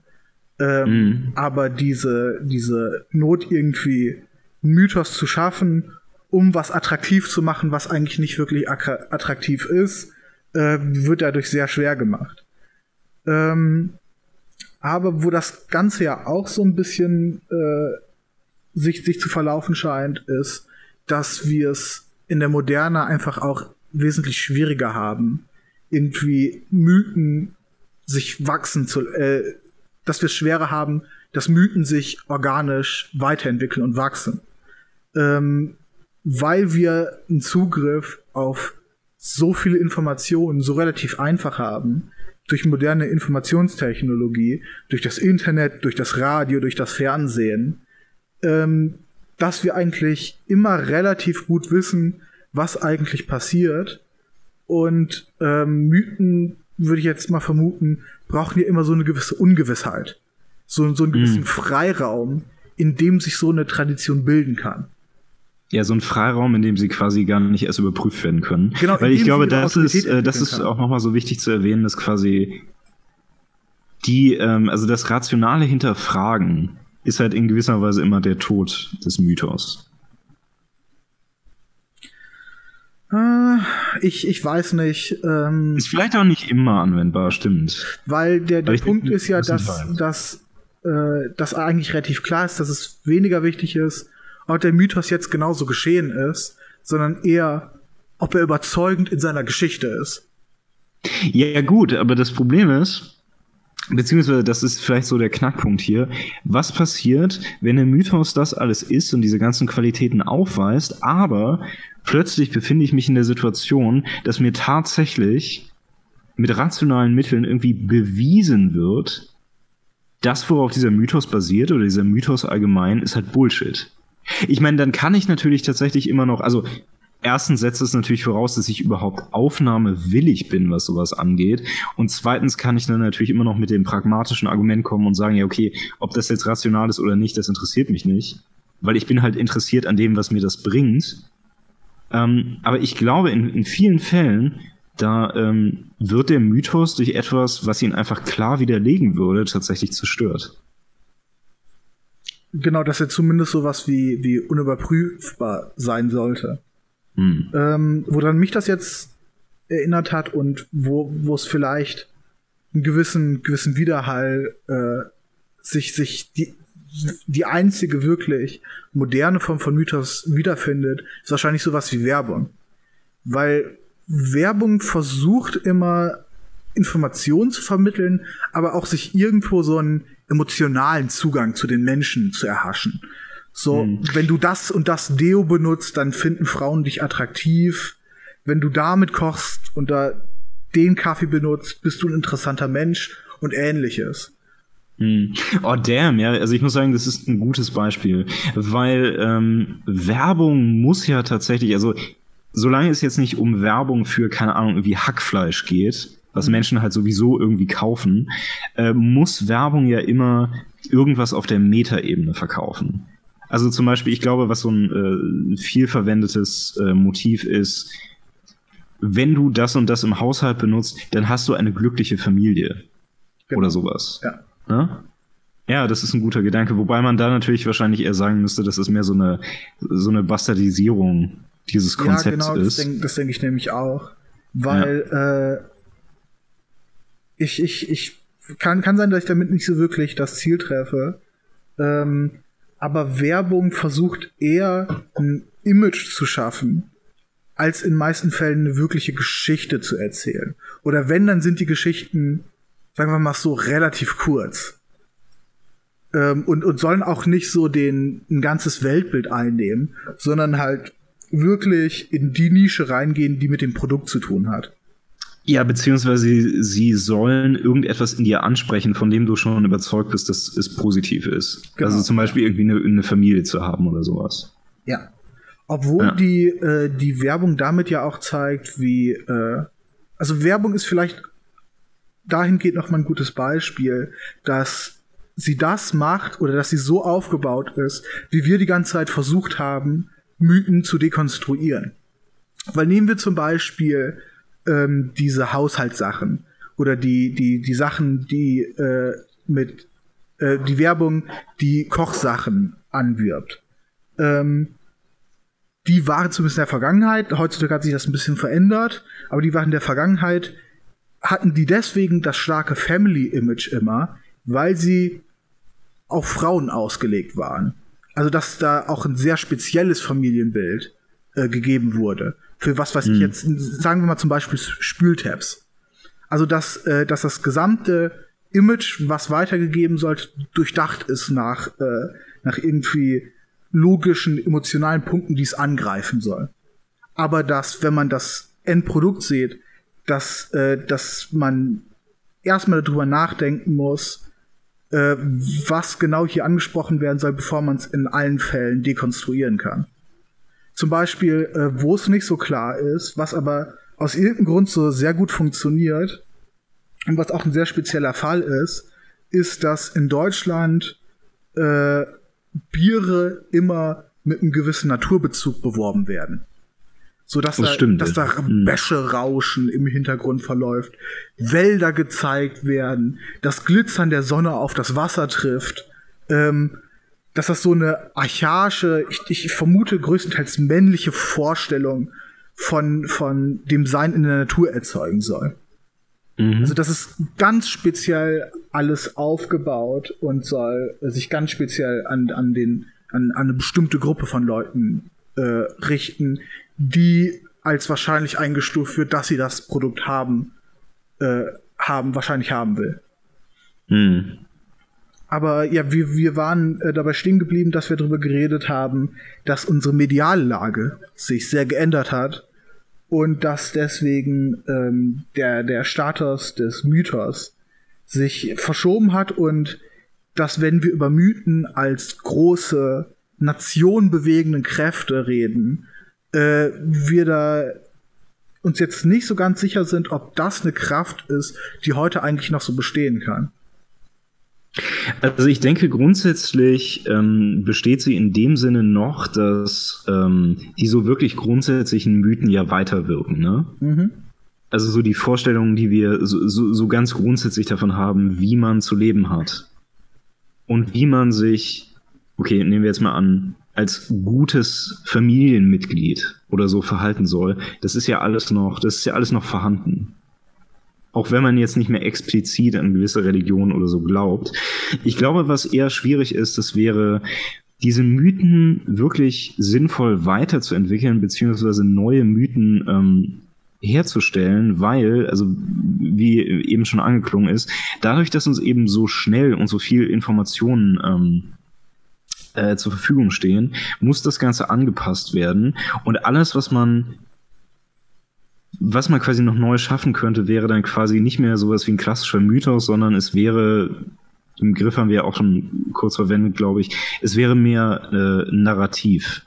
Speaker 2: Ähm, mhm. Aber diese, diese Not irgendwie Mythos zu schaffen um was attraktiv zu machen, was eigentlich nicht wirklich attraktiv ist, äh, wird dadurch sehr schwer gemacht. Ähm, aber wo das Ganze ja auch so ein bisschen äh, sich, sich zu verlaufen scheint, ist, dass wir es in der Moderne einfach auch wesentlich schwieriger haben, irgendwie Mythen sich wachsen zu, äh, dass wir es schwerer haben, dass Mythen sich organisch weiterentwickeln und wachsen. Ähm, weil wir einen Zugriff auf so viele Informationen so relativ einfach haben, durch moderne Informationstechnologie, durch das Internet, durch das Radio, durch das Fernsehen, ähm, dass wir eigentlich immer relativ gut wissen, was eigentlich passiert. Und ähm, Mythen, würde ich jetzt mal vermuten, brauchen ja immer so eine gewisse Ungewissheit. So, so einen gewissen mhm. Freiraum, in dem sich so eine Tradition bilden kann.
Speaker 1: Ja, so ein Freiraum, in dem sie quasi gar nicht erst überprüft werden können. Genau, Weil ich glaube, das ist, äh, das ist auch nochmal so wichtig zu erwähnen, dass quasi die, ähm, also das rationale Hinterfragen ist halt in gewisser Weise immer der Tod des Mythos.
Speaker 2: Äh, ich, ich weiß nicht. Ähm,
Speaker 1: ist vielleicht auch nicht immer anwendbar, stimmt.
Speaker 2: Weil der, der Punkt ist ja, dass, dass, äh, dass eigentlich relativ klar ist, dass es weniger wichtig ist, ob der Mythos jetzt genauso geschehen ist, sondern eher, ob er überzeugend in seiner Geschichte ist.
Speaker 1: Ja, gut, aber das Problem ist, beziehungsweise das ist vielleicht so der Knackpunkt hier, was passiert, wenn der Mythos das alles ist und diese ganzen Qualitäten aufweist, aber plötzlich befinde ich mich in der Situation, dass mir tatsächlich mit rationalen Mitteln irgendwie bewiesen wird, das, worauf dieser Mythos basiert oder dieser Mythos allgemein, ist halt Bullshit. Ich meine, dann kann ich natürlich tatsächlich immer noch, also erstens setzt es natürlich voraus, dass ich überhaupt aufnahmewillig bin, was sowas angeht. Und zweitens kann ich dann natürlich immer noch mit dem pragmatischen Argument kommen und sagen, ja, okay, ob das jetzt rational ist oder nicht, das interessiert mich nicht. Weil ich bin halt interessiert an dem, was mir das bringt. Ähm, aber ich glaube, in, in vielen Fällen da ähm, wird der Mythos durch etwas, was ihn einfach klar widerlegen würde, tatsächlich zerstört.
Speaker 2: Genau, dass er zumindest sowas wie, wie unüberprüfbar sein sollte. Hm. Ähm, woran mich das jetzt erinnert hat und wo, wo es vielleicht einen gewissen, gewissen Widerhall äh, sich, sich die, die einzige wirklich moderne Form von Mythos wiederfindet, ist wahrscheinlich sowas wie Werbung. Weil Werbung versucht immer Informationen zu vermitteln, aber auch sich irgendwo so einen emotionalen Zugang zu den Menschen zu erhaschen. So, hm. wenn du das und das Deo benutzt, dann finden Frauen dich attraktiv. Wenn du damit kochst und da den Kaffee benutzt, bist du ein interessanter Mensch und ähnliches.
Speaker 1: Hm. Oh damn, ja, also ich muss sagen, das ist ein gutes Beispiel, weil ähm, Werbung muss ja tatsächlich, also solange es jetzt nicht um Werbung für, keine Ahnung, irgendwie Hackfleisch geht, was mhm. Menschen halt sowieso irgendwie kaufen, äh, muss Werbung ja immer irgendwas auf der Metaebene verkaufen. Also zum Beispiel, ich glaube, was so ein äh, viel verwendetes äh, Motiv ist, wenn du das und das im Haushalt benutzt, dann hast du eine glückliche Familie. Genau. Oder sowas. Ja. ja. Ja, das ist ein guter Gedanke, wobei man da natürlich wahrscheinlich eher sagen müsste, dass es mehr so eine, so eine Bastardisierung dieses Konzepts ja, genau, ist.
Speaker 2: Das denke denk ich nämlich auch. Weil ja. äh, ich, ich, ich kann, kann sein, dass ich damit nicht so wirklich das Ziel treffe. Ähm, aber Werbung versucht eher ein Image zu schaffen, als in meisten Fällen eine wirkliche Geschichte zu erzählen. Oder wenn, dann sind die Geschichten, sagen wir mal so, relativ kurz. Ähm, und, und sollen auch nicht so den, ein ganzes Weltbild einnehmen, sondern halt wirklich in die Nische reingehen, die mit dem Produkt zu tun hat.
Speaker 1: Ja, beziehungsweise sie sollen irgendetwas in dir ansprechen, von dem du schon überzeugt bist, dass es positiv ist. Genau. Also zum Beispiel irgendwie eine, eine, Familie zu haben oder sowas.
Speaker 2: Ja. Obwohl ja. die, äh, die Werbung damit ja auch zeigt, wie, äh, also Werbung ist vielleicht dahingehend noch mal ein gutes Beispiel, dass sie das macht oder dass sie so aufgebaut ist, wie wir die ganze Zeit versucht haben, Mythen zu dekonstruieren. Weil nehmen wir zum Beispiel ähm, diese Haushaltssachen oder die, die, die Sachen, die äh, mit äh, die Werbung, die Kochsachen anwirbt. Ähm, die waren zumindest in der Vergangenheit, heutzutage hat sich das ein bisschen verändert, aber die waren in der Vergangenheit, hatten die deswegen das starke Family-Image immer, weil sie auf Frauen ausgelegt waren also dass da auch ein sehr spezielles Familienbild äh, gegeben wurde. Für was weiß mhm. ich jetzt, sagen wir mal zum Beispiel Spültabs. Also dass, äh, dass das gesamte Image, was weitergegeben sollte, durchdacht ist nach, äh, nach irgendwie logischen, emotionalen Punkten, die es angreifen soll. Aber dass, wenn man das Endprodukt sieht, dass, äh, dass man erstmal darüber nachdenken muss, äh, was genau hier angesprochen werden soll, bevor man es in allen Fällen dekonstruieren kann. Zum Beispiel, äh, wo es nicht so klar ist, was aber aus irgendeinem Grund so sehr gut funktioniert und was auch ein sehr spezieller Fall ist, ist, dass in Deutschland äh, Biere immer mit einem gewissen Naturbezug beworben werden so dass das da, stimmt, dass da mhm. Wäscherauschen im Hintergrund verläuft, Wälder gezeigt werden, das Glitzern der Sonne auf das Wasser trifft, ähm, dass das so eine archaische, ich, ich vermute größtenteils männliche Vorstellung von, von dem Sein in der Natur erzeugen soll. Mhm. Also das ist ganz speziell alles aufgebaut und soll sich ganz speziell an, an, den, an, an eine bestimmte Gruppe von Leuten äh, richten, die als wahrscheinlich eingestuft wird, dass sie das Produkt haben, äh, haben, wahrscheinlich haben will. Hm. Aber ja, wir, wir waren äh, dabei stehen geblieben, dass wir darüber geredet haben, dass unsere Mediallage sich sehr geändert hat und dass deswegen ähm, der, der Status des Mythos sich verschoben hat und dass wenn wir über Mythen als große nationbewegenden Kräfte reden, äh, wir da uns jetzt nicht so ganz sicher sind, ob das eine Kraft ist, die heute eigentlich noch so bestehen kann.
Speaker 1: Also ich denke grundsätzlich ähm, besteht sie in dem Sinne noch, dass ähm, die so wirklich grundsätzlichen Mythen ja weiterwirken. Ne? Mhm. also so die Vorstellungen, die wir so, so, so ganz grundsätzlich davon haben, wie man zu leben hat. Und wie man sich, okay, nehmen wir jetzt mal an, als gutes Familienmitglied oder so verhalten soll, das ist ja alles noch, das ist ja alles noch vorhanden. Auch wenn man jetzt nicht mehr explizit an gewisse Religionen oder so glaubt. Ich glaube, was eher schwierig ist, das wäre, diese Mythen wirklich sinnvoll weiterzuentwickeln, beziehungsweise neue Mythen ähm, herzustellen, weil, also wie eben schon angeklungen ist, dadurch, dass uns eben so schnell und so viel Informationen ähm, äh, zur Verfügung stehen, muss das Ganze angepasst werden. Und alles, was man was man quasi noch neu schaffen könnte, wäre dann quasi nicht mehr sowas wie ein klassischer Mythos, sondern es wäre, den Begriff haben wir ja auch schon kurz verwendet, glaube ich, es wäre mehr äh, narrativ.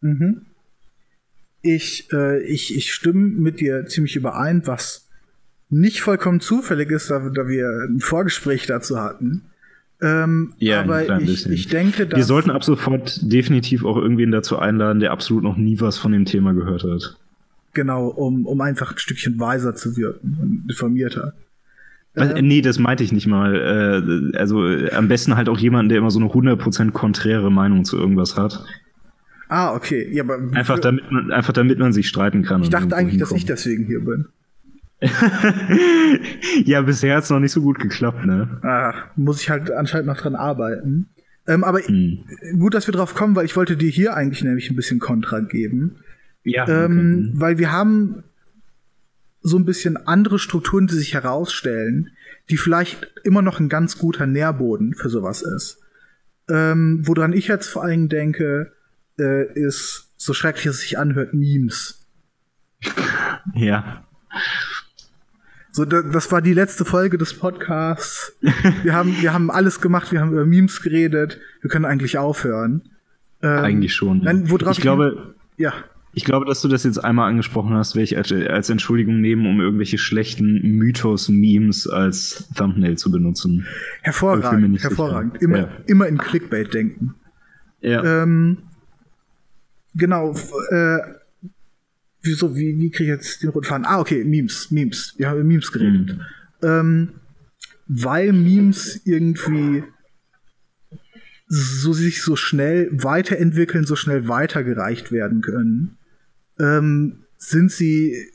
Speaker 2: Mhm. Ich, äh, ich, ich stimme mit dir ziemlich überein, was nicht vollkommen zufällig ist, da, da wir ein Vorgespräch dazu hatten. Ähm,
Speaker 1: ja,
Speaker 2: aber ich, ich denke,
Speaker 1: dass. Wir sollten ab sofort definitiv auch irgendwen dazu einladen, der absolut noch nie was von dem Thema gehört hat.
Speaker 2: Genau, um, um einfach ein Stückchen weiser zu wirken und informierter.
Speaker 1: Ähm, nee, das meinte ich nicht mal. Äh, also am besten halt auch jemanden, der immer so eine 100% konträre Meinung zu irgendwas hat.
Speaker 2: Ah, okay. Ja, aber
Speaker 1: einfach, damit man, einfach damit man sich streiten kann.
Speaker 2: Ich dachte eigentlich, dass ich deswegen hier bin.
Speaker 1: ja, bisher hat es noch nicht so gut geklappt, ne?
Speaker 2: Ah, muss ich halt anscheinend noch dran arbeiten. Ähm, aber hm. gut, dass wir drauf kommen, weil ich wollte dir hier eigentlich nämlich ein bisschen Kontra geben. Ja. Ähm, okay. Weil wir haben so ein bisschen andere Strukturen, die sich herausstellen, die vielleicht immer noch ein ganz guter Nährboden für sowas ist. Ähm, woran ich jetzt vor allem denke, äh, ist, so schrecklich es sich anhört, Memes.
Speaker 1: Ja.
Speaker 2: So, das war die letzte Folge des Podcasts. Wir haben, wir haben alles gemacht, wir haben über Memes geredet. Wir können eigentlich aufhören.
Speaker 1: Ähm, eigentlich schon.
Speaker 2: Nein, worauf
Speaker 1: ich glaube, ja. Ich glaube, dass du das jetzt einmal angesprochen hast, werde ich als, als Entschuldigung nehmen, um irgendwelche schlechten Mythos-Memes als Thumbnail zu benutzen.
Speaker 2: Hervorragend, hervorragend. Immer, ja. immer in Clickbait denken.
Speaker 1: Ja.
Speaker 2: Ähm, genau, äh, wieso, wie, wie kriege ich jetzt den roten Faden? Ah, okay, Memes, Memes. Wir haben über Memes geredet. Mhm. Ähm, weil Memes irgendwie so sich so schnell weiterentwickeln, so schnell weitergereicht werden können, ähm, sind sie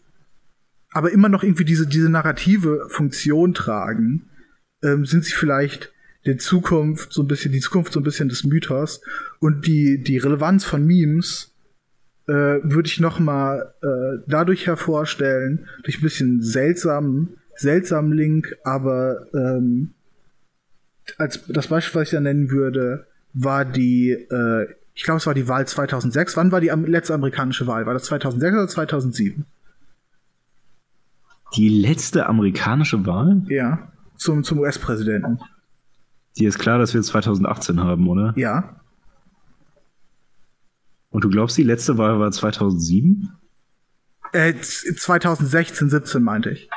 Speaker 2: aber immer noch irgendwie diese, diese narrative Funktion tragen, ähm, sind sie vielleicht der Zukunft so ein bisschen, die Zukunft so ein bisschen des Mythos? Und die, die Relevanz von Memes äh, würde ich noch mal äh, dadurch hervorstellen, durch ein bisschen seltsamen, seltsamen Link, aber ähm, als das Beispiel, was ich da nennen würde, war die, äh, ich glaube, es war die Wahl 2006. Wann war die letzte amerikanische Wahl? War das 2006 oder 2007?
Speaker 1: Die letzte amerikanische Wahl?
Speaker 2: Ja, zum, zum US-Präsidenten.
Speaker 1: Die ist klar, dass wir 2018 haben, oder?
Speaker 2: Ja.
Speaker 1: Und du glaubst, die letzte Wahl war 2007?
Speaker 2: Äh, 2016, 17 meinte ich.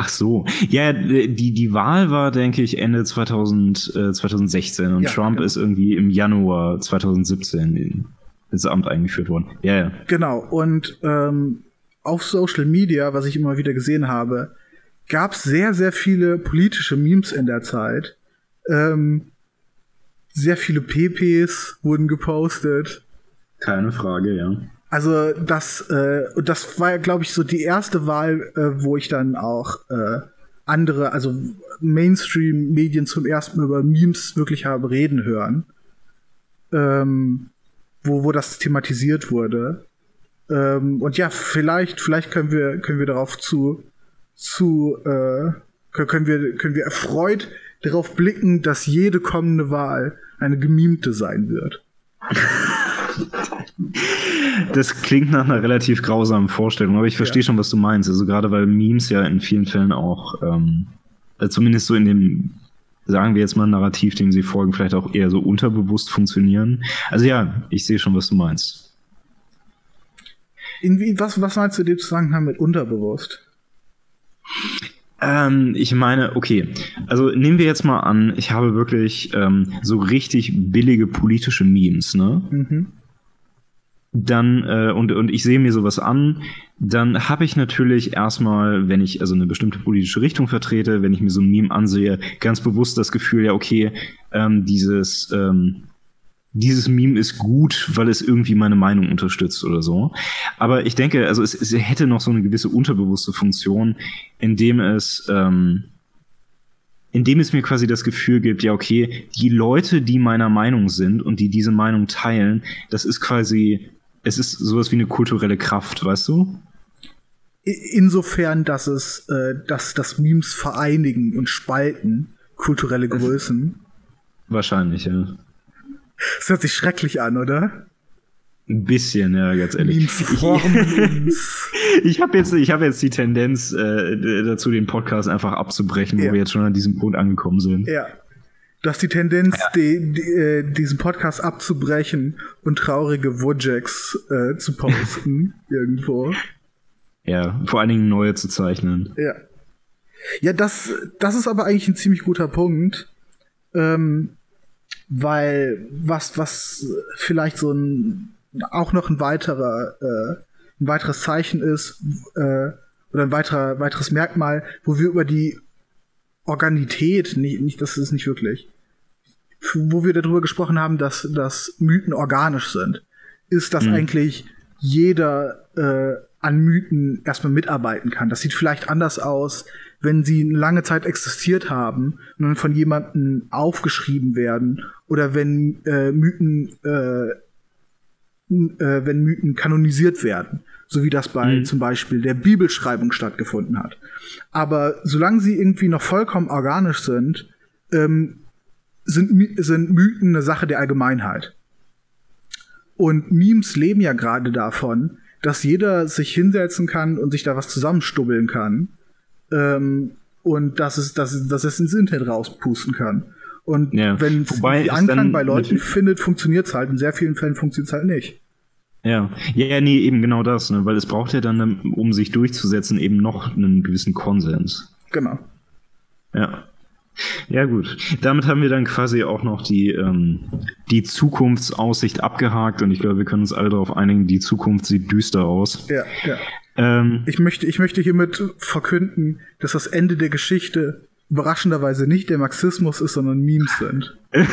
Speaker 1: Ach so. Ja, die, die Wahl war, denke ich, Ende 2000, äh, 2016 und ja, Trump genau. ist irgendwie im Januar 2017 ins Amt eingeführt worden. Ja, ja.
Speaker 2: Genau. Und ähm, auf Social Media, was ich immer wieder gesehen habe, gab es sehr, sehr viele politische Memes in der Zeit. Ähm, sehr viele PPs wurden gepostet.
Speaker 1: Keine Frage, ja.
Speaker 2: Also das, äh, das war, glaube ich, so die erste Wahl, äh, wo ich dann auch äh, andere, also Mainstream-Medien zum ersten Mal über Memes wirklich habe reden hören. Ähm, wo, wo das thematisiert wurde. Ähm, und ja, vielleicht, vielleicht können wir, können wir darauf zu, zu, äh, können wir, können wir erfreut darauf blicken, dass jede kommende Wahl eine gemimte sein wird.
Speaker 1: Das klingt nach einer relativ grausamen Vorstellung, aber ich verstehe ja. schon, was du meinst. Also gerade weil Memes ja in vielen Fällen auch, ähm, also zumindest so in dem, sagen wir jetzt mal, Narrativ, dem sie folgen, vielleicht auch eher so unterbewusst funktionieren. Also ja, ich sehe schon, was du meinst.
Speaker 2: In, was, was meinst du dem Zusammenhang mit unterbewusst?
Speaker 1: Ähm, ich meine, okay, also nehmen wir jetzt mal an, ich habe wirklich ähm, so richtig billige politische Memes, ne? Mhm. Dann äh, und und ich sehe mir sowas an, dann habe ich natürlich erstmal, wenn ich also eine bestimmte politische Richtung vertrete, wenn ich mir so ein Meme ansehe, ganz bewusst das Gefühl, ja okay, ähm, dieses ähm, dieses Meme ist gut, weil es irgendwie meine Meinung unterstützt oder so. Aber ich denke, also es, es hätte noch so eine gewisse unterbewusste Funktion, indem es ähm, indem es mir quasi das Gefühl gibt, ja, okay, die Leute, die meiner Meinung sind und die diese Meinung teilen, das ist quasi, es ist sowas wie eine kulturelle Kraft, weißt du?
Speaker 2: Insofern, dass es, äh, dass das Memes vereinigen und spalten, kulturelle Größen.
Speaker 1: Wahrscheinlich, ja.
Speaker 2: Das hört sich schrecklich an, oder?
Speaker 1: Ein bisschen, ja, ganz ehrlich. Memes ich habe jetzt, ich habe jetzt die Tendenz äh, dazu, den Podcast einfach abzubrechen, ja. wo wir jetzt schon an diesem Punkt angekommen sind.
Speaker 2: Ja. Du hast die Tendenz, ja. die, die, äh, diesen Podcast abzubrechen und traurige Wojaks äh, zu posten irgendwo.
Speaker 1: Ja, vor allen Dingen neue zu zeichnen.
Speaker 2: Ja. Ja, das, das ist aber eigentlich ein ziemlich guter Punkt. Ähm, weil was, was vielleicht so ein auch noch ein weiterer äh, ein weiteres Zeichen ist äh, oder ein weiterer, weiteres Merkmal, wo wir über die Organität, nicht, nicht, das ist nicht wirklich, wo wir darüber gesprochen haben, dass, dass Mythen organisch sind, ist, dass mhm. eigentlich jeder äh, an Mythen erstmal mitarbeiten kann. Das sieht vielleicht anders aus, wenn sie eine lange Zeit existiert haben und dann von jemandem aufgeschrieben werden oder wenn äh, Mythen äh, äh, wenn Mythen kanonisiert werden, so wie das bei mhm. zum Beispiel der Bibelschreibung stattgefunden hat. Aber solange sie irgendwie noch vollkommen organisch sind, ähm, sind, sind Mythen eine Sache der Allgemeinheit. Und Memes leben ja gerade davon, dass jeder sich hinsetzen kann und sich da was zusammenstubbeln kann. Ähm, und dass es, dass, dass es ins Internet rauspusten kann. Und ja. wenn es Anklang bei Leuten findet, funktioniert es halt. In sehr vielen Fällen funktioniert es halt nicht.
Speaker 1: Ja. ja, ja, nee, eben genau das, ne? weil es braucht ja dann, um sich durchzusetzen, eben noch einen gewissen Konsens.
Speaker 2: Genau.
Speaker 1: Ja. Ja, gut. Damit haben wir dann quasi auch noch die, ähm, die Zukunftsaussicht abgehakt und ich glaube, wir können uns alle darauf einigen, die Zukunft sieht düster aus.
Speaker 2: Ja, ja. Ähm, ich, möchte, ich möchte hiermit verkünden, dass das Ende der Geschichte überraschenderweise nicht der Marxismus ist, sondern Memes sind.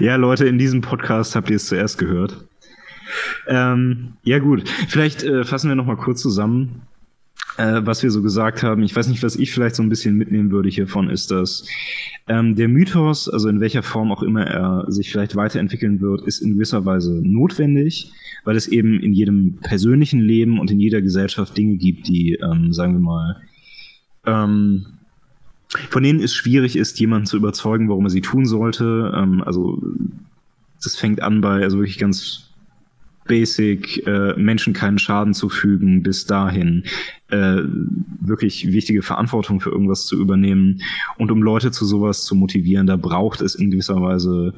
Speaker 1: ja, Leute, in diesem Podcast habt ihr es zuerst gehört. Ähm, ja, gut. Vielleicht äh, fassen wir noch mal kurz zusammen, äh, was wir so gesagt haben. Ich weiß nicht, was ich vielleicht so ein bisschen mitnehmen würde hiervon, ist, dass ähm, der Mythos, also in welcher Form auch immer er sich vielleicht weiterentwickeln wird, ist in gewisser Weise notwendig, weil es eben in jedem persönlichen Leben und in jeder Gesellschaft Dinge gibt, die, ähm, sagen wir mal, ähm, von denen es schwierig ist, jemanden zu überzeugen, warum er sie tun sollte. Ähm, also das fängt an bei also wirklich ganz basic, äh, Menschen keinen Schaden zu fügen, bis dahin äh, wirklich wichtige Verantwortung für irgendwas zu übernehmen. Und um Leute zu sowas zu motivieren, da braucht es in gewisser Weise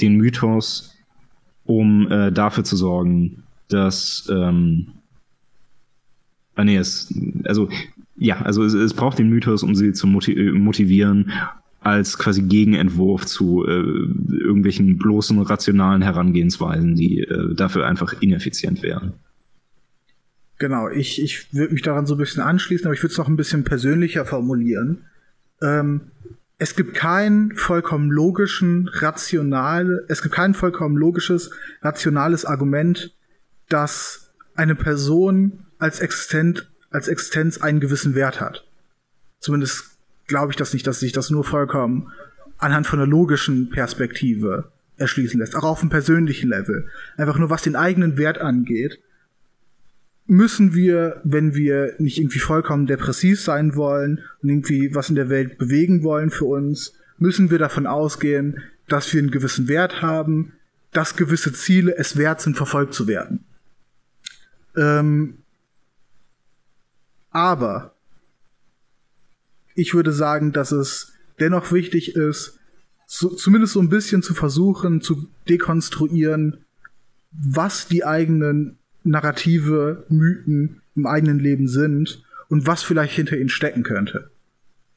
Speaker 1: den Mythos, um äh, dafür zu sorgen, dass ähm, ah, nee, es, also ja, also es, es braucht den Mythos, um sie zu äh, motivieren, als quasi Gegenentwurf zu äh, irgendwelchen bloßen rationalen Herangehensweisen, die äh, dafür einfach ineffizient wären.
Speaker 2: Genau, ich, ich würde mich daran so ein bisschen anschließen, aber ich würde es noch ein bisschen persönlicher formulieren. Ähm, es gibt kein vollkommen logischen, rational, es gibt kein vollkommen logisches, rationales Argument, dass eine Person als existent als Existenz einen gewissen Wert hat. Zumindest glaube ich das nicht, dass sich das nur vollkommen anhand von einer logischen Perspektive erschließen lässt, auch auf einem persönlichen Level. Einfach nur was den eigenen Wert angeht, müssen wir, wenn wir nicht irgendwie vollkommen depressiv sein wollen und irgendwie was in der Welt bewegen wollen für uns, müssen wir davon ausgehen, dass wir einen gewissen Wert haben, dass gewisse Ziele es wert sind, verfolgt zu werden. Ähm, aber ich würde sagen, dass es dennoch wichtig ist, so, zumindest so ein bisschen zu versuchen, zu dekonstruieren, was die eigenen Narrative, Mythen im eigenen Leben sind und was vielleicht hinter ihnen stecken könnte.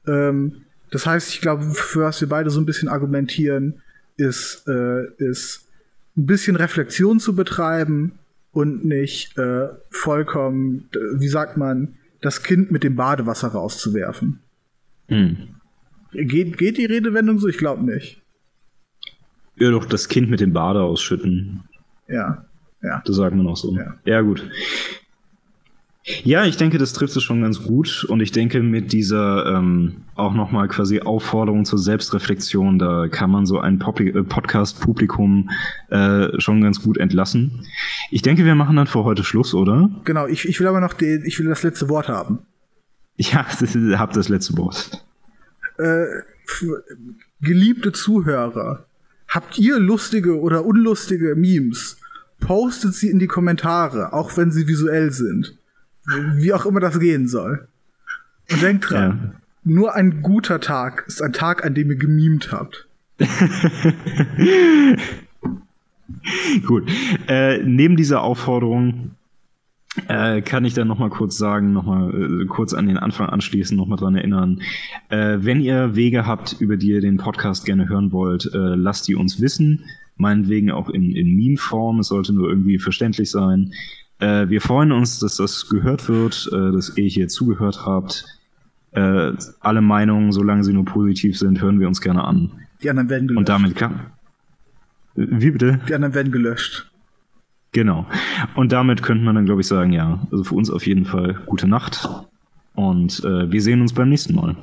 Speaker 2: Ähm, das heißt, ich glaube, für was wir beide so ein bisschen argumentieren, ist, äh, ist ein bisschen Reflexion zu betreiben und nicht äh, vollkommen, wie sagt man, das Kind mit dem Badewasser rauszuwerfen. Hm. Geht, geht die Redewendung so? Ich glaube nicht.
Speaker 1: Ja, doch, das Kind mit dem Bade ausschütten.
Speaker 2: Ja, ja.
Speaker 1: Das sagt man auch so. Ja, ja gut. Ja, ich denke, das trifft es schon ganz gut. Und ich denke, mit dieser ähm, auch nochmal quasi Aufforderung zur Selbstreflexion, da kann man so ein äh, Podcast-Publikum äh, schon ganz gut entlassen. Ich denke, wir machen dann für heute Schluss, oder?
Speaker 2: Genau, ich, ich will aber noch die, ich will das letzte Wort haben.
Speaker 1: Ja, hab das letzte Wort.
Speaker 2: Äh, geliebte Zuhörer, habt ihr lustige oder unlustige Memes? Postet sie in die Kommentare, auch wenn sie visuell sind. Wie auch immer das gehen soll. Und denkt dran, ja. nur ein guter Tag ist ein Tag, an dem ihr gemimt habt.
Speaker 1: Gut. Äh, neben dieser Aufforderung äh, kann ich dann noch mal kurz sagen, noch mal äh, kurz an den Anfang anschließen, noch mal dran erinnern. Äh, wenn ihr Wege habt, über die ihr den Podcast gerne hören wollt, äh, lasst die uns wissen. Meinetwegen auch in, in Meme-Form. Es sollte nur irgendwie verständlich sein. Äh, wir freuen uns, dass das gehört wird, äh, dass ihr hier zugehört habt. Äh, alle Meinungen, solange sie nur positiv sind, hören wir uns gerne an.
Speaker 2: Die anderen werden
Speaker 1: gelöscht. Und damit kann. Wie bitte?
Speaker 2: Die anderen werden gelöscht.
Speaker 1: Genau. Und damit könnte man dann, glaube ich, sagen, ja, also für uns auf jeden Fall gute Nacht. Und äh, wir sehen uns beim nächsten Mal.